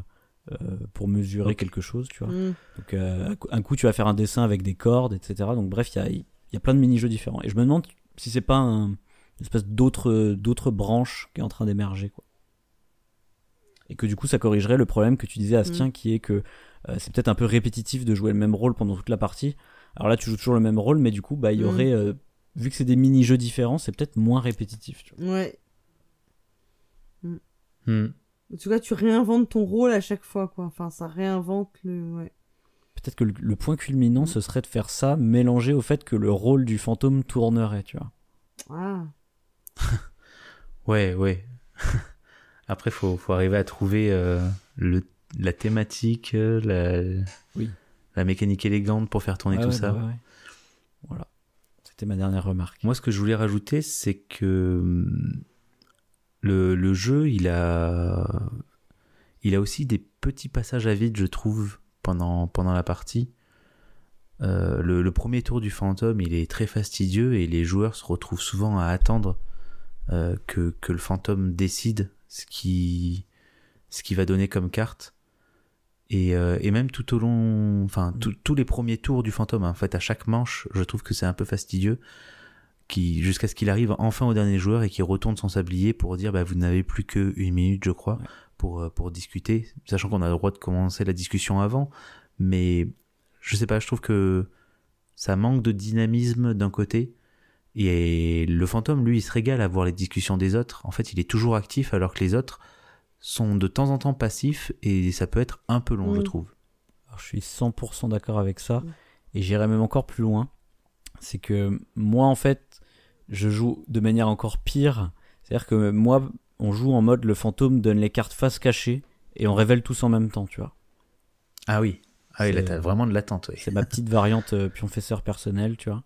euh, pour mesurer quelque chose, tu vois. Mm. Donc, euh, un coup- tu vas faire un dessin avec des cordes, etc. Donc, bref, il y a, il il y a plein de mini-jeux différents. Et je me demande si c'est pas un, une espèce d'autre, d'autres branche qui est en train d'émerger, quoi. Et que du coup, ça corrigerait le problème que tu disais, Astien, Mm. qui est que euh, c'est peut-être un peu répétitif de jouer le même rôle pendant toute la partie. Alors là, tu joues toujours le même rôle, mais du coup, bah, il y Mm. aurait, euh, vu que c'est des mini-jeux différents, c'est peut-être moins répétitif. Tu vois. Ouais. Hmm. En tout cas, tu réinventes ton rôle à chaque fois, quoi. Enfin, ça réinvente le. Ouais. Peut-être que le, le point culminant, Mm. ce serait de faire ça mélangé au fait que le rôle du fantôme tournerait, tu vois. Ah. Ouais, ouais. Après, faut, faut arriver à trouver euh, le, la thématique, euh, la, Oui. la mécanique élégante pour faire tourner tout ouais, ça. bah ouais, ouais. Voilà. C'était ma dernière remarque. Moi, ce que je voulais rajouter, c'est que le, le jeu, il a, il a aussi des petits passages à vide, je trouve, pendant, pendant la partie. Euh, le, le premier tour du fantôme, il est très fastidieux et les joueurs se retrouvent souvent à attendre euh, que, que le fantôme décide ce qui, ce qui va donner comme carte. Et, euh, et même tout au long, enfin, tout- tous les premiers tours du fantôme, hein, en fait, à chaque manche, je trouve que c'est un peu fastidieux qui jusqu'à ce qu'il arrive enfin au dernier joueur et qu'il retourne son sablier pour dire bah, vous n'avez plus que une minute je crois Ouais. pour euh, pour discuter sachant qu'on a le droit de commencer la discussion avant mais je sais pas je trouve que ça manque de dynamisme d'un côté et le fantôme lui il se régale à voir les discussions des autres en fait il est toujours actif alors que les autres sont de temps en temps passifs et ça peut être un peu long je trouve Alors, je suis 100% d'accord avec ça. Et j'irais même encore plus loin. C'est que moi, en fait, je joue de manière encore pire. C'est-à-dire que moi, on joue en mode le fantôme donne les cartes face cachée et on révèle tous en même temps, tu vois. ah oui ah oui là t'as vraiment de l'attente oui. C'est ma petite variante euh, pionfesseur personnel, tu vois.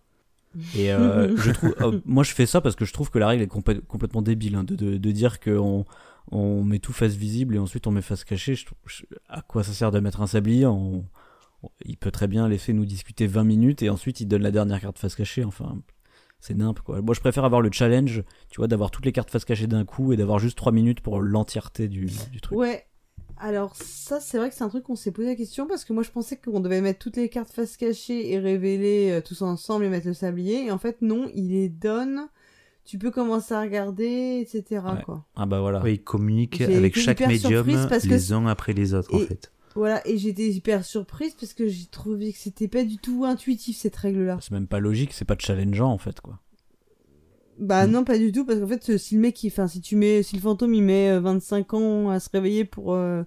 Et euh, je trouve, euh, moi je fais ça parce que je trouve que la règle est complè- complètement débile hein, de, de, de dire qu'on on met tout face visible et ensuite on met face cachée. Je je- à quoi ça sert de mettre un sablier? On- on- Il peut très bien laisser nous discuter 20 minutes et ensuite il donne la dernière carte face cachée. Enfin, c'est nimp quoi. Moi je préfère avoir le challenge, tu vois, d'avoir toutes les cartes face cachée d'un coup et d'avoir juste 3 minutes pour l'entièreté du, du truc. Ouais. Alors ça, c'est vrai que c'est un truc qu'on s'est posé la question parce que moi je pensais qu'on devait mettre toutes les cartes face cachée et révéler euh, tous ensemble et mettre le sablier. Et en fait non, il les donne. Tu peux commencer à regarder, etc. Ouais. Quoi. Ah bah voilà. Communiquent J'ai avec été chaque médium surprise parce que les uns après les autres, en Et- fait. Voilà, et j'étais hyper surprise parce que j'ai trouvé que c'était pas du tout intuitif cette règle-là. C'est même pas logique, c'est pas challengeant en fait quoi. Bah Mm. non, pas du tout, parce qu'en fait, euh, si le mec, il- enfin, si tu mets, si le fantôme, il met euh, 25 ans à se réveiller pour, euh,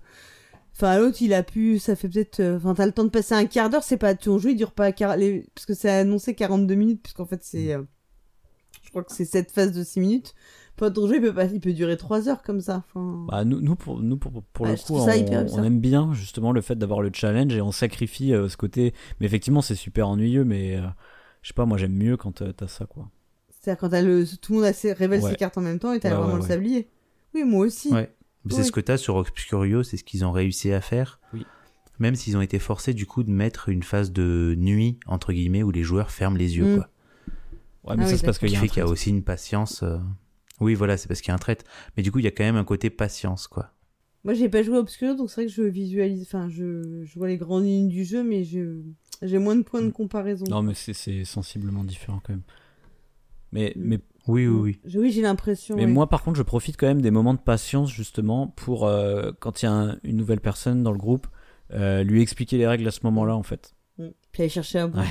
enfin, l'autre, il a pu, ça fait peut-être, euh, enfin, t'as le temps de passer un quart d'heure, c'est pas, ton jeu, il dure pas, quar- les... parce que c'est annoncé 42 minutes, puisqu'en fait, c'est, euh, je crois que c'est cette phase de 6 minutes. Enfin, ton jeu, il peut pas, il peut durer 3 heures comme ça, enfin. Bah, nous, nous, pour, nous, pour, pour Ouais, le coup, on, aime bien justement le fait d'avoir le challenge et on sacrifie euh, ce côté. Mais effectivement, c'est super ennuyeux, mais euh, je sais pas, moi j'aime mieux quand euh, t'as ça quoi. C'est-à-dire quand t'as le, tout le monde a ses- révèle Ouais. ses cartes en même temps et t'as Ouais, vraiment ouais, le ouais. sablier. Oui, moi aussi. C'est ce que tu as sur Obscurio, c'est ce qu'ils ont réussi à faire. Oui. Même s'ils ont été forcés du coup de mettre une phase de nuit, entre guillemets, où les joueurs ferment les yeux. Mm. Quoi. Ouais, mais Ah ça oui, c'est parce Ce qu'il qui y a un fait qu'il y a aussi une patience. euh, Oui, voilà, c'est parce qu'il y a un trait. Mais du coup, il y a quand même un côté patience, quoi. Moi, j'ai pas joué à Obscuro, donc c'est vrai que je visualise, enfin, je, je vois les grandes lignes du jeu, mais je, j'ai moins de points de comparaison. Non, mais c'est sensiblement différent quand même. Mais, Mm. mais, Oui, oui, oui. Je- oui, j'ai l'impression. mais oui. moi par contre, je profite quand même des moments de patience justement pour euh, quand il y a un- une nouvelle personne dans le groupe, euh, lui expliquer les règles à ce moment-là en fait. Mm. Puis aller chercher à bout. Ouais.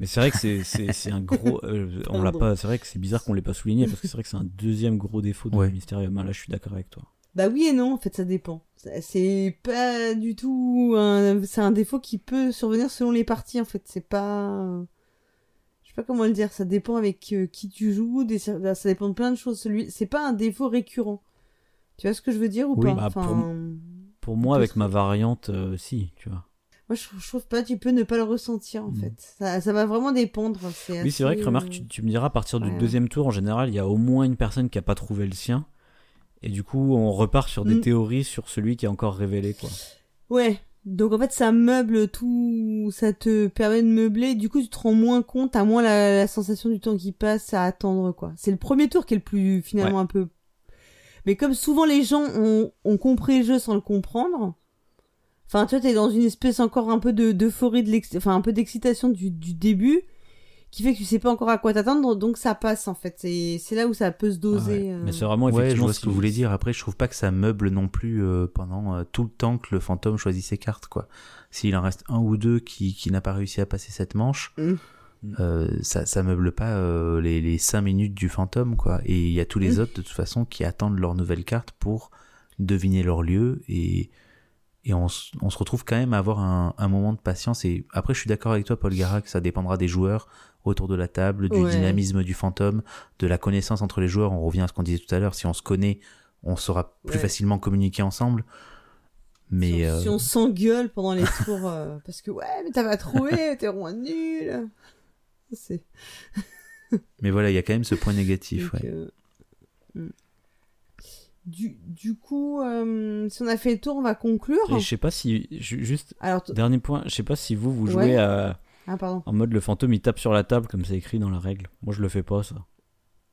Mais c'est vrai que c'est- c'est c'est un gros. euh, on l'a pas. C'est vrai que c'est bizarre qu'on l'ait pas souligné parce que c'est vrai que c'est un deuxième gros défaut de Ouais. Mysterium. Là, je suis d'accord avec toi. Bah oui et non, en fait, ça dépend. C'est pas du tout un... C'est un défaut qui peut survenir selon les parties, en fait. C'est pas... Pas comment le dire. Ça dépend avec euh, qui tu joues. Des... Ça dépend de plein de choses. Celui... C'est pas un défaut récurrent. Tu vois ce que je veux dire ou Oui, pas? bah, pour enfin... Pour moi, avec ma variante, euh, si, tu vois. Moi, je, trouve- je trouve pas. Tu peux ne pas le ressentir, en Mm. fait. Ça, ça va vraiment dépendre. Oui, c'est vrai que remarque, tu, tu me diras, à partir du ouais. deuxième tour, en général, il y a au moins une personne qui a pas trouvé le sien. Et du coup, on repart sur des théories sur celui qui est encore révélé, quoi. Ouais. Donc en fait, ça meuble tout, ça te permet de meubler. Du coup, tu te rends moins compte, t'as moins la, la sensation du temps qui passe à attendre, quoi. C'est le premier tour qui est le plus, finalement, un peu. Mais comme souvent les gens ont, ont compris le jeu sans le comprendre, enfin, tu vois, t'es dans une espèce encore un peu de, d'euphorie, de enfin, un peu d'excitation du, du début. Qui fait que tu sais pas encore à quoi t'attendre, donc ça passe en fait. C'est c'est là où ça peut se doser. Ouais. euh. Mais c'est vraiment Ouais, je effectivement. vois ce que vous voulez dire. Après, je trouve pas que ça meuble non plus euh, pendant euh, tout le temps que le fantôme choisit ses cartes, quoi. S'il en reste un ou deux qui, qui n'a pas réussi à passer cette manche, Mm. euh, ça, ça meuble pas euh, les, les cinq minutes du fantôme, quoi. Et il y a tous les Mm. autres, de toute façon, qui attendent leur nouvelle carte pour deviner leur lieu et, et on se retrouve quand même à avoir un, un moment de patience. Et après, je suis d'accord avec toi, Paul Gara, que ça dépendra des joueurs autour de la table, du Ouais. dynamisme du fantôme, de la connaissance entre les joueurs. On revient à ce qu'on disait tout à l'heure. Si on se connaît, on saura plus Ouais. facilement communiquer ensemble. Mais si, on, euh, si on s'engueule pendant les tours euh, parce que ouais mais t'as pas trouvé t'es roi nul c'est mais voilà, il y a quand même ce point négatif. donc, ouais. euh, mm. du, du coup euh, si on a fait le tour on va conclure Et je sais pas si. ju- Juste, alors dernier point, je sais pas si vous, vous Ouais. jouez à- ah pardon en mode le fantôme il tape sur la table comme c'est écrit dans la règle. Moi je le fais pas ça.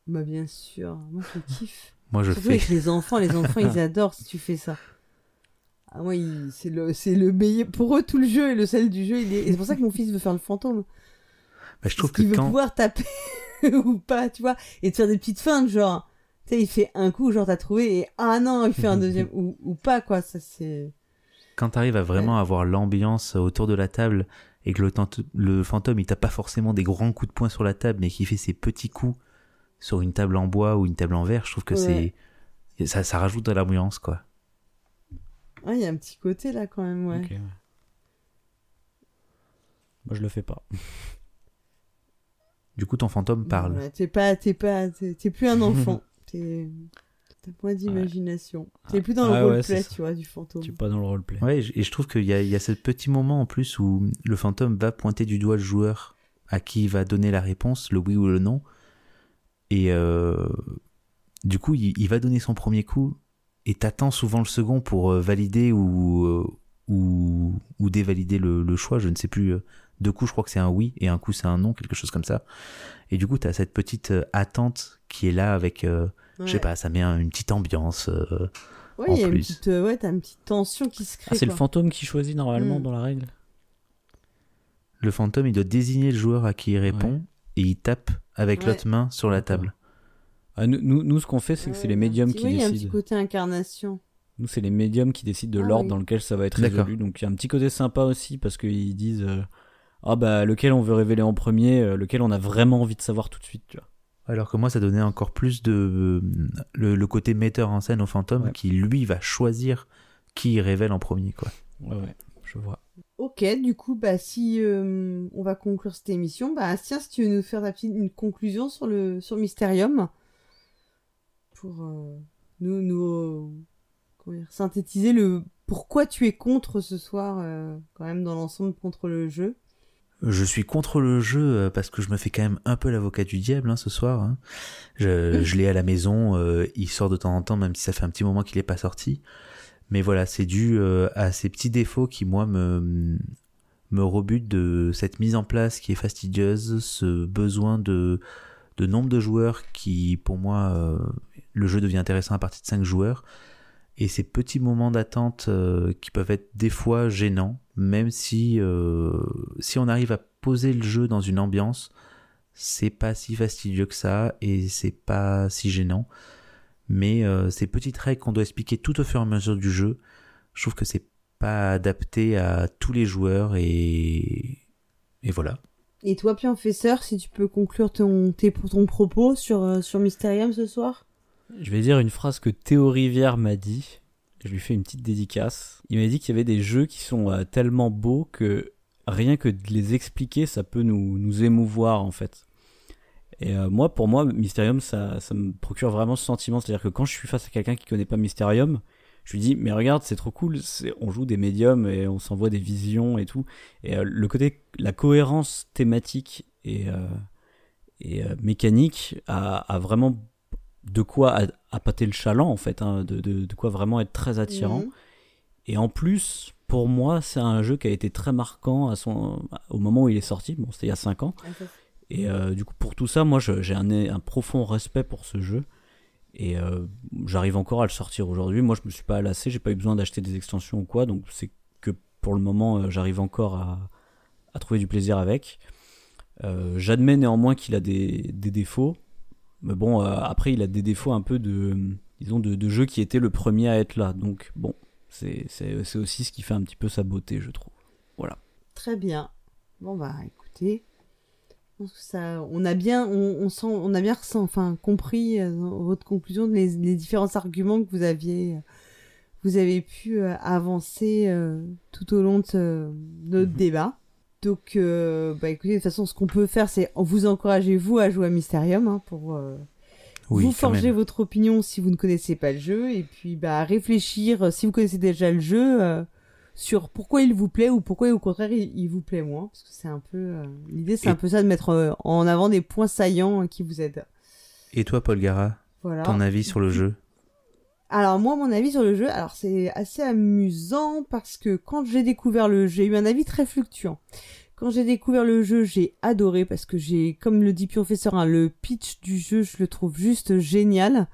bah bien sûr moi je kiffe Moi, je Surtout fais. avec les enfants, les enfants ils adorent si tu fais ça. Ah moi c'est le c'est le meilleur pour eux tout le jeu et le sel du jeu il est et c'est pour ça que mon fils veut faire le fantôme. Bah, je trouve Parce que qu'il veut quand. pouvoir taper ou pas, tu vois, et de faire des petites feintes genre tu sais il fait un coup genre t'as trouvé et ah non, il fait un deuxième ou, ou pas quoi, ça c'est quand t'arrives à vraiment avoir l'ambiance autour de la table et que le, fantôme il tape pas forcément des grands coups de poing sur la table mais qu'il fait ses petits coups sur une table en bois ou une table en verre, je trouve que Ouais. c'est ça, ça rajoute de l'ambiance quoi. Ah, il y a un petit côté là quand même, ouais. Ouais. Moi je le fais pas. Du coup ton fantôme parle. Voilà, t'es pas, t'es pas, t'es t'es plus un enfant. T'es, t'as moins d'imagination. T'es plus dans Ah le ouais, roleplay, tu vois, du fantôme. Tu pas dans le roleplay. Ouais, et je trouve qu'il y a, il y a ce petit moment en plus où le fantôme va pointer du doigt le joueur à qui il va donner la réponse, le oui ou le non. Et euh, du coup, il, il va donner son premier coup et t'attends souvent le second pour euh, valider ou, euh, ou, ou dévalider le, le choix. Je ne sais plus. Deux coups, je crois que c'est un oui et un coup, c'est un non, quelque chose comme ça. Et du coup, t'as cette petite attente qui est là avec, euh, je sais pas, ça met un- une petite ambiance. euh, Ouais, en il y a une plus. petite, ouais, t'as une petite tension qui se crée. Ah, c'est le fantôme qui choisit normalement Mm. dans la règle Le fantôme, il doit désigner le joueur à qui il répond et il tape avec Ouais. l'autre main sur la table. Ah, nous, nous, nous, ce qu'on fait, c'est que Ouais, c'est les médiums petit- qui oui, il y a un petit décident. côté incarnation. Nous, c'est les médiums qui décident de Ah l'ordre oui. dans lequel ça va être résolu. Donc, il y a un petit côté sympa aussi parce qu'ils disent euh, Ah, bah, lequel on veut révéler en premier, euh, lequel on a vraiment envie de savoir tout de suite, tu vois. Alors que moi, ça donnait encore plus de euh, le, le côté metteur en scène au fantôme Ouais. qui lui va choisir qui il révèle en premier quoi. Ouais, ouais, je vois. Ok, du coup, bah si euh, on va conclure cette émission, bah tiens, si tu veux nous faire ta petite une conclusion sur le sur Mysterium pour euh, nous nous euh, comment dire, synthétiser le pourquoi tu es contre ce soir euh, quand même dans l'ensemble contre le jeu. Je suis contre le jeu euh, parce que je me fais quand même un peu l'avocat du diable hein, ce soir. hein. Je, je l'ai à la maison, euh, il sort de temps en temps, même si ça fait un petit moment qu'il n'est pas sorti. Mais voilà, c'est dû euh, à ces petits défauts qui moi me me rebutent de cette mise en place qui est fastidieuse, ce besoin de de nombre de joueurs qui, pour moi, euh, le jeu devient intéressant à partir de 5 joueurs. Et ces petits moments d'attente euh, qui peuvent être des fois gênants, même si euh, si on arrive à poser le jeu dans une ambiance, c'est pas si fastidieux que ça et c'est pas si gênant. Mais euh, ces petites règles qu'on doit expliquer tout au fur et à mesure du jeu, je trouve que c'est pas adapté à tous les joueurs et et voilà. Et toi, Professeur, si tu peux conclure ton ton propos sur sur Mysterium ce soir? Je vais dire une phrase que Théo Rivière m'a dit. Je lui fais une petite dédicace. Il m'a dit qu'il y avait des jeux qui sont euh, tellement beaux que rien que de les expliquer, ça peut nous, nous émouvoir en fait. Et euh, moi, pour moi, Mysterium, ça, ça me procure vraiment ce sentiment. C'est-à-dire que quand je suis face à quelqu'un qui connaît pas Mysterium, je lui dis, mais regarde, c'est trop cool. On joue des médiums et on s'envoie des visions et tout. Et euh, le côté, la cohérence thématique et, et mécanique a, a vraiment de quoi à, à pâter le chaland en fait, hein, de, de, de quoi vraiment être très attirant. Mhm. Et en plus, pour moi, c'est un jeu qui a été très marquant à son, au moment où il est sorti. Bon, c'était il y a 5 ans. Et euh, du coup, pour tout ça, moi, j'ai un, un profond respect pour ce jeu. Et euh, j'arrive encore à le sortir aujourd'hui. Moi, je me suis pas lassé, j'ai pas eu besoin d'acheter des extensions ou quoi. Donc, c'est que pour le moment, euh, j'arrive encore à, à trouver du plaisir avec. J'admets néanmoins qu'il a des, des, défauts. Mais bon, euh, après, il a des défauts un peu de, disons, de, de jeu qui était le premier à être là. Donc, bon, c'est aussi ce qui fait un petit peu sa beauté, je trouve. Voilà. Très bien. Bon, bah, écoutez. Ça, on a bien, on, sent, on a bien enfin, compris euh, votre conclusion, les, les, différents arguments que vous aviez, vous avez pu euh, avancer tout au long de, notre mhm. débat. Donc, bah écoutez, de toute façon, ce qu'on peut faire, c'est vous encourager vous à jouer à Mysterium hein, pour vous forger votre opinion si vous ne connaissez pas le jeu, et puis bah réfléchir si vous connaissez déjà le jeu sur pourquoi il vous plaît ou pourquoi au contraire il, vous plaît moins parce que c'est un peu euh, l'idée c'est un peu ça de mettre euh, en avant des points saillants euh, qui vous aident. Et toi Paul Gara, voilà. ton avis sur le jeu? Alors moi mon avis sur le jeu, alors c'est assez amusant parce que quand j'ai découvert le jeu, j'ai eu un avis très fluctuant. Quand j'ai découvert le jeu, j'ai adoré parce que j'ai, comme le dit Professeur, hein, le pitch du jeu, je le trouve juste génial.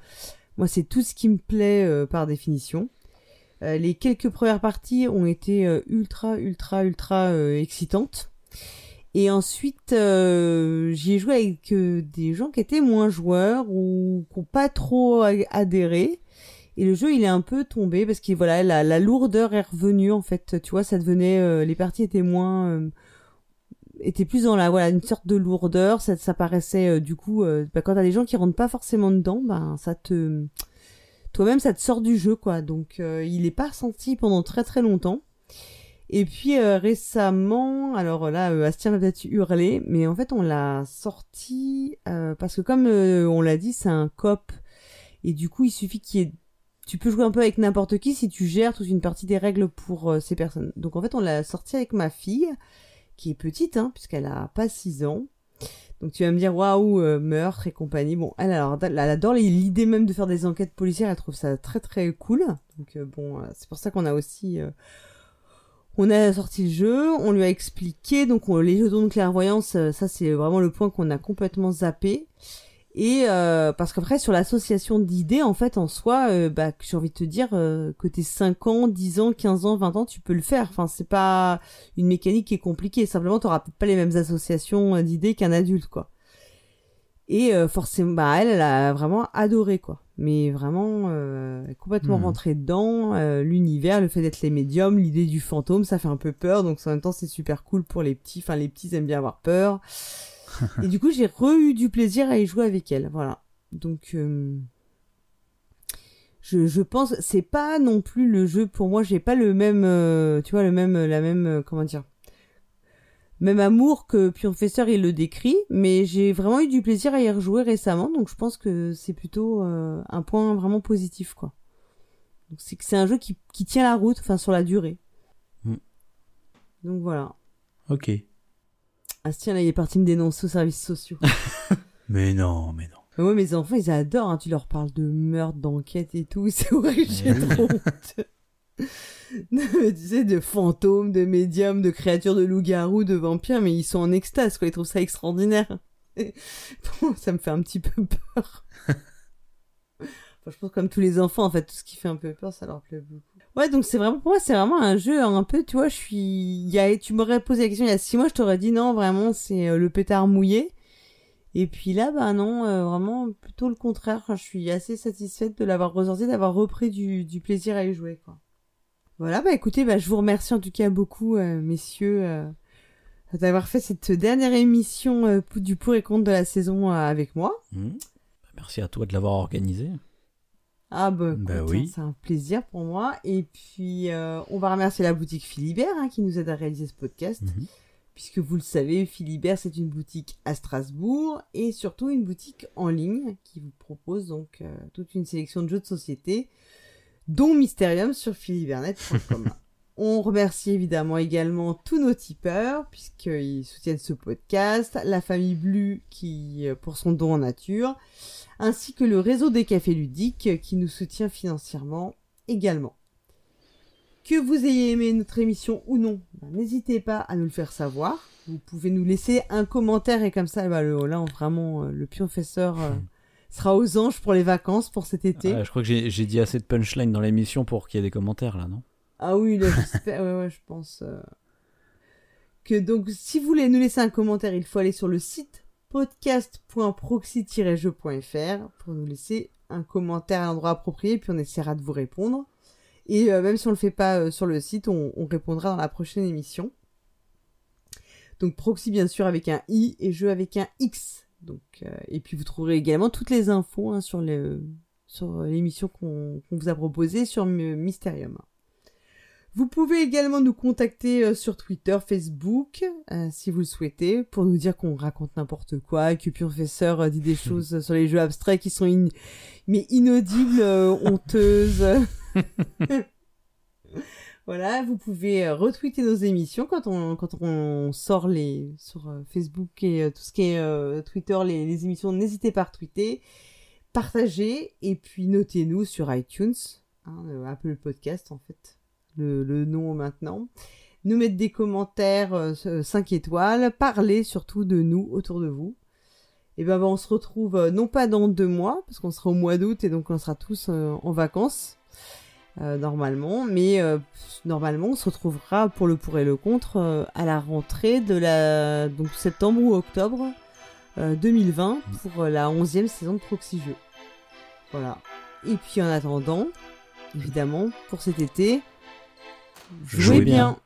Moi, c'est tout ce qui me plaît par définition. Euh, les quelques premières parties ont été euh, ultra, ultra, ultra euh, excitantes. Et ensuite, j'y ai joué avec des gens qui étaient moins joueurs ou qui n'ont pas trop adhéré. Et le jeu, il est un peu tombé parce que voilà, la, lourdeur est revenue en fait. Tu vois, ça devenait, les parties étaient moins, étaient plus dans la voilà une sorte de lourdeur. Ça, ça paraissait du coup, bah, quand t'as des gens qui rentrent pas forcément dedans, ben ça te toi-même ça te sort du jeu quoi. Donc euh, il est pas ressenti pendant très très longtemps. Et puis euh, récemment, alors là, euh, Astien va peut-être hurler, mais en fait on l'a sorti parce que comme on l'a dit, c'est un cop et du coup il suffit qu'il y ait tu peux jouer un peu avec n'importe qui si tu gères toute une partie des règles pour ces personnes. Donc en fait, on l'a sorti avec ma fille, qui est petite, hein, puisqu'elle a pas 6 ans. Donc tu vas me dire waouh euh, meurtre et compagnie. Bon, elle alors adore l'idée même de faire des enquêtes policières, elle trouve ça très très cool. Donc euh, bon, euh, c'est pour ça qu'on a aussi on a sorti le jeu, on lui a expliqué donc les jetons de clairvoyance, ça c'est vraiment le point qu'on a complètement zappé. Et euh, parce qu'après sur l'association d'idées, en fait, en soi, euh, bah, j'ai envie de te dire euh, que t'es 5 ans, 10 ans, 15 ans, 20 ans, tu peux le faire. Enfin, c'est pas une mécanique qui est compliquée. Simplement, t'auras pas les mêmes associations d'idées qu'un adulte, quoi. Et forcément, bah, elle, elle a vraiment adoré, quoi. Mais vraiment, complètement hmm. rentrée dedans. L'univers, le fait d'être les médiums, l'idée du fantôme, ça fait un peu peur. Donc, en même temps, c'est super cool pour les petits. Enfin, les petits aiment bien avoir peur et du coup, j'ai re-eu du plaisir à y jouer avec elle. Voilà. Donc, euh, je, je pense, c'est pas non plus le jeu pour moi. J'ai pas le même, euh, tu vois, le même, la même, euh, comment dire, même amour que Professeur il le décrit. Mais j'ai vraiment eu du plaisir à y rejouer récemment. Donc, je pense que c'est plutôt un point vraiment positif, quoi. C'est que c'est un jeu qui, qui tient la route, enfin, sur la durée. Mm. Donc voilà. Ok. Astien, là, il est parti me dénoncer aux services sociaux. mais non, mais non. Mais ouais, mes enfants, ils adorent. Hein. Tu leur parles de meurtre, d'enquête et tout. C'est horrible, j'ai trop honte. tu sais, de fantômes, de médiums, de créatures de loups-garous, de vampires, mais ils sont en extase, quoi. Ils trouvent ça extraordinaire. bon, ça me fait un petit peu peur. je pense comme tous les enfants, en fait, tout ce qui fait un peu peur, ça leur plaît beaucoup. Ouais, donc c'est vraiment, pour moi, c'est vraiment un jeu un peu, tu vois, je suis, il y a, tu m'aurais posé la question il y a six mois, je t'aurais dit non, vraiment, c'est euh, le pétard mouillé. Et puis là, bah non, euh, vraiment, plutôt le contraire. Je suis assez satisfaite de l'avoir ressorti, d'avoir repris du, plaisir à y jouer, quoi. Voilà, bah écoutez, bah je vous remercie en tout cas beaucoup, euh, messieurs, d'avoir fait cette dernière émission du pour et contre de la saison avec moi. Mmh. Merci à toi de l'avoir organisé. Ah bah, bah oui. c'est un plaisir pour moi. Et puis euh, on va remercier la boutique Philibert hein, qui nous aide à réaliser ce podcast. Mhm. Puisque vous le savez, Philibert c'est une boutique à Strasbourg et surtout une boutique en ligne qui vous propose donc euh, toute une sélection de jeux de société, dont Mysterium sur philibernet.com. On remercie évidemment également tous nos tipeurs puisqu'ils soutiennent ce podcast, la famille Blue qui euh, pour son don en nature, ainsi que le réseau des cafés ludiques qui nous soutient financièrement également. Que vous ayez aimé notre émission ou non, ben, n'hésitez pas à nous le faire savoir. Vous pouvez nous laisser un commentaire et comme ça, bah, le, là, vraiment, euh, le professeur euh, sera aux anges pour les vacances pour cet été. je crois que j'ai dit assez de punchline dans l'émission pour qu'il y ait des commentaires là, non? Ah oui, ouais, ouais, je pense. Euh, Que donc, si vous voulez nous laisser un commentaire, il faut aller sur le site podcast.proxy-jeu.fr pour nous laisser un commentaire à l'endroit approprié, puis on essaiera de vous répondre. Et euh, même si on le fait pas euh, sur le site, on, on, répondra dans la prochaine émission. Donc proxy bien sûr avec un i et jeu avec un x. Donc et puis vous trouverez également toutes les infos hein, sur l'émission qu'on vous a proposée sur Mysterium. Vous pouvez également nous contacter euh, sur Twitter, Facebook, euh, si vous le souhaitez, pour nous dire qu'on raconte n'importe quoi, que Professeur euh, dit des choses sur les jeux abstraits qui sont mais inaudibles, honteuses. voilà, vous pouvez retweeter nos émissions quand on quand on sort les sur Facebook et tout ce qui est Twitter les, les émissions. N'hésitez pas à retweeter, partager et puis notez-nous sur iTunes, hein, Apple Podcast en fait le, nom maintenant. Nous mettre des commentaires 5 euh, étoiles, parler surtout de nous autour de vous. Et ben, ben on se retrouve euh, non pas dans deux mois, parce qu'on sera au mois d'août et donc on sera tous euh, en vacances. normalement, mais normalement on se retrouvera pour le pour et le contre à la rentrée de la donc septembre ou octobre 2020 pour la 11e saison de Proxy Jeux. Voilà. Et puis en attendant, évidemment, pour cet été, Jouez bien.